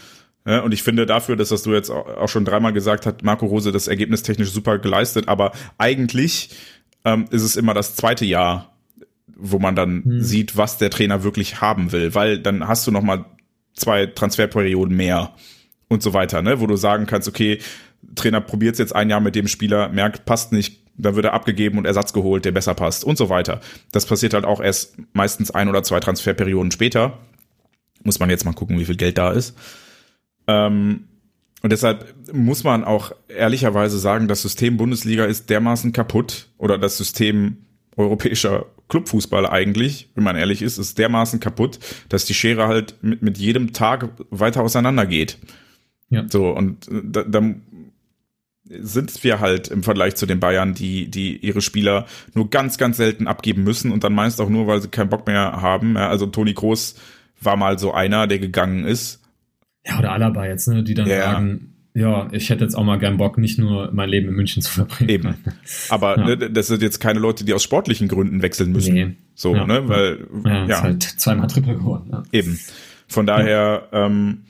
Ja, und ich finde dafür, dass das du jetzt auch schon dreimal gesagt hast, Marco Rose das ergebnistechnisch super geleistet, aber eigentlich ähm, ist es immer das zweite Jahr, wo man dann hm. sieht, was der Trainer wirklich haben will, weil dann hast du noch mal zwei Transferperioden mehr und so weiter, ne, wo du sagen kannst, okay, Trainer probiert jetzt ein Jahr mit dem Spieler, merkt, passt nicht, dann wird er abgegeben und Ersatz geholt, der besser passt und so weiter. Das passiert halt auch erst meistens ein oder zwei Transferperioden später. Muss man jetzt mal gucken, wie viel Geld da ist. Ähm, und deshalb muss man auch ehrlicherweise sagen, das System Bundesliga ist dermaßen kaputt oder das System europäischer Clubfußball eigentlich, wenn man ehrlich ist, ist dermaßen kaputt, dass die Schere halt mit, mit jedem Tag weiter auseinander geht. Ja. So, und äh, da, da sind wir halt im Vergleich zu den Bayern, die, die ihre Spieler nur ganz, ganz selten abgeben müssen und dann meist auch nur, weil sie keinen Bock mehr haben. Also Toni Kroos war mal so einer, der gegangen ist ja, oder Alaba jetzt, ne, die dann ja, sagen, ja, ich hätte jetzt auch mal gern Bock, nicht nur mein Leben in München zu verbringen. Eben. Aber ja. ne, das sind jetzt keine Leute, die aus sportlichen Gründen wechseln müssen. Nee. So, ja. ne, weil ja, ja. Ist halt zweimal Triple geworden. Ja. Eben. Von daher, ähm,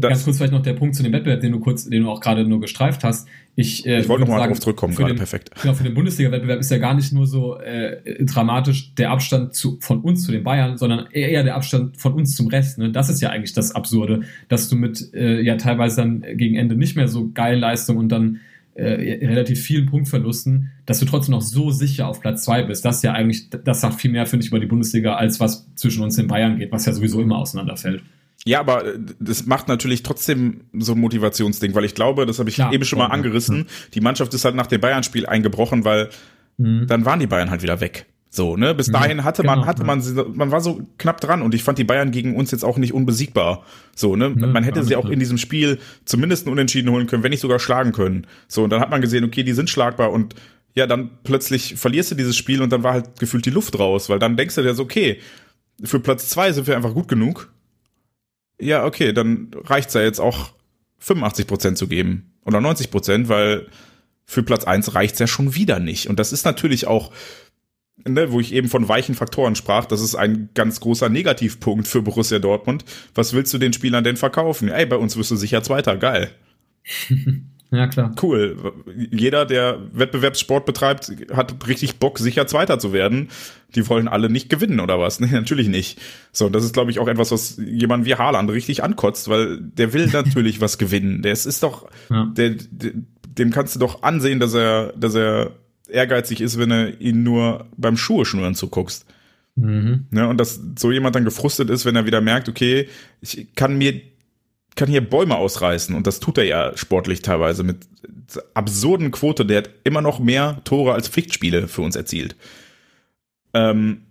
ganz kurz vielleicht noch der Punkt zu dem Wettbewerb, den du kurz, den du auch gerade nur gestreift hast. Ich, äh, ich wollte noch mal darauf zurückkommen, gerade den, perfekt. Genau, für den Bundesliga-Wettbewerb ist ja gar nicht nur so äh, dramatisch der Abstand zu, von uns zu den Bayern, sondern eher der Abstand von uns zum Rest. Ne? Das ist ja eigentlich das Absurde, dass du mit äh, ja teilweise dann gegen Ende nicht mehr so geil Leistung und dann äh, relativ vielen Punktverlusten, dass du trotzdem noch so sicher auf Platz zwei bist. Das ist ja eigentlich, das sagt viel mehr, finde ich, über die Bundesliga, als was zwischen uns in Bayern geht, was ja sowieso immer auseinanderfällt. Ja, aber äh, das macht natürlich trotzdem so ein Motivationsding, weil ich glaube, das habe ich ja, eben schon mal angerissen, die Mannschaft ist halt nach dem Bayern-Spiel eingebrochen, weil mhm. dann waren die Bayern halt wieder weg. So, ne? Bis dahin hatte man, genau, hatte man, man war so knapp dran und ich fand die Bayern gegen uns jetzt auch nicht unbesiegbar. So, ne? man hätte sie auch in diesem Spiel zumindest einen Unentschieden holen können, wenn nicht sogar schlagen können. So, und dann hat man gesehen, okay, die sind schlagbar und ja, dann plötzlich verlierst du dieses Spiel und dann war halt gefühlt die Luft raus, weil dann denkst du dir so, okay, für Platz zwei sind wir einfach gut genug ja, okay, dann reicht's ja jetzt auch 85 Prozent zu geben oder 90 Prozent, weil für Platz eins reicht's ja schon wieder nicht. Und das ist natürlich auch, ne, wo ich eben von weichen Faktoren sprach, das ist ein ganz großer Negativpunkt für Borussia Dortmund. Was willst du den Spielern denn verkaufen? Ey, bei uns wirst du sicher Zweiter, geil. Ja, klar. Cool. Jeder, der Wettbewerbssport betreibt, hat richtig Bock, sicher Zweiter zu werden. Die wollen alle nicht gewinnen, oder was? Nee, natürlich nicht. So, das ist, glaube ich, auch etwas, was jemand wie Haaland richtig ankotzt, weil der will natürlich was gewinnen. Der ist doch, ja. der, der, dem kannst du doch ansehen, dass er, dass er ehrgeizig ist, wenn er ihn nur beim Schuhe schnüren zuguckst. Mhm. Ja, und dass so jemand dann gefrustet ist, wenn er wieder merkt, okay, ich kann mir kann hier Bäume ausreißen und das tut er ja sportlich teilweise mit absurden Quote. Der hat immer noch mehr Tore als Pflichtspiele für uns erzielt. Ähm,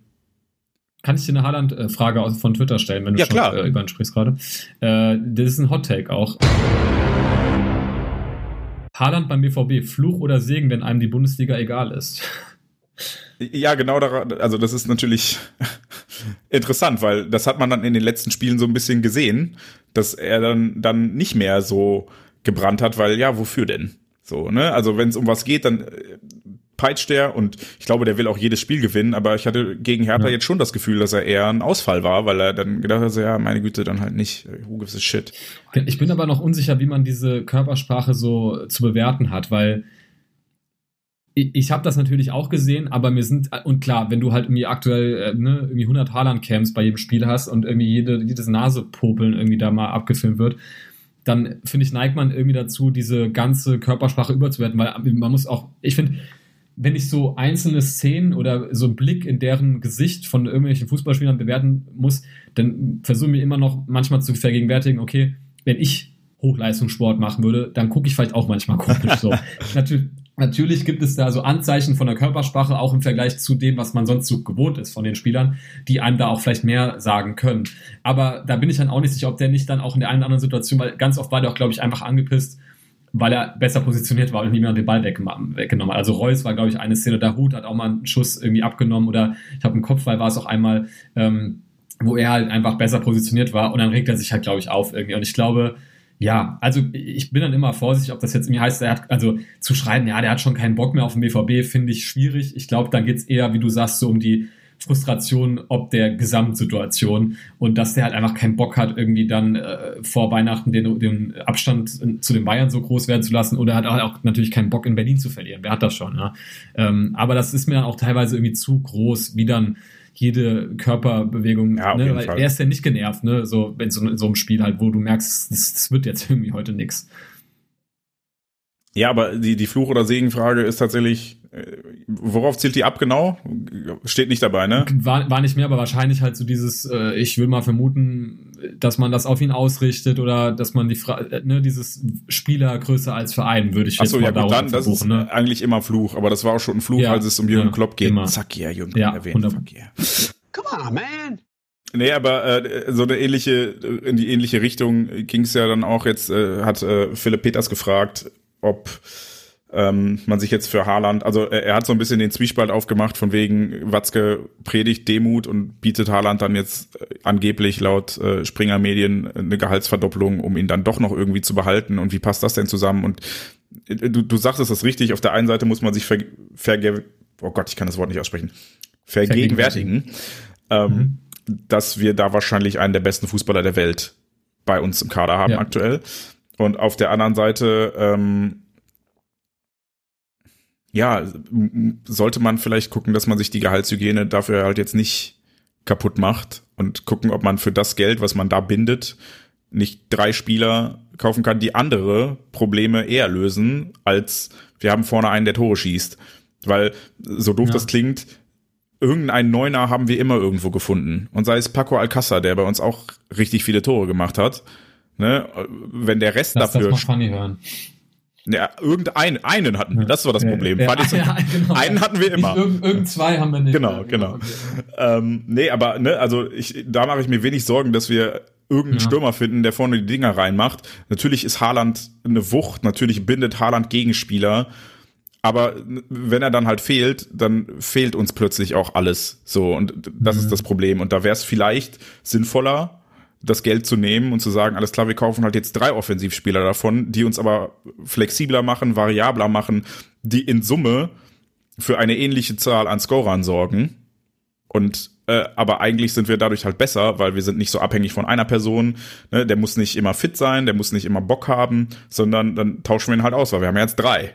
kann ich dir eine Haaland-Frage von Twitter stellen, wenn du ja, schon klar. Äh, über ihn sprichst gerade? Äh, das ist ein Hot-Take auch. Haaland beim BVB, Fluch oder Segen, wenn einem die Bundesliga egal ist? Ja, genau daran, also das ist natürlich interessant, weil das hat man dann in den letzten Spielen so ein bisschen gesehen, dass er dann, dann nicht mehr so gebrannt hat, weil ja, wofür denn? So, ne? Also wenn es um was geht, dann äh, peitscht er und ich glaube, der will auch jedes Spiel gewinnen, aber ich hatte gegen Hertha ja. jetzt schon das Gefühl, dass er eher ein Ausfall war, weil er dann gedacht hat, ja, meine Güte, dann halt nicht. Who gives a shit? Ich bin aber noch unsicher, wie man diese Körpersprache so zu bewerten hat, weil ich, ich habe das natürlich auch gesehen, aber mir sind, und klar, wenn du halt irgendwie aktuell äh, ne, irgendwie 100 Haaland-Camps bei jedem Spiel hast und irgendwie jede, jedes Nasepopeln irgendwie da mal abgefilmt wird, dann finde ich, neigt man irgendwie dazu, diese ganze Körpersprache überzuwerten, weil man muss auch, ich finde, wenn ich so einzelne Szenen oder so einen Blick in deren Gesicht von irgendwelchen Fußballspielern bewerten muss, dann versuche ich mir immer noch manchmal zu vergegenwärtigen, okay, wenn ich Hochleistungssport machen würde, dann gucke ich vielleicht auch manchmal komisch so. Natürlich, Natürlich gibt es da so Anzeichen von der Körpersprache, auch im Vergleich zu dem, was man sonst so gewohnt ist von den Spielern, die einem da auch vielleicht mehr sagen können. Aber da bin ich dann auch nicht sicher, ob der nicht dann auch in der einen oder anderen Situation, weil ganz oft war der auch, glaube ich, einfach angepisst, weil er besser positioniert war und nie mehr den Ball weggenommen hat. Also Reus war, glaube ich, eine Szene, der Hut hat auch mal einen Schuss irgendwie abgenommen oder ich habe im Kopfball war es auch einmal, ähm, wo er halt einfach besser positioniert war und dann regt er sich halt, glaube ich, auf irgendwie. Und ich glaube, ja, also ich bin dann immer vorsichtig, ob das jetzt irgendwie heißt, er hat, also zu schreiben, ja, der hat schon keinen Bock mehr auf den BVB, finde ich schwierig. Ich glaube, dann geht's eher, wie du sagst, so um die Frustration ob der Gesamtsituation und dass der halt einfach keinen Bock hat, irgendwie dann äh, vor Weihnachten den, den Abstand zu den Bayern so groß werden zu lassen oder hat auch natürlich keinen Bock in Berlin zu verlieren. Wer hat das schon? Ja? Ähm, aber das ist mir dann auch teilweise irgendwie zu groß, wie dann jede Körperbewegung, ja, ne? weil Fall. er ist ja nicht genervt, ne? So, in so, in so einem Spiel halt, wo du merkst, das, das wird jetzt irgendwie heute nix. Ja, aber die, die Fluch- oder Segenfrage ist tatsächlich, äh, worauf zielt die ab genau? Steht nicht dabei, ne? War, war nicht mehr, aber wahrscheinlich halt so dieses, äh, ich will mal vermuten, dass man das auf ihn ausrichtet oder dass man die Fra ne, dieses Spieler größer als Verein, würde ich jetzt Achso, mal ja gut, dann, das ist ne? eigentlich immer Fluch, aber das war auch schon ein Fluch, ja, als es um Jürgen ja, Klopp geht. Immer. Zack, ja, Jürgen ja, erwähnt. Fuck yeah. Come on, man! Nee, aber äh, so eine ähnliche, in die ähnliche Richtung ging es ja dann auch jetzt, äh, hat äh, Philipp Peters gefragt, ob ähm, man sich jetzt für Haaland, also er, er, hat so ein bisschen den Zwiespalt aufgemacht von wegen Watzke predigt Demut und bietet Haaland dann jetzt äh, angeblich laut äh, Springer Medien eine Gehaltsverdoppelung, um ihn dann doch noch irgendwie zu behalten und wie passt das denn zusammen und äh, du, du sagst es das richtig, auf der einen Seite muss man sich ver, verge oh Gott, ich kann das Wort nicht aussprechen, vergegenwärtigen, ähm, mhm. dass wir da wahrscheinlich einen der besten Fußballer der Welt bei uns im Kader haben ja. aktuell. Und auf der anderen Seite ähm, ja, sollte man vielleicht gucken, dass man sich die Gehaltshygiene dafür halt jetzt nicht kaputt macht und gucken, ob man für das Geld, was man da bindet, nicht drei Spieler kaufen kann, die andere Probleme eher lösen, als wir haben vorne einen, der Tore schießt. Weil, so doof ja. das klingt, irgendeinen Neuner haben wir immer irgendwo gefunden. Und sei es Paco Alcázar, der bei uns auch richtig viele Tore gemacht hat. Ne? Wenn der Rest Lass dafür. Das mal funny hören. Ja, irgendeinen einen hatten wir, das war das Problem. Ja, ja, genau. Einen hatten wir immer. Irgend, irgend zwei haben wir nicht. Genau, genau. Okay. Ähm, nee, aber ne, also ich, da mache ich mir wenig Sorgen, dass wir irgendeinen ja. Stürmer finden, der vorne die Dinger reinmacht. Natürlich ist Haaland eine Wucht, natürlich bindet Haaland Gegenspieler, aber wenn er dann halt fehlt, dann fehlt uns plötzlich auch alles. So und das mhm. ist das Problem. Und da wäre es vielleicht sinnvoller, das Geld zu nehmen und zu sagen, alles klar, wir kaufen halt jetzt drei Offensivspieler davon, die uns aber flexibler machen, variabler machen, die in Summe für eine ähnliche Zahl an Scorern sorgen. Und äh, aber eigentlich sind wir dadurch halt besser, weil wir sind nicht so abhängig von einer Person. Ne? Der muss nicht immer fit sein, der muss nicht immer Bock haben, sondern dann tauschen wir ihn halt aus, weil wir haben ja jetzt drei.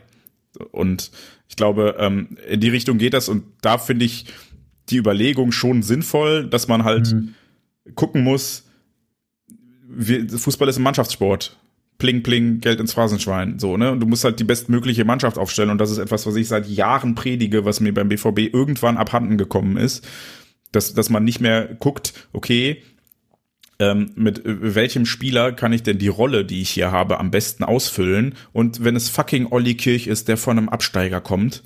Und ich glaube, ähm, in die Richtung geht das und da finde ich die Überlegung schon sinnvoll, dass man halt mhm. gucken muss, wir, Fußball ist ein Mannschaftssport. Pling, pling, Geld ins Phrasenschwein. So, ne? Und du musst halt die bestmögliche Mannschaft aufstellen. Und das ist etwas, was ich seit Jahren predige, was mir beim BVB irgendwann abhanden gekommen ist. Dass, dass man nicht mehr guckt, okay, ähm, mit welchem Spieler kann ich denn die Rolle, die ich hier habe, am besten ausfüllen? Und wenn es fucking Olli Kirch ist, der von einem Absteiger kommt,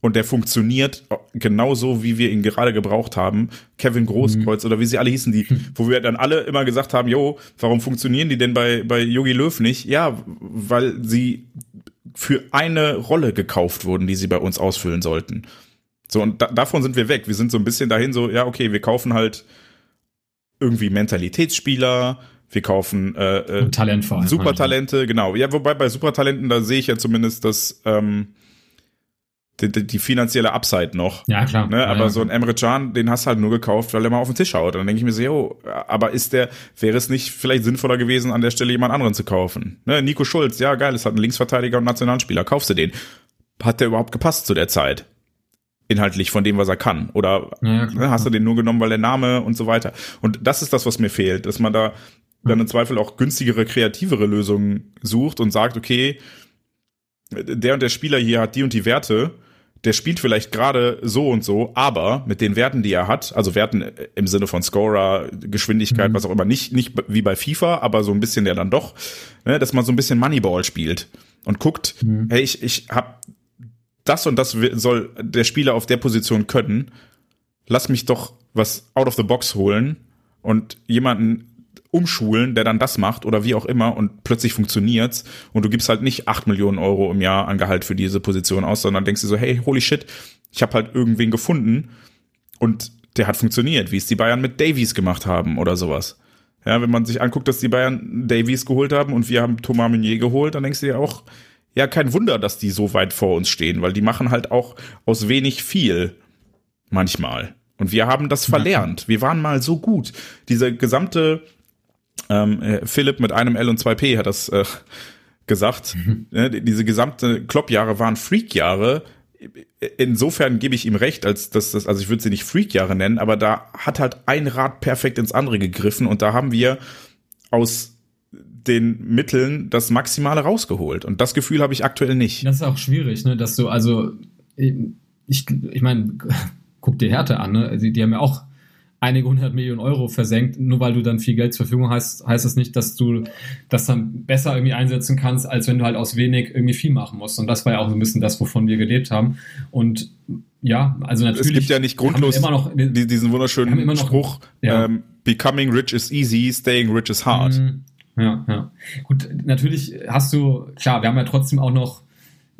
und der funktioniert genauso, wie wir ihn gerade gebraucht haben. Kevin Großkreuz mhm. oder wie sie alle hießen, die, wo wir dann alle immer gesagt haben, jo, warum funktionieren die denn bei, bei Yogi Löw nicht? Ja, weil sie für eine Rolle gekauft wurden, die sie bei uns ausfüllen sollten. So, und da, davon sind wir weg. Wir sind so ein bisschen dahin so, ja, okay, wir kaufen halt irgendwie Mentalitätsspieler, wir kaufen äh, äh, Talent vor allem, Supertalente, genau. Ja, wobei bei Supertalenten, da sehe ich ja zumindest, dass ähm, die, die finanzielle Upside noch. Ja, klar. Ne? Aber ja, so ein Emre Can, den hast du halt nur gekauft, weil er mal auf den Tisch haut. Und dann denke ich mir so, jo, aber ist der, wäre es nicht vielleicht sinnvoller gewesen, an der Stelle jemand anderen zu kaufen? Ne? Nico Schulz, ja geil, es hat einen Linksverteidiger und Nationalspieler, kaufst du den? Hat der überhaupt gepasst zu der Zeit? Inhaltlich von dem, was er kann. Oder ja, ne, hast du den nur genommen, weil der Name und so weiter. Und das ist das, was mir fehlt, dass man da dann im Zweifel auch günstigere, kreativere Lösungen sucht und sagt, okay, der und der Spieler hier hat die und die Werte, der spielt vielleicht gerade so und so, aber mit den Werten, die er hat, also Werten im Sinne von Scorer, Geschwindigkeit, mhm. was auch immer, nicht, nicht wie bei FIFA, aber so ein bisschen der dann doch, ne, dass man so ein bisschen Moneyball spielt und guckt, mhm. hey, ich, ich hab das und das soll der Spieler auf der Position können, lass mich doch was out of the box holen und jemanden umschulen, der dann das macht oder wie auch immer und plötzlich funktioniert's und du gibst halt nicht acht Millionen Euro im Jahr an Gehalt für diese Position aus, sondern denkst dir so, hey, holy shit, ich habe halt irgendwen gefunden und der hat funktioniert, wie es die Bayern mit Davies gemacht haben oder sowas. Ja, wenn man sich anguckt, dass die Bayern Davies geholt haben und wir haben Thomas Meunier geholt, dann denkst du dir auch, ja, kein Wunder, dass die so weit vor uns stehen, weil die machen halt auch aus wenig viel manchmal. Und wir haben das verlernt. Wir waren mal so gut. Diese gesamte ähm, äh, Philipp mit einem L und zwei P hat das äh, gesagt. Mhm. Ne, diese gesamte Klopp-Jahre waren Freak-Jahre. Insofern gebe ich ihm recht, als dass das, also ich würde sie nicht Freak-Jahre nennen, aber da hat halt ein Rad perfekt ins andere gegriffen und da haben wir aus den Mitteln das Maximale rausgeholt. Und das Gefühl habe ich aktuell nicht. Das ist auch schwierig, ne, dass du, also, ich, ich meine, guck dir Härte an, ne? Die, die haben ja auch einige hundert Millionen Euro versenkt. Nur weil du dann viel Geld zur Verfügung hast, heißt das nicht, dass du das dann besser irgendwie einsetzen kannst, als wenn du halt aus wenig irgendwie viel machen musst. Und das war ja auch so ein bisschen das, wovon wir gelebt haben. Und ja, also natürlich. Es gibt ja nicht grundlos immer noch, diesen wunderschönen noch, Spruch, ja. ähm, becoming rich is easy, staying rich is hard. Mhm. Ja, ja. Gut, natürlich hast du, klar, wir haben ja trotzdem auch noch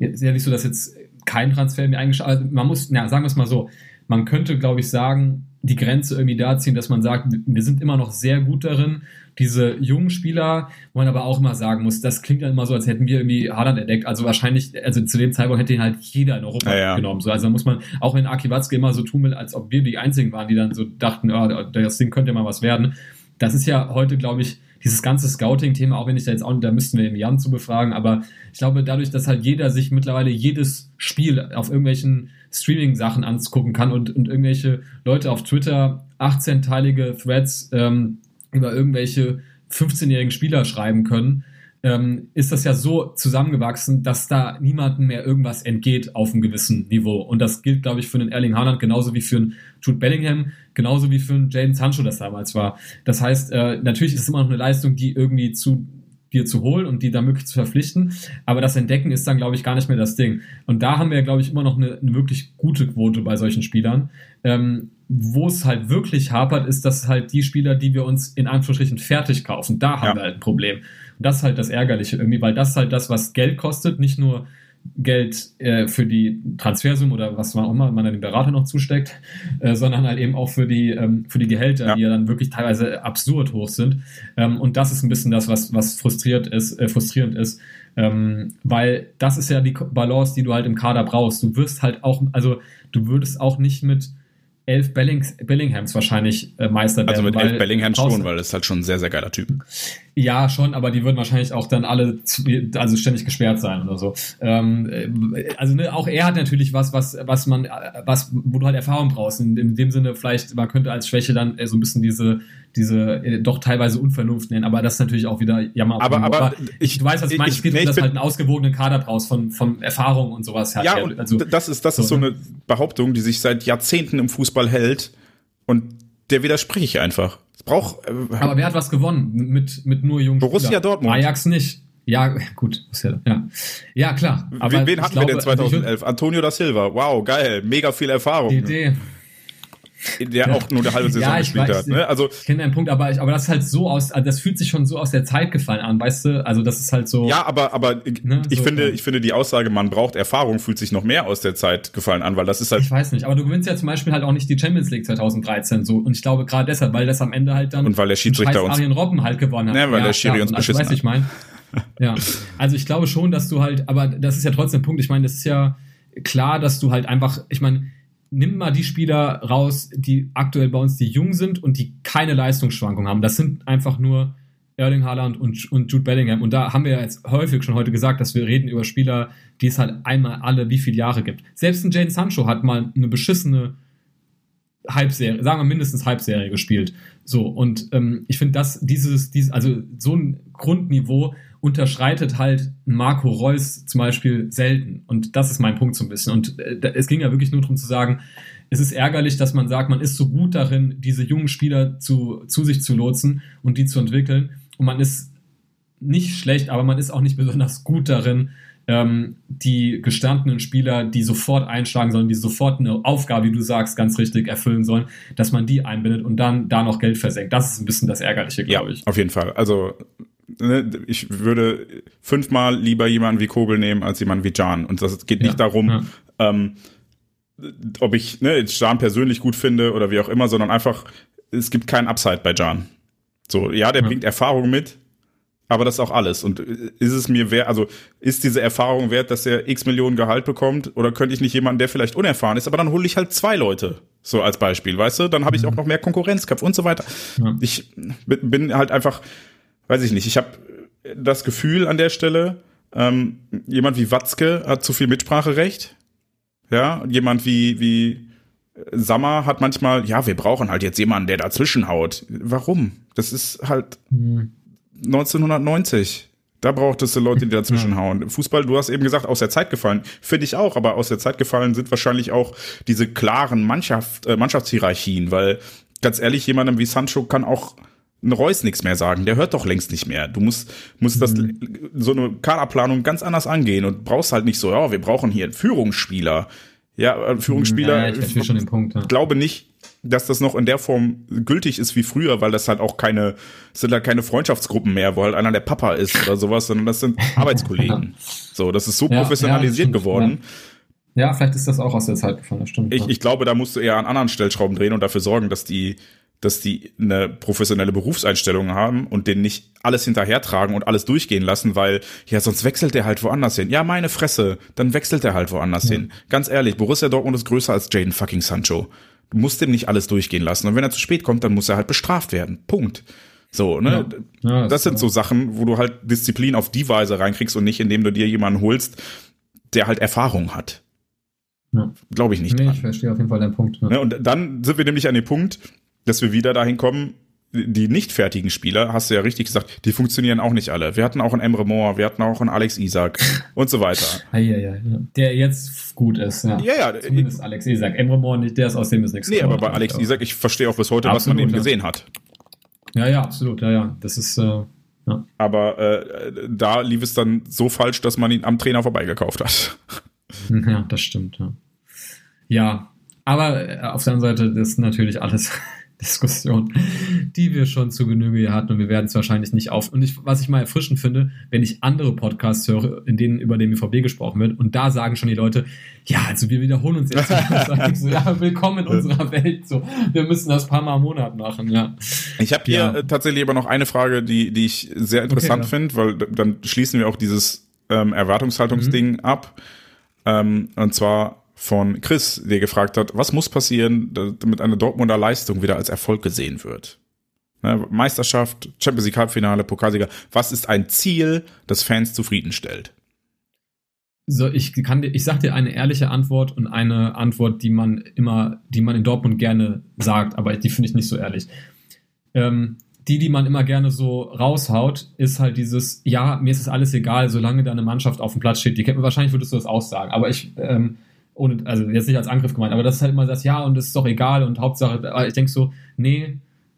ist ja nicht so, dass jetzt kein Transfer mehr eingeschaltet, man muss, na, sagen wir es mal so, man könnte, glaube ich, sagen, die Grenze irgendwie da ziehen, dass man sagt, wir sind immer noch sehr gut darin, diese jungen Spieler, wo man aber auch immer sagen muss, das klingt dann immer so, als hätten wir irgendwie Haaland entdeckt. Also wahrscheinlich, also zu dem Zeitpunkt hätte ihn halt jeder in Europa ja, ja. genommen. So, also muss man, auch wenn Aki Watzke immer so tun will, als ob wir die Einzigen waren, die dann so dachten, oh, das Ding könnte mal was werden. Das ist ja heute, glaube ich, dieses ganze Scouting-Thema, auch wenn ich da jetzt auch, da müssten wir den Jan zu befragen, aber ich glaube, dadurch, dass halt jeder sich mittlerweile jedes Spiel auf irgendwelchen Streaming-Sachen angucken kann und, und irgendwelche Leute auf Twitter 18-teilige Threads ähm, über irgendwelche 15-jährigen Spieler schreiben können, ähm, ist das ja so zusammengewachsen, dass da niemandem mehr irgendwas entgeht auf einem gewissen Niveau. Und das gilt, glaube ich, für den Erling Haaland genauso wie für einen Jude Bellingham, genauso wie für einen Jaden Sancho das damals war. Das heißt, äh, natürlich ist es immer noch eine Leistung, die irgendwie zu dir zu holen und die da möglich zu verpflichten. Aber das Entdecken ist dann, glaube ich, gar nicht mehr das Ding. Und da haben wir, glaube ich, immer noch eine, eine wirklich gute Quote bei solchen Spielern. Ähm, wo es halt wirklich hapert, ist, dass halt die Spieler, die wir uns in Anführungsstrichen fertig kaufen, da haben ja. wir halt ein Problem. Und das ist halt das Ärgerliche irgendwie, weil das halt das, was Geld kostet, nicht nur Geld äh, für die Transfersumme oder was auch immer man an den Berater noch zusteckt, äh, sondern halt eben auch für die, ähm, für die Gehälter, ja. die ja dann wirklich teilweise absurd hoch sind. Ähm, und das ist ein bisschen das, was, was frustriert ist, äh, frustrierend ist. Ähm, weil das ist ja die Balance, die du halt im Kader brauchst. Du wirst halt auch, also du würdest auch nicht mit elf Bellings, Bellinghams wahrscheinlich äh, Meister werden. Also mit elf Bellinghams schon, weil das ist halt schon ein sehr, sehr geiler Typ. Ja, schon, aber die würden wahrscheinlich auch dann alle also ständig gesperrt sein oder so. Ähm, äh, also ne, auch er hat natürlich was, was, was man, was, wo du halt Erfahrung brauchst. In, in dem Sinne, vielleicht, man könnte als Schwäche dann äh, so ein bisschen diese, diese äh, doch teilweise Unvernunft nennen, aber das ist natürlich auch wieder Jammer. Aber, aber, aber ich, du weißt, was ich meine. Es geht nee, um, dass halt einen ausgewogenen Kader brauchst von, von Erfahrung und sowas. Hat. Ja, und also, das ist, das so, ist so ne? eine Behauptung, die sich seit Jahrzehnten im Fußball hält und der widerspreche ich einfach. Es braucht. Äh, aber wer hat was gewonnen mit, mit nur jungen Borussia Spieler? Dortmund. Ajax nicht. Ja, gut, ja. Ja, klar. Aber wen hatten glaube, wir denn 2011? Antonio da Silva. Wow, geil. Mega viel Erfahrung. Idee der auch nur eine halbe Saison ja, gespielt weiß, hat. Ne? Also ich kenne deinen Punkt, aber, ich, aber das ist halt so aus, also das fühlt sich schon so aus der Zeit gefallen an, weißt du? Also das ist halt so. Ja, aber aber ne, ich so, finde, ich finde die Aussage, man braucht Erfahrung, fühlt sich noch mehr aus der Zeit gefallen an, weil das ist halt. Ich weiß nicht, aber du gewinnst ja zum Beispiel halt auch nicht die Champions League 2013 so und ich glaube gerade deshalb, weil das am Ende halt dann und weil der Schiedsrichter uns Arjen Robben halt gewonnen hat. Ne, weil ja, der Schiri uns beschissen also, weißt, ich meine. ja, also ich glaube schon, dass du halt, aber das ist ja trotzdem ein Punkt. Ich meine, das ist ja klar, dass du halt einfach, ich meine nimm mal die Spieler raus, die aktuell bei uns die jung sind und die keine Leistungsschwankung haben. Das sind einfach nur Erling Haaland und, und Jude Bellingham. Und da haben wir ja jetzt häufig schon heute gesagt, dass wir reden über Spieler, die es halt einmal alle wie viele Jahre gibt. Selbst ein Jane Sancho hat mal eine beschissene Halbserie, sagen wir mindestens Halbserie gespielt. So, und ähm, ich finde, dass dieses, dieses, also so ein Grundniveau unterschreitet halt Marco Reus zum Beispiel selten. Und das ist mein Punkt so ein bisschen. Und äh, es ging ja wirklich nur darum zu sagen, es ist ärgerlich, dass man sagt, man ist so gut darin, diese jungen Spieler zu, zu sich zu lotsen und die zu entwickeln. Und man ist nicht schlecht, aber man ist auch nicht besonders gut darin, ähm, die gestandenen Spieler, die sofort einschlagen sollen, die sofort eine Aufgabe, wie du sagst, ganz richtig erfüllen sollen, dass man die einbindet und dann da noch Geld versenkt. Das ist ein bisschen das Ärgerliche, glaube ja, ich. Auf jeden Fall. Also ich würde fünfmal lieber jemanden wie Kobel nehmen als jemanden wie Jan. Und das geht nicht ja, darum, ja. ähm, ob ich ne, Jan persönlich gut finde oder wie auch immer, sondern einfach, es gibt keinen Upside bei Jan. So, ja, der ja. bringt Erfahrung mit, aber das ist auch alles. Und ist es mir wert, also ist diese Erfahrung wert, dass er x Millionen Gehalt bekommt? Oder könnte ich nicht jemanden, der vielleicht unerfahren ist, aber dann hole ich halt zwei Leute. So als Beispiel, weißt du? Dann habe ich mhm. auch noch mehr Konkurrenzkampf und so weiter. Ja. Ich bin halt einfach, weiß ich nicht, ich habe das Gefühl an der Stelle, ähm, jemand wie Watzke hat zu viel Mitspracherecht. Ja, jemand wie, wie Sammer hat manchmal, ja, wir brauchen halt jetzt jemanden, der dazwischen haut. Warum? Das ist halt mhm. 1990. Da braucht es Leute, die dazwischen hauen. Fußball, du hast eben gesagt, aus der Zeit gefallen. Finde ich auch, aber aus der Zeit gefallen sind wahrscheinlich auch diese klaren Mannschaft, äh, Mannschaftshierarchien, weil ganz ehrlich, jemandem wie Sancho kann auch Reus nichts mehr sagen. Der hört doch längst nicht mehr. Du musst, musst das, mhm. so eine Kaderplanung ganz anders angehen und brauchst halt nicht so, ja, wir brauchen hier einen Führungsspieler. Ja, äh, Führungsspieler. Ja, ich, ich schon den Punkt, ja. glaube nicht, dass das noch in der Form gültig ist wie früher, weil das halt auch keine, sind halt keine Freundschaftsgruppen mehr, wo halt einer der Papa ist oder sowas, sondern das sind Arbeitskollegen. So, das ist so ja, professionalisiert ja, geworden. Ja. ja. vielleicht ist das auch aus der Zeit gefallen, das stimmt. Ich, ich glaube, da musst du eher an anderen Stellschrauben drehen und dafür sorgen, dass die, dass die eine professionelle Berufseinstellung haben und den nicht alles hinterhertragen und alles durchgehen lassen, weil ja sonst wechselt er halt woanders hin. Ja, meine Fresse, dann wechselt er halt woanders ja. hin. Ganz ehrlich, Borussia Dortmund ist größer als Jaden fucking Sancho. Du musst dem nicht alles durchgehen lassen und wenn er zu spät kommt, dann muss er halt bestraft werden. Punkt. So, ne? Ja. Ja, das, das sind so Sachen, wo du halt Disziplin auf die Weise reinkriegst und nicht indem du dir jemanden holst, der halt Erfahrung hat. Glaube ich nicht. Nee, dran. ich verstehe auf jeden Fall deinen Punkt. Ne? Und dann sind wir nämlich an dem Punkt, dass wir wieder dahin kommen, die nicht fertigen Spieler, hast du ja richtig gesagt, die funktionieren auch nicht alle. Wir hatten auch einen Emre Moore, wir hatten auch einen Alex Isaac und so weiter. ja, ja, ja. Der jetzt gut ist, ja. Ja, ja. Zumindest Alex Isaac. Emre Moore nicht, der ist aus dem ist nichts Nee, aber bei Alex auch. Isaac, ich verstehe auch bis heute, absolut, was man eben ja. gesehen hat. Ja, ja, absolut, ja, ja. Das ist, äh, ja. Aber äh, da lief es dann so falsch, dass man ihn am Trainer vorbeigekauft hat. Ja, das stimmt, ja. Ja, aber äh, auf der anderen Seite ist natürlich alles Diskussion, die wir schon zu Genüge hatten und wir werden es wahrscheinlich nicht auf. Und ich, was ich mal erfrischend finde, wenn ich andere Podcasts höre, in denen über den BVB gesprochen wird und da sagen schon die Leute, ja, also wir wiederholen uns jetzt. so, ja, willkommen in unserer Welt. So, wir müssen das paar Mal im Monat machen, ja. Ich habe hier ja. Äh, tatsächlich aber noch eine Frage, die, die ich sehr interessant okay, ja. finde, weil dann schließen wir auch dieses ähm, Erwartungshaltungsding mhm. ab. Ähm, und zwar von Chris, der gefragt hat, was muss passieren, damit eine Dortmunder Leistung wieder als Erfolg gesehen wird? Ne, Meisterschaft, Champions League Halbfinale, Pokalsieger. Was ist ein Ziel, das Fans zufriedenstellt? So, ich kann dir, ich sag dir eine ehrliche Antwort und eine Antwort, die man immer, die man in Dortmund gerne sagt, aber die finde ich nicht so ehrlich. Ähm, die, die man immer gerne so raushaut, ist halt dieses, ja, mir ist es alles egal, solange da eine Mannschaft auf dem Platz steht. Die, wahrscheinlich würdest du das auch sagen, aber ich, ähm, ohne, also jetzt nicht als Angriff gemeint, aber das ist halt immer das, ja, und es ist doch egal und Hauptsache, ich denke so, nee,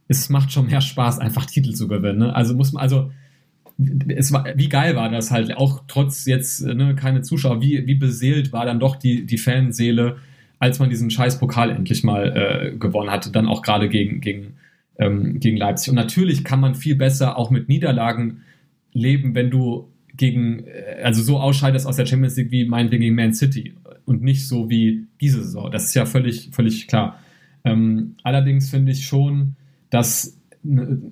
es macht schon mehr Spaß, einfach Titel zu gewinnen. Ne? Also muss man, also es war, wie geil war das halt, auch trotz jetzt ne, keine Zuschauer, wie, wie beseelt war dann doch die, die Fanseele, als man diesen scheiß Pokal endlich mal äh, gewonnen hatte, dann auch gerade gegen, gegen, ähm, gegen Leipzig. Und natürlich kann man viel besser auch mit Niederlagen leben, wenn du gegen, äh, also so ausscheidest aus der Champions League wie meinetwegen gegen Man City und nicht so wie diese Saison. Das ist ja völlig, völlig klar. Ähm, allerdings finde ich schon, dass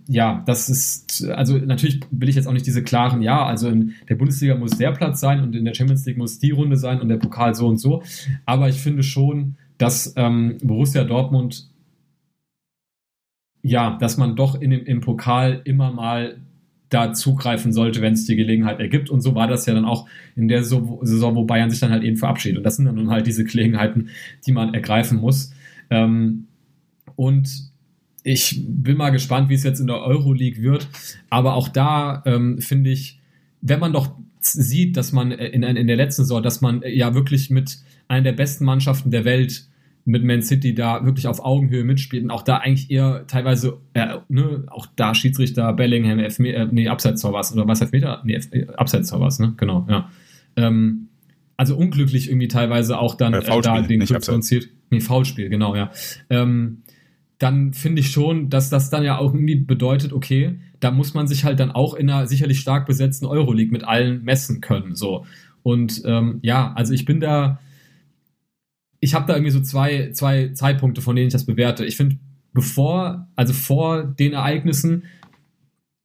ja, das ist, also natürlich will ich jetzt auch nicht diese klaren, ja, also in der Bundesliga muss der Platz sein und in der Champions League muss die Runde sein und der Pokal so und so. Aber ich finde schon, dass ähm, Borussia Dortmund, ja, dass man doch in dem, im Pokal immer mal da zugreifen sollte, wenn es die Gelegenheit ergibt. Und so war das ja dann auch in der Saison, wo Bayern sich dann halt eben verabschiedet. Und das sind dann nun halt diese Gelegenheiten, die man ergreifen muss. Ähm, und ich bin mal gespannt, wie es jetzt in der Euroleague wird. Aber auch da ähm, finde ich, wenn man doch sieht, dass man in, in der letzten Saison, dass man ja wirklich mit einer der besten Mannschaften der Welt mit Man City da wirklich auf Augenhöhe mitspielt und auch da eigentlich eher teilweise, äh, ne, auch da Schiedsrichter Bellingham, Elfme äh, nee, Abseits was, oder was Elfmeter? Nee, F äh, Abseits ne, genau, ja. Ähm, also unglücklich irgendwie teilweise auch dann äh, da den Klub zieht. Nee, Foulspiel, genau, ja. Ähm, dann finde ich schon, dass das dann ja auch irgendwie bedeutet, okay, da muss man sich halt dann auch in einer sicherlich stark besetzten Euroleague mit allen messen können, so. Und ähm, ja, also ich bin da, ich habe da irgendwie so zwei, zwei Zeitpunkte, von denen ich das bewerte. Ich finde, bevor, also vor den Ereignissen,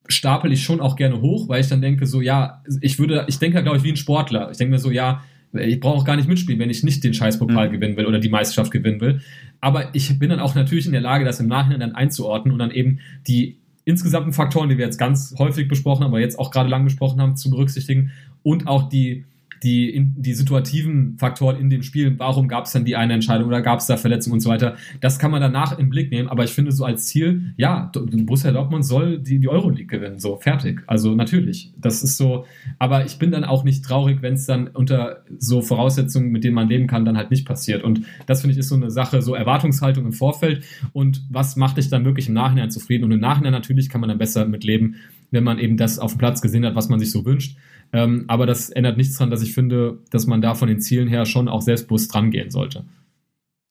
stapel ich schon auch gerne hoch, weil ich dann denke, so, ja, ich würde, ich denke, glaube ich, wie ein Sportler. Ich denke mir so, ja, ich brauche auch gar nicht mitspielen, wenn ich nicht den Scheißpokal mhm. gewinnen will oder die Meisterschaft gewinnen will. Aber ich bin dann auch natürlich in der Lage, das im Nachhinein dann einzuordnen und dann eben die insgesamten Faktoren, die wir jetzt ganz häufig besprochen haben, aber jetzt auch gerade lang besprochen haben, zu berücksichtigen und auch die die, in, die situativen Faktoren in dem Spiel, warum gab es dann die eine Entscheidung oder gab es da Verletzungen und so weiter, das kann man danach im Blick nehmen, aber ich finde so als Ziel, ja, Borussia Dortmund soll die, die Euroleague gewinnen, so, fertig. Also natürlich, das ist so, aber ich bin dann auch nicht traurig, wenn es dann unter so Voraussetzungen, mit denen man leben kann, dann halt nicht passiert. Und das finde ich ist so eine Sache, so Erwartungshaltung im Vorfeld. Und was macht dich dann wirklich im Nachhinein zufrieden? Und im Nachhinein natürlich kann man dann besser mit leben, wenn man eben das auf dem Platz gesehen hat, was man sich so wünscht ähm, aber das ändert nichts daran, dass ich finde, dass man da von den Zielen her schon auch selbstbewusst dran gehen sollte.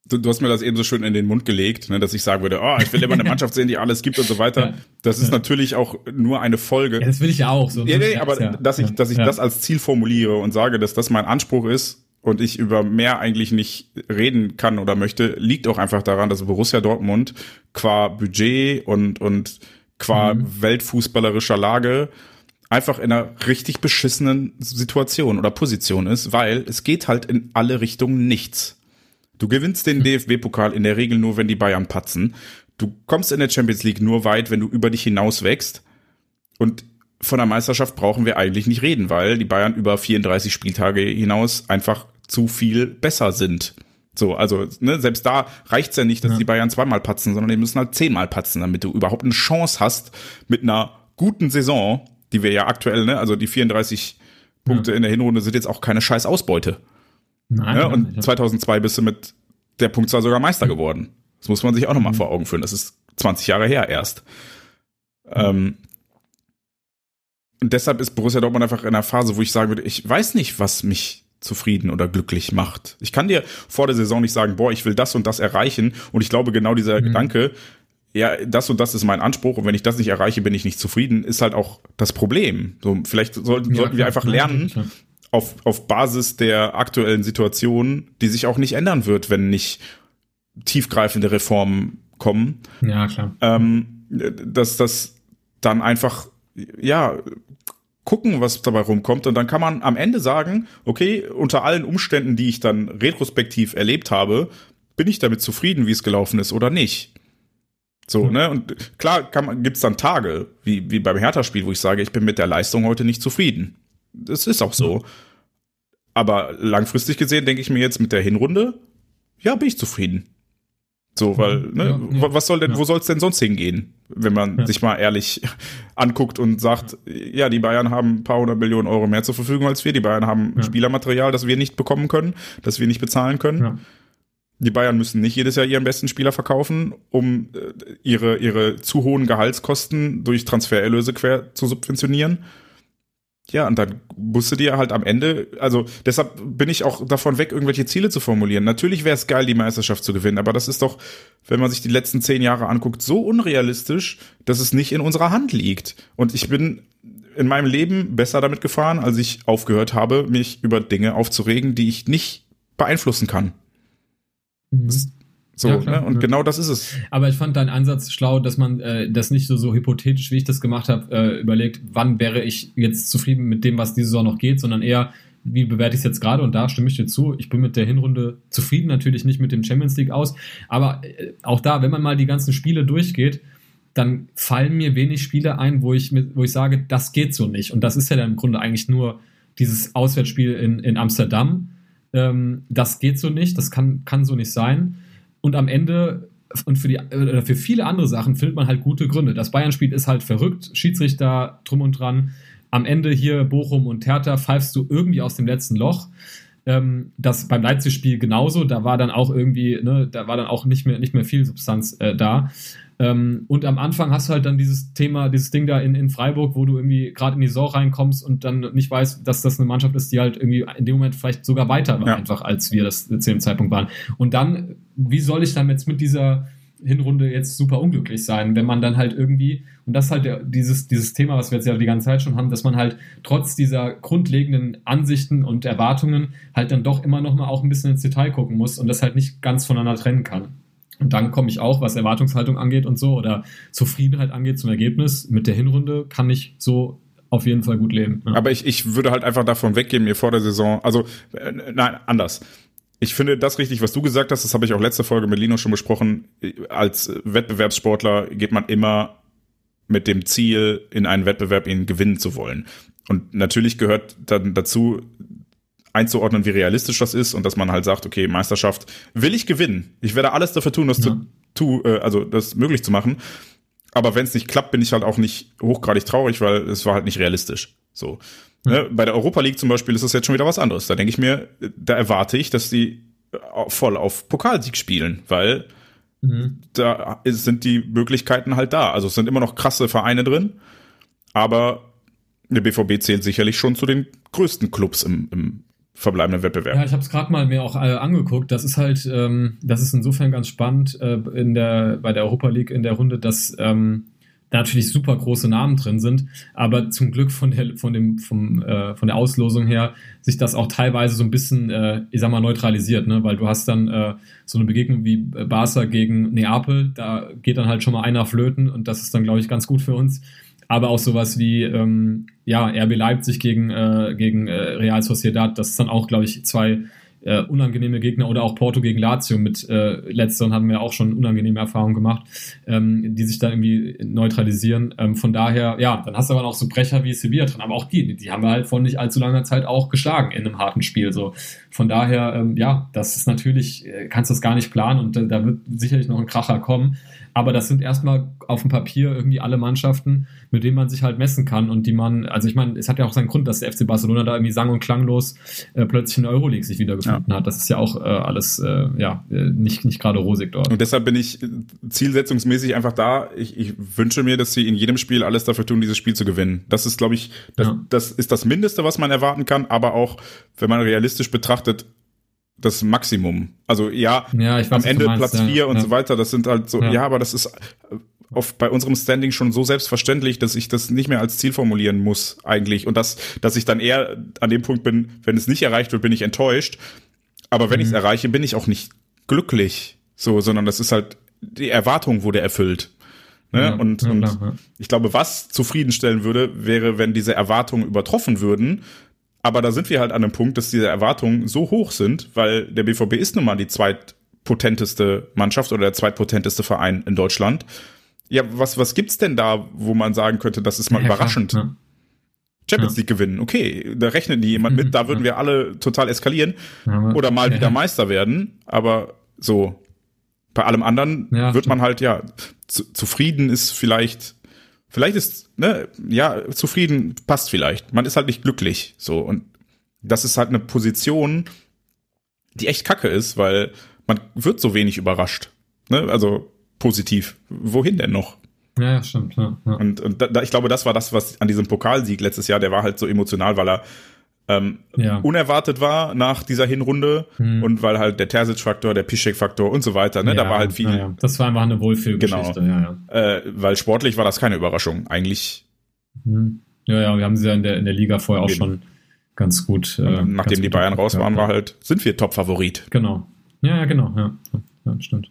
du, du hast mir das eben so schön in den Mund gelegt, ne, dass ich sagen würde, oh, ich will immer eine Mannschaft sehen, die alles gibt und so weiter. Ja. Das ist ja. natürlich auch nur eine Folge. Ja, das will ich ja auch. So ja, nee, aber dass ich, dass ich das als Ziel formuliere und sage, dass das mein Anspruch ist und ich über mehr eigentlich nicht reden kann oder möchte, liegt auch einfach daran, dass Borussia Dortmund qua Budget und, und qua mhm. weltfußballerischer Lage einfach in einer richtig beschissenen Situation oder Position ist, weil es geht halt in alle Richtungen nichts. Du gewinnst den hm. DFB-Pokal in der Regel nur, wenn die Bayern patzen. Du kommst in der Champions League nur weit, wenn du über dich hinaus wächst. Und von der Meisterschaft brauchen wir eigentlich nicht reden, weil die Bayern über 34 Spieltage hinaus einfach zu viel besser sind. So, also ne, selbst da reicht's ja nicht, dass ja. die Bayern zweimal patzen, sondern die müssen halt zehnmal patzen, damit du überhaupt eine Chance hast, mit einer guten Saison, die wir ja aktuell, ne, also die 34 Punkte ja. in der Hinrunde sind jetzt auch keine scheiß Ausbeute. Nein, ja, und 2002 bist du mit der Punktzahl sogar Meister geworden. Das muss man sich auch nochmal mhm. vor Augen führen. Das ist 20 Jahre her erst. Mhm. Ähm, und deshalb ist Borussia Dortmund einfach in einer Phase, wo ich sagen würde, ich weiß nicht, was mich zufrieden oder glücklich macht. Ich kann dir vor der Saison nicht sagen, boah, ich will das und das erreichen. Und ich glaube, genau dieser mhm. Gedanke, ja, das und das ist mein Anspruch und wenn ich das nicht erreiche, bin ich nicht zufrieden, ist halt auch das Problem. So, vielleicht sollten, ja, sollten wir einfach lernen, ja, auf, auf Basis der aktuellen Situation, die sich auch nicht ändern wird, wenn nicht tiefgreifende Reformen kommen. Ja, klar. Ähm, dass das dann einfach, ja, gucken, was dabei rumkommt. Und dann kann man am Ende sagen, okay, unter allen Umständen, die ich dann retrospektiv erlebt habe, bin ich damit zufrieden, wie es gelaufen ist oder nicht. So, ne? Und klar man, gibt's dann Tage, wie, wie beim Hertha-Spiel, wo ich sage, ich bin mit der Leistung heute nicht zufrieden. Das ist auch so. Aber langfristig gesehen denke ich mir jetzt mit der Hinrunde, ja, bin ich zufrieden. So, weil, ne, ja, ja, was soll denn, ja. wo soll es denn sonst hingehen, wenn man sich mal ehrlich anguckt und sagt, ja, die Bayern haben ein paar hundert Millionen Euro mehr zur Verfügung als wir, die Bayern haben Spielermaterial, das wir nicht bekommen können, das wir nicht bezahlen können. Die Bayern müssen nicht jedes Jahr ihren besten Spieler verkaufen, um äh, ihre, ihre zu hohen Gehaltskosten durch Transfererlöse quer zu subventionieren. Ja, und dann musst du dir halt am Ende, also deshalb bin ich auch davon weg, irgendwelche Ziele zu formulieren. Natürlich wäre es geil, die Meisterschaft zu gewinnen, aber das ist doch, wenn man sich die letzten zehn Jahre anguckt, so unrealistisch, dass es nicht in unserer Hand liegt. Und ich bin in meinem Leben besser damit gefahren, als ich aufgehört habe, mich über Dinge aufzuregen, die ich nicht beeinflussen kann. Mhm. So, ja, klar, ne? Und ja. genau das ist es. Aber ich fand deinen Ansatz schlau, dass man äh, das nicht so, so hypothetisch, wie ich das gemacht habe, äh, überlegt, wann wäre ich jetzt zufrieden mit dem, was diese Saison noch geht, sondern eher, wie bewerte ich es jetzt gerade? Und da stimme ich dir zu. Ich bin mit der Hinrunde zufrieden, natürlich nicht mit dem Champions League aus. Aber äh, auch da, wenn man mal die ganzen Spiele durchgeht, dann fallen mir wenig Spiele ein, wo ich, mit, wo ich sage, das geht so nicht. Und das ist ja dann im Grunde eigentlich nur dieses Auswärtsspiel in, in Amsterdam ähm, das geht so nicht, das kann, kann so nicht sein. Und am Ende und für, die, oder für viele andere Sachen findet man halt gute Gründe. Das Bayern-Spiel ist halt verrückt, Schiedsrichter drum und dran. Am Ende hier Bochum und Hertha pfeifst du irgendwie aus dem letzten Loch. Ähm, das beim Leipzig-Spiel genauso, da war dann auch irgendwie, ne, da war dann auch nicht mehr, nicht mehr viel Substanz äh, da. Ähm, und am Anfang hast du halt dann dieses Thema, dieses Ding da in, in Freiburg, wo du irgendwie gerade in die Saison reinkommst und dann nicht weißt, dass das eine Mannschaft ist, die halt irgendwie in dem Moment vielleicht sogar weiter war, ja. einfach als wir das zu dem Zeitpunkt waren. Und dann, wie soll ich dann jetzt mit dieser Hinrunde jetzt super unglücklich sein, wenn man dann halt irgendwie, und das ist halt der, dieses, dieses Thema, was wir jetzt ja die ganze Zeit schon haben, dass man halt trotz dieser grundlegenden Ansichten und Erwartungen halt dann doch immer noch mal auch ein bisschen ins Detail gucken muss und das halt nicht ganz voneinander trennen kann. Und dann komme ich auch, was Erwartungshaltung angeht und so oder Zufriedenheit angeht zum Ergebnis. Mit der Hinrunde kann ich so auf jeden Fall gut leben. Ja. Aber ich, ich würde halt einfach davon weggehen, mir vor der Saison, also äh, nein, anders. Ich finde das richtig, was du gesagt hast, das habe ich auch letzte Folge mit Lino schon besprochen. Als Wettbewerbssportler geht man immer mit dem Ziel, in einen Wettbewerb ihn gewinnen zu wollen. Und natürlich gehört dann dazu, einzuordnen, wie realistisch das ist und dass man halt sagt, okay, Meisterschaft will ich gewinnen. Ich werde alles dafür tun, das ja. zu, tu, äh, also das möglich zu machen. Aber wenn es nicht klappt, bin ich halt auch nicht hochgradig traurig, weil es war halt nicht realistisch. So. Ne? Bei der Europa League zum Beispiel ist das jetzt schon wieder was anderes. Da denke ich mir, da erwarte ich, dass die äh, voll auf Pokalsieg spielen, weil mhm. da sind die Möglichkeiten halt da. Also es sind immer noch krasse Vereine drin, aber der BVB zählt sicherlich schon zu den größten Clubs im, im verbleibenden Wettbewerb. Ja, ich habe es gerade mal mir auch äh, angeguckt. Das ist halt, ähm, das ist insofern ganz spannend äh, in der bei der Europa League in der Runde, dass ähm, da natürlich super große Namen drin sind, aber zum Glück von der von dem vom äh, von der Auslosung her sich das auch teilweise so ein bisschen, äh, ich sag mal neutralisiert, ne, weil du hast dann äh, so eine Begegnung wie Barca gegen Neapel, da geht dann halt schon mal einer flöten und das ist dann glaube ich ganz gut für uns aber auch sowas wie ähm, ja RB Leipzig gegen äh, gegen äh, Real Sociedad, das ist dann auch glaube ich zwei äh, unangenehme Gegner oder auch Porto gegen Lazio mit äh, letzteren haben wir auch schon unangenehme Erfahrungen gemacht, ähm, die sich da irgendwie neutralisieren. Ähm, von daher, ja, dann hast du aber noch so Brecher wie Sevilla drin, aber auch die, die haben wir halt vor nicht allzu langer Zeit auch geschlagen in einem harten Spiel. So von daher, ähm, ja, das ist natürlich, äh, kannst das gar nicht planen und äh, da wird sicherlich noch ein Kracher kommen. Aber das sind erstmal auf dem Papier irgendwie alle Mannschaften, mit denen man sich halt messen kann und die man, also ich meine, es hat ja auch seinen Grund, dass der FC Barcelona da irgendwie sang- und klanglos äh, plötzlich in der Euroleague sich wiedergefunden ja. hat. Das ist ja auch äh, alles, äh, ja, äh, nicht, nicht gerade rosig dort. Und deshalb bin ich zielsetzungsmäßig einfach da. Ich, ich wünsche mir, dass sie in jedem Spiel alles dafür tun, dieses Spiel zu gewinnen. Das ist, glaube ich, das, ja. das ist das Mindeste, was man erwarten kann, aber auch, wenn man realistisch betrachtet, das Maximum. Also ja, ja weiß, am Ende Platz vier ja, und ja. so weiter, das sind halt so, ja. aber das ist auf, bei unserem Standing schon so selbstverständlich, dass ich das nicht mehr als Ziel formulieren muss eigentlich und das, dass ich dann eher an dem Punkt bin, wenn es nicht erreicht wird, bin ich enttäuscht. Aber wenn mhm. ich es erreiche, bin ich auch nicht glücklich, so, sondern das ist halt die Erwartung wurde erfüllt. Ne? und, und ich glaube, was zufriedenstellen würde, wäre, wenn diese Erwartungen übertroffen würden, aber da sind wir halt an einem Punkt, dass diese Erwartungen so hoch sind, weil der BVB ist nun mal die zweitpotenteste Mannschaft oder der zweitpotenteste Verein in Deutschland. Ja, was, was gibt's denn da, wo man sagen könnte, das ist mal ja, überraschend? Klar, ja. Champions League gewinnen, okay, da rechnet nie jemand mit, da würden wir alle total eskalieren oder mal wieder Meister werden, aber so, bei allem anderen wird man halt, ja, zufrieden ist vielleicht Vielleicht ist, ne, ja, zufrieden passt vielleicht. Man ist halt nicht glücklich, so. Und das ist halt eine Position, die echt kacke ist, weil man wird so wenig überrascht. Ne? Also positiv. Wohin denn noch? Ja, stimmt. Ja, ja. Und, und da, ich glaube, das war das, was an diesem Pokalsieg letztes Jahr, der war halt so emotional, weil er ähm, ja. unerwartet war nach dieser Hinrunde hm. und weil halt der Terzic-Faktor, der Piszek-Faktor und so weiter, ne, ja, da war halt viel. Ja, das war einfach eine Wohlfühlgeschichte, genau. ja, ja. Äh, weil sportlich war das keine Überraschung, eigentlich. Hm. Ja, ja, wir haben sie ja in der, in der Liga vorher auch Eben. schon ganz gut. Äh, nachdem ganz die Bayern raus waren, war halt, sind wir Top-Favorit. Genau. Ja, ja, genau, ja. ja stimmt.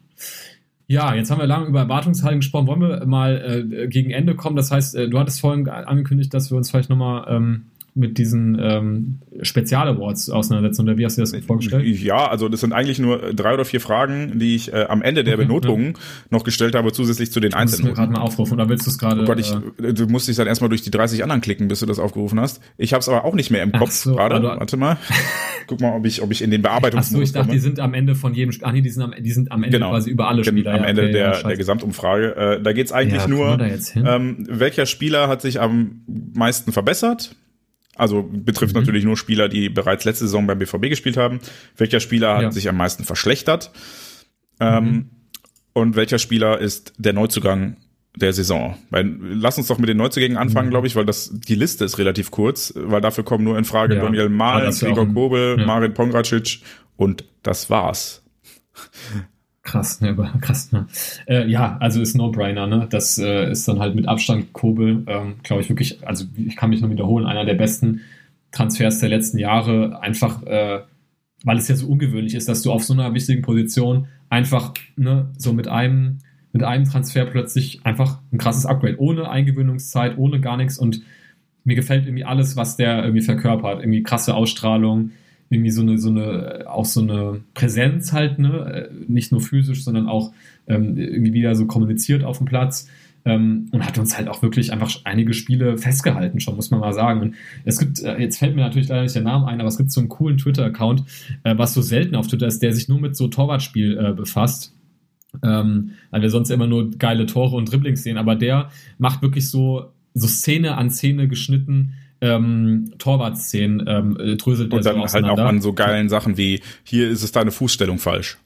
Ja, jetzt haben wir lange über Erwartungshaltung gesprochen. Wollen wir mal äh, gegen Ende kommen? Das heißt, äh, du hattest vorhin angekündigt, dass wir uns vielleicht nochmal ähm, mit diesen ähm, Spezial-Awards auseinandersetzen oder wie hast du das vorgestellt? Ja, also das sind eigentlich nur drei oder vier Fragen, die ich äh, am Ende der okay, Benotungen ja. noch gestellt habe, zusätzlich zu den einzelnen. Du gerade mal aufrufen oder willst du es gerade? Oh Gott, ich, äh, du musst dich dann erstmal durch die 30 anderen klicken, bis du das aufgerufen hast. Ich habe es aber auch nicht mehr im Kopf so, gerade. Warte mal. Guck mal, ob ich, ob ich in den Bearbeitungsmodus Ach so, ich dachte, komme. die sind am Ende von jedem, ach nee, die sind am, die sind am Ende genau. quasi über alle Spieler. Am ja, Ende okay, der, ja, der Gesamtumfrage. Äh, da geht's eigentlich nur, ähm, welcher Spieler hat sich am meisten verbessert? Also betrifft mhm. natürlich nur Spieler, die bereits letzte Saison beim BVB gespielt haben. Welcher Spieler hat ja. sich am meisten verschlechtert? Ähm, mhm. Und welcher Spieler ist der Neuzugang der Saison? Weil, lass uns doch mit den Neuzugängen anfangen, mhm. glaube ich, weil das die Liste ist relativ kurz, weil dafür kommen nur in Frage ja. Daniel Mahl, Gregor Kobel, ja. Marin Pongracic und das war's. Krass, ne, krass. Ne. Äh, ja, also ist No-Brainer, ne? Das äh, ist dann halt mit Abstand Kobel, ähm, glaube ich wirklich, also ich kann mich nur wiederholen, einer der besten Transfers der letzten Jahre, einfach, äh, weil es ja so ungewöhnlich ist, dass du auf so einer wichtigen Position einfach, ne, so mit einem, mit einem Transfer plötzlich einfach ein krasses Upgrade, ohne Eingewöhnungszeit, ohne gar nichts und mir gefällt irgendwie alles, was der irgendwie verkörpert, irgendwie krasse Ausstrahlung, irgendwie so eine, so eine, auch so eine Präsenz halt, ne? Nicht nur physisch, sondern auch ähm, irgendwie wieder so kommuniziert auf dem Platz. Ähm, und hat uns halt auch wirklich einfach einige Spiele festgehalten, schon, muss man mal sagen. Und es gibt, äh, jetzt fällt mir natürlich leider nicht der Name ein, aber es gibt so einen coolen Twitter-Account, äh, was so selten auf Twitter ist, der sich nur mit so Torwartspiel äh, befasst. Ähm, weil wir sonst immer nur geile Tore und Dribblings sehen, aber der macht wirklich so, so Szene an Szene geschnitten, ähm, Torwartszenen ähm, dröselt Und dann so halt auch an so geilen Sachen wie, hier ist es deine Fußstellung falsch.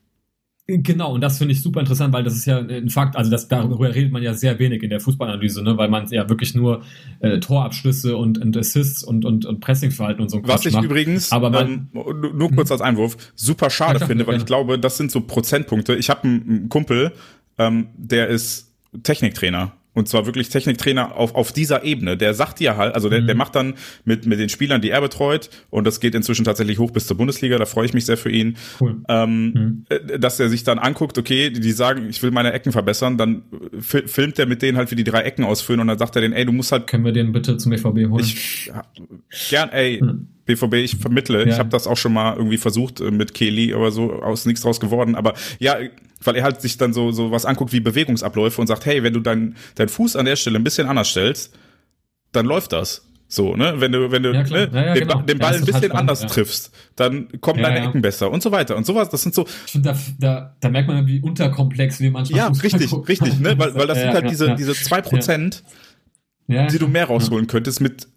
Genau, und das finde ich super interessant, weil das ist ja ein Fakt, also das, darüber redet man ja sehr wenig in der Fußballanalyse, ne? weil man ja wirklich nur äh, Torabschlüsse und, und Assists und, und, und Pressingverhalten und so Was ich macht. übrigens, aber man, ähm, nur kurz als Einwurf, super schade finde, weil ich glaube, das sind so Prozentpunkte. Ich habe einen, einen Kumpel, ähm, der ist Techniktrainer und zwar wirklich Techniktrainer auf, auf dieser Ebene. Der sagt dir halt, also der, mhm. der macht dann mit, mit den Spielern, die er betreut, und das geht inzwischen tatsächlich hoch bis zur Bundesliga, da freue ich mich sehr für ihn, cool. ähm, mhm. Äh, dass er sich dann anguckt, okay, die sagen, ich will meine Ecken verbessern, dann filmt er mit denen halt, wie die drei Ecken ausfüllen und dann sagt er denen, ey, du musst halt. Können wir den bitte zum BVB holen? Ich, gern, ey. Mhm. BVB, ich vermittle. Ja. Ich habe das auch schon mal irgendwie versucht äh, mit Kelly, aber so aus nichts draus geworden. Aber ja, weil er halt sich dann so, so was anguckt wie Bewegungsabläufe und sagt, hey, wenn du deinen dein Fuß an der Stelle ein bisschen anders stellst, dann läuft das. So, ne? Wenn du, wenn du ja, ne, ja, ja, den, genau. den, Ball ein bisschen halt anders triffst, dann kommen deine Ecken besser und so weiter und sowas. Das sind so. Ich finde, da, da, da merkt man, wie unterkomplex wir manchmal Ja, richtig, richtig, ne? Weil, weil das sind halt diese, diese zwei Prozent, die du mehr rausholen könntest mit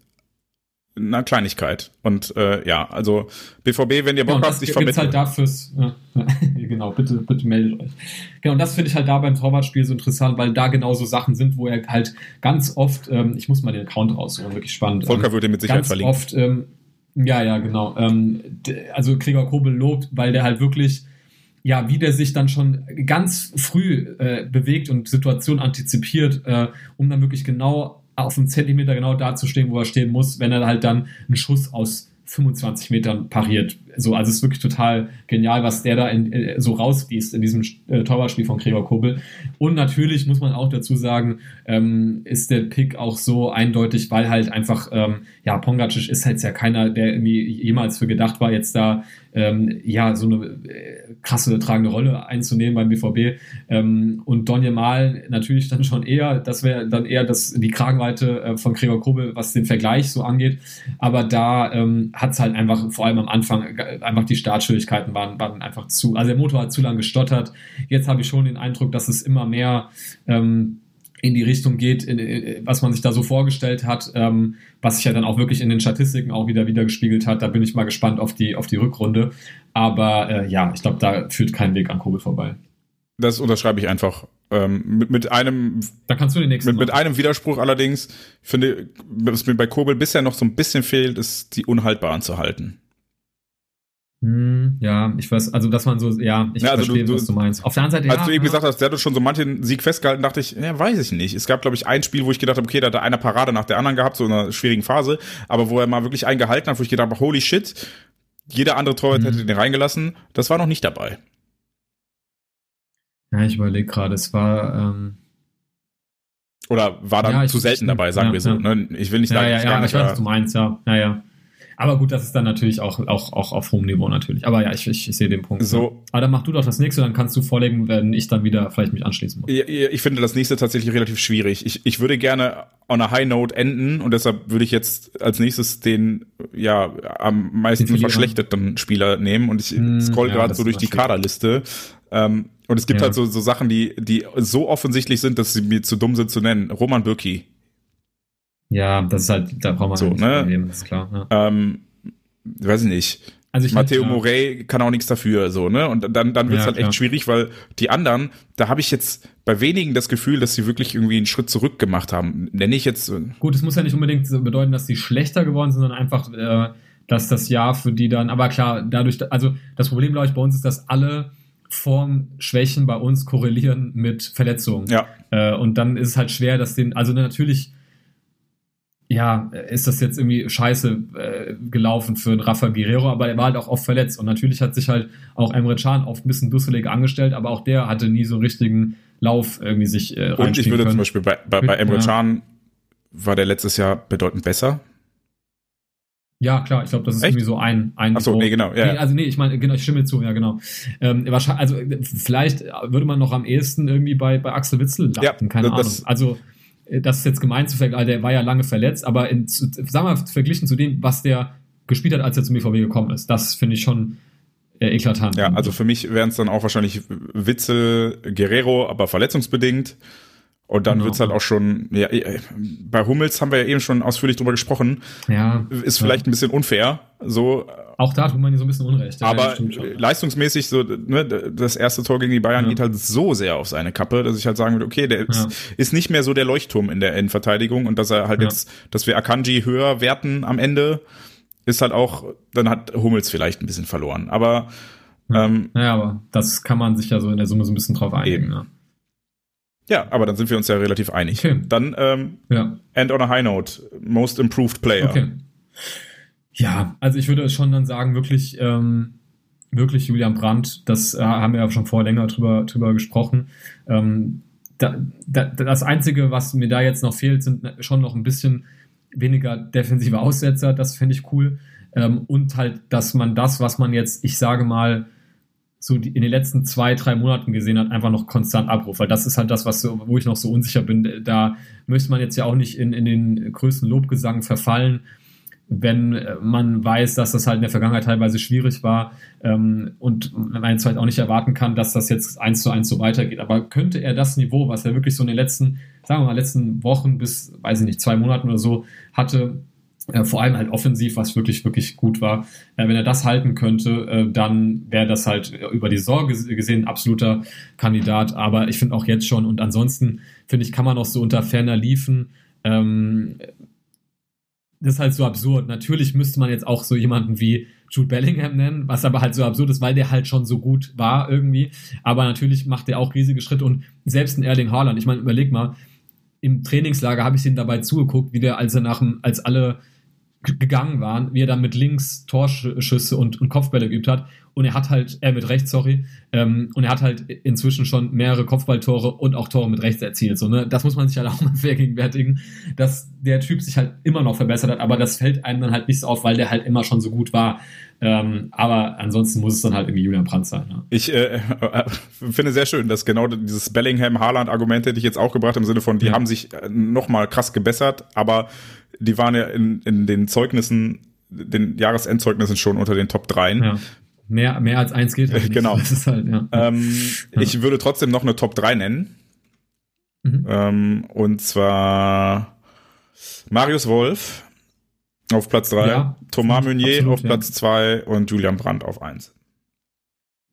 einer Kleinigkeit. Und äh, ja, also BVB, wenn ihr Bock ja, habt, ich vermittle. halt dafür, ja, genau, bitte, bitte meldet euch. Genau, und das finde ich halt da beim Torwartspiel so interessant, weil da genauso Sachen sind, wo er halt ganz oft, ähm, ich muss mal den Account raussuchen, wirklich spannend. Volker ähm, würde mit Sicherheit ganz verlinken. oft, ähm, ja, ja, genau. Ähm, also Krieger Kobel lobt, weil der halt wirklich ja, wie der sich dann schon ganz früh äh, bewegt und Situationen antizipiert, äh, um dann wirklich genau auf einen Zentimeter genau da zu stehen, wo er stehen muss, wenn er halt dann einen Schuss aus 25 Metern pariert. So, also es ist wirklich total genial, was der da in, äh, so rausgießt in diesem äh, Torwartspiel von Gregor Kobel. Und natürlich muss man auch dazu sagen, ähm, ist der Pick auch so eindeutig, weil halt einfach, ähm, ja, Pongacic ist halt ja keiner, der irgendwie jemals für gedacht war, jetzt da ähm, ja, so eine äh, krasse tragende Rolle einzunehmen beim BVB. Ähm, und Donje Mal natürlich dann schon eher, das wäre dann eher das, die Kragenweite äh, von Gregor Kobel, was den Vergleich so angeht. Aber da ähm, hat es halt einfach, vor allem am Anfang, einfach die Startschwierigkeiten waren, waren einfach zu, also der Motor hat zu lange gestottert. Jetzt habe ich schon den Eindruck, dass es immer mehr ähm, in die Richtung geht, in, in, was man sich da so vorgestellt hat, ähm, was sich ja dann auch wirklich in den Statistiken auch wieder wieder gespiegelt hat. Da bin ich mal gespannt auf die auf die Rückrunde. Aber äh, ja, ich glaube, da führt kein Weg an Kobel vorbei. Das unterschreibe ich einfach. Ähm, mit, mit einem. Da kannst du den nächsten. Mit, mit einem Widerspruch allerdings finde, was mir bei Kobel bisher noch so ein bisschen fehlt, ist die Unhaltbaren zu halten. Hm, ja, ich weiß, also dass man so, ja, ich ja, also verstehe, du, was du meinst. Auf der anderen Seite, als ja, du eben ja. gesagt hast, der hat schon so manchen Sieg festgehalten, dachte ich, ja, weiß ich nicht. Es gab, glaube ich, ein Spiel, wo ich gedacht habe, okay, da hat er eine Parade nach der anderen gehabt, so in einer schwierigen Phase, aber wo er mal wirklich einen gehalten hat, wo ich gedacht habe, holy shit, jeder andere Torwart hm. hätte den reingelassen. Das war noch nicht dabei. Ja, ich überlege gerade, es war, ähm oder war dann ja, zu selten dabei, sagen wir so. Ne? Ich will nicht sagen, ja, ja, ja, ich weiß, was du meinst, ja, ja, ja. Aber gut, das ist dann natürlich auch, auch, auch auf hohem Niveau natürlich. Aber ja, ich, ich, ich sehe den Punkt. So. Aber dann mach du doch das nächste, dann kannst du vorlegen, wenn ich dann wieder vielleicht mich anschließen muss. Ich finde das nächste tatsächlich relativ schwierig. Ich, ich würde gerne on a high note enden und deshalb würde ich jetzt als nächstes den ja am meisten verschlechterten Spieler nehmen und ich hm, scroll ja, gerade so durch die Kaderliste. Ähm, und es gibt ja. halt so, so Sachen, die, die so offensichtlich sind, dass sie mir zu dumm sind zu nennen. Roman Bürki. Ja, das ist halt, da braucht man so, halt ne? Problem, ist klar. Ja. Ähm, weiß ich nicht. Also ich Matteo Morey kann auch nichts dafür, so, ne? Und dann, dann wird's ja, halt echt klar. schwierig, weil die anderen, da habe ich jetzt bei wenigen das Gefühl, dass sie wirklich irgendwie einen Schritt zurück gemacht haben. Nenne ich jetzt. Gut, es muss ja nicht unbedingt bedeuten, dass sie schlechter geworden sind, sondern einfach, äh, dass das Jahr für die dann, aber klar, dadurch, also das Problem, glaube ich, bei uns ist, dass alle Formschwächen bei uns korrelieren mit Verletzungen. Ja. Äh, und dann ist es halt schwer, dass den, also natürlich ja, ist das jetzt irgendwie scheiße äh, gelaufen für einen Rafa Guerrero, aber er war halt auch oft verletzt. Und natürlich hat sich halt auch Emre Can oft ein bisschen dusselig angestellt, aber auch der hatte nie so richtigen Lauf irgendwie sich äh, Und ich würde können. zum Beispiel bei, bei, bei Emre ja. Can war der letztes Jahr bedeutend besser. Ja, klar, ich glaube, das ist Echt? irgendwie so ein, ein Ach so, nee, genau, ja. Nee, also nee, ich meine, genau, ich stimme zu, ja, genau. Ähm, wahrscheinlich, also vielleicht würde man noch am ehesten irgendwie bei, bei Axel Witzel landen, ja, keine das, Ahnung. Also das ist jetzt gemeint zu vergleichen, der war ja lange verletzt, aber in, sagen wir verglichen zu dem, was der gespielt hat, als er zum BVB gekommen ist, das finde ich schon äh, eklatant. Ja, also für mich wären es dann auch wahrscheinlich Witzel, Guerrero, aber verletzungsbedingt. Und dann genau. wird's halt auch schon, ja, bei Hummels haben wir ja eben schon ausführlich drüber gesprochen. Ja. Ist vielleicht ja. ein bisschen unfair, so, auch da tut man so ein bisschen Unrecht. Aber leistungsmäßig so, ne, das erste Tor gegen die Bayern ja. geht halt so sehr auf seine Kappe, dass ich halt sagen würde, okay, der ist, ist nicht mehr so der Leuchtturm in der Endverteidigung und dass er halt jetzt, dass wir Akanji höher werten am Ende, ist halt auch, dann hat Hummels vielleicht ein bisschen verloren. Aber ähm, naja, aber das kann man sich ja so in der Summe so ein bisschen drauf einigen. Ne? Ja, aber dann sind wir uns ja relativ einig. Okay. Dann ähm, ja. End on a High Note, Most Improved Player. Okay. Ja, also ich würde schon dann sagen, wirklich, ähm, wirklich Julian Brandt, das äh, haben wir ja schon vorher länger drüber, drüber gesprochen. Ähm, da, da, das Einzige, was mir da jetzt noch fehlt, sind schon noch ein bisschen weniger defensive Aussetzer, das finde ich cool. Ähm, und halt, dass man das, was man jetzt, ich sage mal, so die, in den letzten zwei, drei Monaten gesehen hat, einfach noch konstant abruft. Weil das ist halt das, was so, wo ich noch so unsicher bin. Da möchte man jetzt ja auch nicht in, in den größten Lobgesang verfallen, wenn man weiß, dass das halt in der Vergangenheit teilweise schwierig war ähm, und man jetzt halt auch nicht erwarten kann, dass das jetzt eins zu eins so weitergeht. Aber könnte er das Niveau, was er wirklich so in den letzten, sagen wir mal, letzten Wochen bis, weiß ich nicht, zwei Monaten oder so hatte, äh, vor allem halt offensiv, was wirklich, wirklich gut war. Äh, wenn er das halten könnte, äh, dann wäre das halt über die Sorge gesehen ein absoluter Kandidat. Aber ich finde auch jetzt schon und ansonsten finde ich, kann man auch so unter ferner liefen. Ähm, das ist halt so absurd. Natürlich müsste man jetzt auch so jemanden wie Jude Bellingham nennen, was aber halt so absurd ist, weil der halt schon so gut war irgendwie. Aber natürlich macht er auch riesige Schritte und selbst ein Erling Haaland, ich meine, überleg mal, im Trainingslager habe ich ihm dabei zugeguckt, wie der, als er nach dem, als alle gegangen waren, wie er dann mit links Torschüsse und, und Kopfbälle geübt hat. Und er hat halt, er äh, mit rechts, sorry, ähm, und er hat halt inzwischen schon mehrere Kopfballtore und auch Tore mit rechts erzielt. So, ne? Das muss man sich halt auch mal vergegenwärtigen, dass der Typ sich halt immer noch verbessert hat, aber das fällt einem dann halt nicht so auf, weil der halt immer schon so gut war. Ähm, aber ansonsten muss es dann halt irgendwie Julian Brandt sein. Ne? Ich äh, äh, finde sehr schön, dass genau dieses Bellingham-Haaland-Argument hätte ich jetzt auch gebracht, im Sinne von, die ja. haben sich äh, noch mal krass gebessert, aber die waren ja in, in den Zeugnissen, den Jahresendzeugnissen schon unter den Top 3. Ja. Mehr, mehr als eins geht halt Genau. Halt, ja. Ähm, ja. Ich würde trotzdem noch eine Top 3 nennen. Mhm. Ähm, und zwar Marius Wolf auf Platz 3, ja, Thomas Meunier absolut, auf Platz 2 und Julian Brandt auf 1.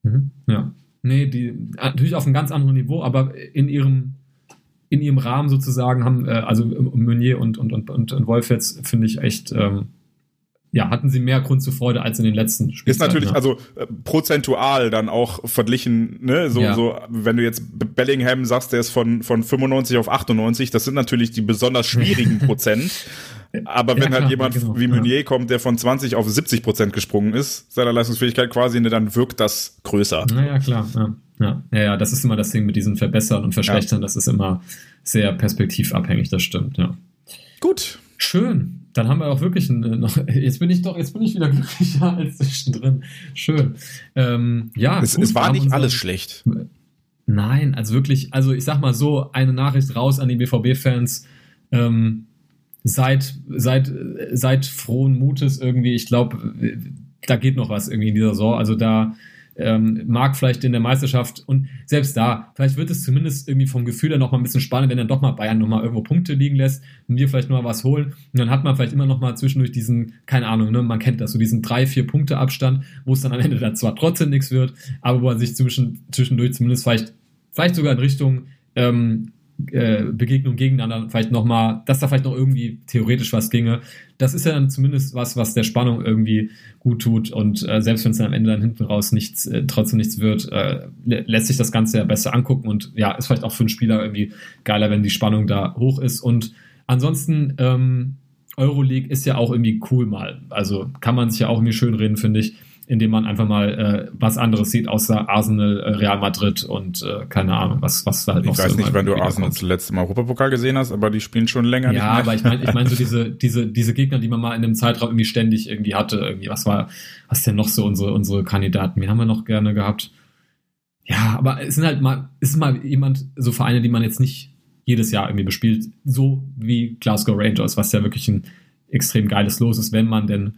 Mhm. Ja. Nee, die natürlich auf einem ganz anderen Niveau, aber in ihrem in ihrem Rahmen sozusagen haben, äh, also Meunier und, und, und, und, Wolf jetzt, finde ich echt, ähm, ja, hatten sie mehr Grund zur Freude als in den letzten Spielen. Ist natürlich, ne? also äh, prozentual dann auch verglichen, ne, so, ja. so, wenn du jetzt Bellingham sagst, der ist von, von 95 auf 98, das sind natürlich die besonders schwierigen Prozent. Aber wenn ja, halt klar, halt jemand genau, wie Meunier ja. kommt, der von 20 auf 70 Prozent gesprungen ist, seiner Leistungsfähigkeit quasi, ne, dann wirkt das größer. Naja, klar. Ja. Ja, ja, ja, das ist immer das Ding mit diesen Verbessern und Verschlechtern. Das ist immer sehr perspektivabhängig, das stimmt, ja. Gut. Schön. Dann haben wir auch wirklich ein, noch. Jetzt bin ich doch, jetzt bin ich wieder glücklicher als zwischendrin. Schön. Ähm, ja. Es, gut, es war nicht alles schlecht. Nein, also wirklich, also ich sag mal so, eine Nachricht raus an die BVB-Fans. Ähm, seid, seid, seid frohen Mutes irgendwie. Ich glaube, da geht noch was irgendwie in dieser Saison. Also da ähm, mag vielleicht in der Meisterschaft und selbst da, vielleicht wird es zumindest irgendwie vom Gefühl her noch mal ein bisschen spannend, wenn dann doch mal Bayern noch mal irgendwo Punkte liegen lässt und wir vielleicht noch mal was holen. Und dann hat man vielleicht immer noch mal zwischendurch diesen, keine Ahnung, ne, man kennt das, so diesen drei, vier Punkte Abstand, wo es dann am Ende dann zwar trotzdem nichts wird, aber wo man sich zwischen, zwischendurch zumindest vielleicht, vielleicht sogar in Richtung ähm, äh, Begegnung gegeneinander vielleicht noch mal, dass da vielleicht noch irgendwie theoretisch was ginge. Das ist ja dann zumindest was, was der Spannung irgendwie gut tut und äh, selbst wenn es dann am Ende dann hinten raus nichts, äh, trotzdem nichts wird, äh, lässt sich das Ganze ja besser angucken und ja, ist vielleicht auch für einen Spieler irgendwie geiler, wenn die Spannung da hoch ist und ansonsten ähm, Euroleague ist ja auch irgendwie cool mal. Also kann man sich ja auch irgendwie schön reden, finde ich indem man einfach mal äh, was anderes sieht, außer Arsenal, äh, Real Madrid und äh, keine Ahnung, was, was da halt noch Ich weiß so nicht, wann du Arsenal zuletzt im Europapokal gesehen hast, aber die spielen schon länger. Ja, aber ich meine, ich meine so diese, diese, diese Gegner, die man mal in dem Zeitraum irgendwie ständig irgendwie hatte, irgendwie, was war, was denn noch so unsere, unsere Kandidaten? Wen haben wir noch gerne gehabt? Ja, aber es sind halt mal, ist mal jemand, so Vereine, die man jetzt nicht jedes Jahr irgendwie bespielt, so wie Glasgow Rangers, was ja wirklich ein extrem geiles Los ist, wenn man denn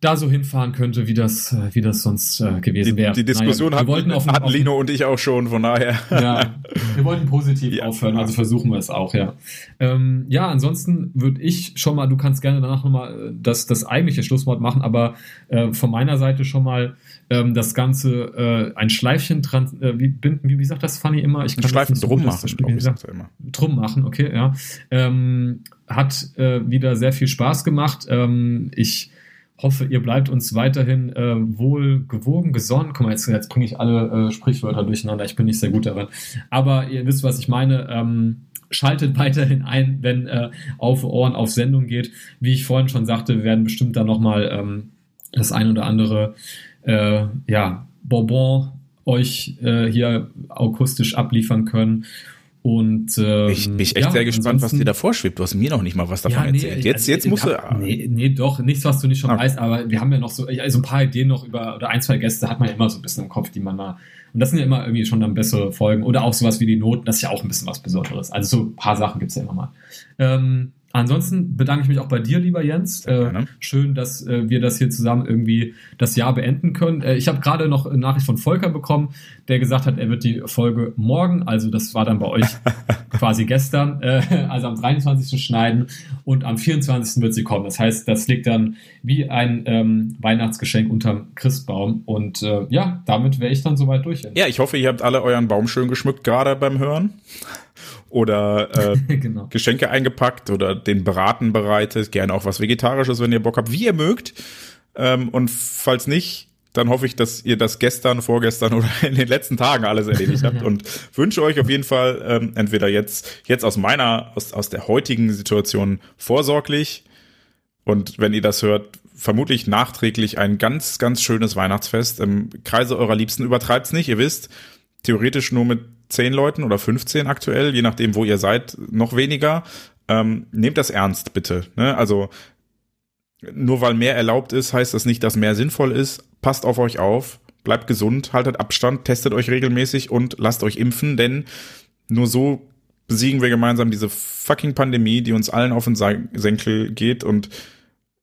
da so hinfahren könnte, wie das, äh, wie das sonst äh, gewesen wäre. Die, die Diskussion naja, hatten, auf, hatten Lino und ich auch schon, von daher. Ja, wir wollten positiv ja. aufhören, also versuchen wir es auch, ja. Ähm, ja, ansonsten würde ich schon mal, du kannst gerne danach nochmal äh, das, das eigentliche Schlusswort machen, aber äh, von meiner Seite schon mal ähm, das Ganze äh, ein Schleifchen dran, äh, wie, binden, wie, wie sagt das Fanny immer? Ich kann ein Schleifchen drum machen, glaube ich, sagt immer. Drum machen, okay, ja. Ähm, hat wieder sehr viel Spaß gemacht. Ähm, ich hoffe, ihr bleibt uns weiterhin äh, wohl gewogen, gesonnen. Guck mal, jetzt, jetzt bringe ich alle äh, Sprichwörter durcheinander. Ich bin nicht sehr gut darin. Aber ihr wisst, was ich meine. Ähm, schaltet weiterhin ein, wenn äh, auf Ohren auf Sendung geht. Wie ich vorhin schon sagte, wir werden bestimmt dann nochmal ähm, das ein oder andere äh, ja, Bonbon euch äh, hier akustisch abliefern können. Und ähm, ich bin echt ja, sehr gespannt, was dir da vorschwebt. Du hast mir noch nicht mal was davon ja, nee, erzählt. Jetzt, jetzt musst du. Nee, nee, doch, nichts, was du nicht schon okay. weißt, aber wir haben ja noch so, also ein paar Ideen noch über, oder ein, zwei Gäste hat man ja immer so ein bisschen im Kopf, die man mal. Und das sind ja immer irgendwie schon dann bessere Folgen. Oder auch sowas wie die Noten, das ist ja auch ein bisschen was Besonderes. Also so ein paar Sachen gibt's ja immer mal. Ähm, Ansonsten bedanke ich mich auch bei dir, lieber Jens. Äh, schön, dass äh, wir das hier zusammen irgendwie das Jahr beenden können. Äh, ich habe gerade noch eine Nachricht von Volker bekommen, der gesagt hat, er wird die Folge morgen, also das war dann bei euch quasi gestern, äh, also am 23. schneiden und am 24. wird sie kommen. Das heißt, das liegt dann wie ein ähm, Weihnachtsgeschenk unterm Christbaum. Und äh, ja, damit wäre ich dann soweit durch. Ja, ich hoffe, ihr habt alle euren Baum schön geschmückt, gerade beim Hören oder äh, genau. Geschenke eingepackt oder den Braten bereitet. Gerne auch was Vegetarisches, wenn ihr Bock habt, wie ihr mögt. Ähm, und falls nicht, dann hoffe ich, dass ihr das gestern, vorgestern oder in den letzten Tagen alles erledigt habt und wünsche euch auf jeden Fall ähm, entweder jetzt, jetzt aus meiner, aus, aus der heutigen Situation vorsorglich und wenn ihr das hört, vermutlich nachträglich ein ganz, ganz schönes Weihnachtsfest im Kreise eurer Liebsten. Übertreibt's nicht, ihr wisst, theoretisch nur mit zehn Leuten oder 15 aktuell, je nachdem, wo ihr seid, noch weniger. Ähm, nehmt das ernst, bitte. Ne? Also nur weil mehr erlaubt ist, heißt das nicht, dass mehr sinnvoll ist. Passt auf euch auf, bleibt gesund, haltet Abstand, testet euch regelmäßig und lasst euch impfen, denn nur so besiegen wir gemeinsam diese fucking Pandemie, die uns allen auf den Senkel geht und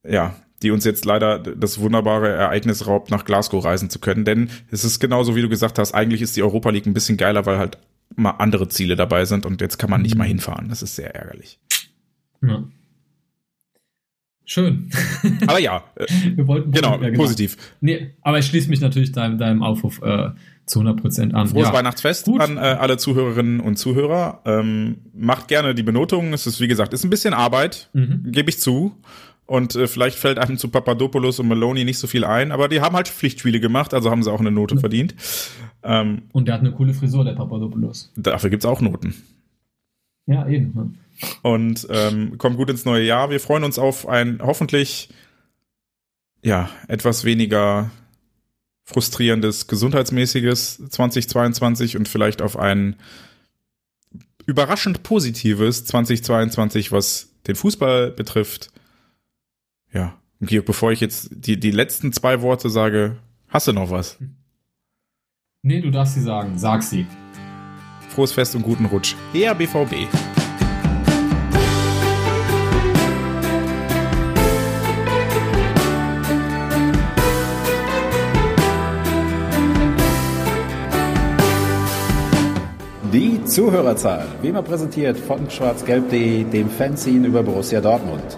ja, die uns jetzt leider das wunderbare Ereignis raubt, nach Glasgow reisen zu können. Denn es ist genauso, wie du gesagt hast, eigentlich ist die Europa League ein bisschen geiler, weil halt mal andere Ziele dabei sind und jetzt kann man nicht mhm. mal hinfahren. Das ist sehr ärgerlich. Ja. Schön. Aber ja, äh, wir wollten genau, ja, genau, positiv. Nee, aber ich schließe mich natürlich deinem, deinem Aufruf äh, zu 100 Prozent an. Frohes ja. Weihnachtsfest Gut. an äh, alle Zuhörerinnen und Zuhörer. Ähm, macht gerne die Benotung. Es ist, wie gesagt, ist ein bisschen Arbeit, mhm. gebe ich zu. Und äh, vielleicht fällt einem zu Papadopoulos und Maloney nicht so viel ein, aber die haben halt Pflichtspiele gemacht, also haben sie auch eine Note ja. verdient. Ähm, und der hat eine coole Frisur, der Papadopoulos. Dafür gibt's auch Noten. Ja, eben. Ja. Und ähm, kommt gut ins neue Jahr. Wir freuen uns auf ein hoffentlich ja etwas weniger frustrierendes, gesundheitsmäßiges 2022 und vielleicht auf ein überraschend positives 2022, was den Fußball betrifft. Ja, Georg, bevor ich jetzt die, die letzten zwei Worte sage, hast du noch was? Nee, du darfst sie sagen. Sag sie. Frohes Fest und guten Rutsch. Eher BVB. Die Zuhörerzahl, wie immer präsentiert von schwarzgelb.de, dem Fanzine über Borussia Dortmund.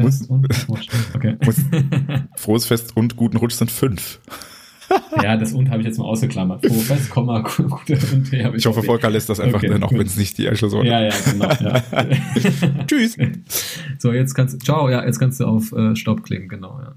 Frohes Fest und Okay. Frohes Fest und guten Rutsch sind fünf. ja, das und habe ich jetzt mal ausgeklammert. Frohes Komma, gute und Ich hoffe, Volker lässt das einfach okay, dann, auch wenn es nicht die Eichelsäure Ja, ja, genau. Ja. Tschüss. So, jetzt kannst du, ciao, ja, jetzt kannst du auf äh, Stopp klicken, genau, ja.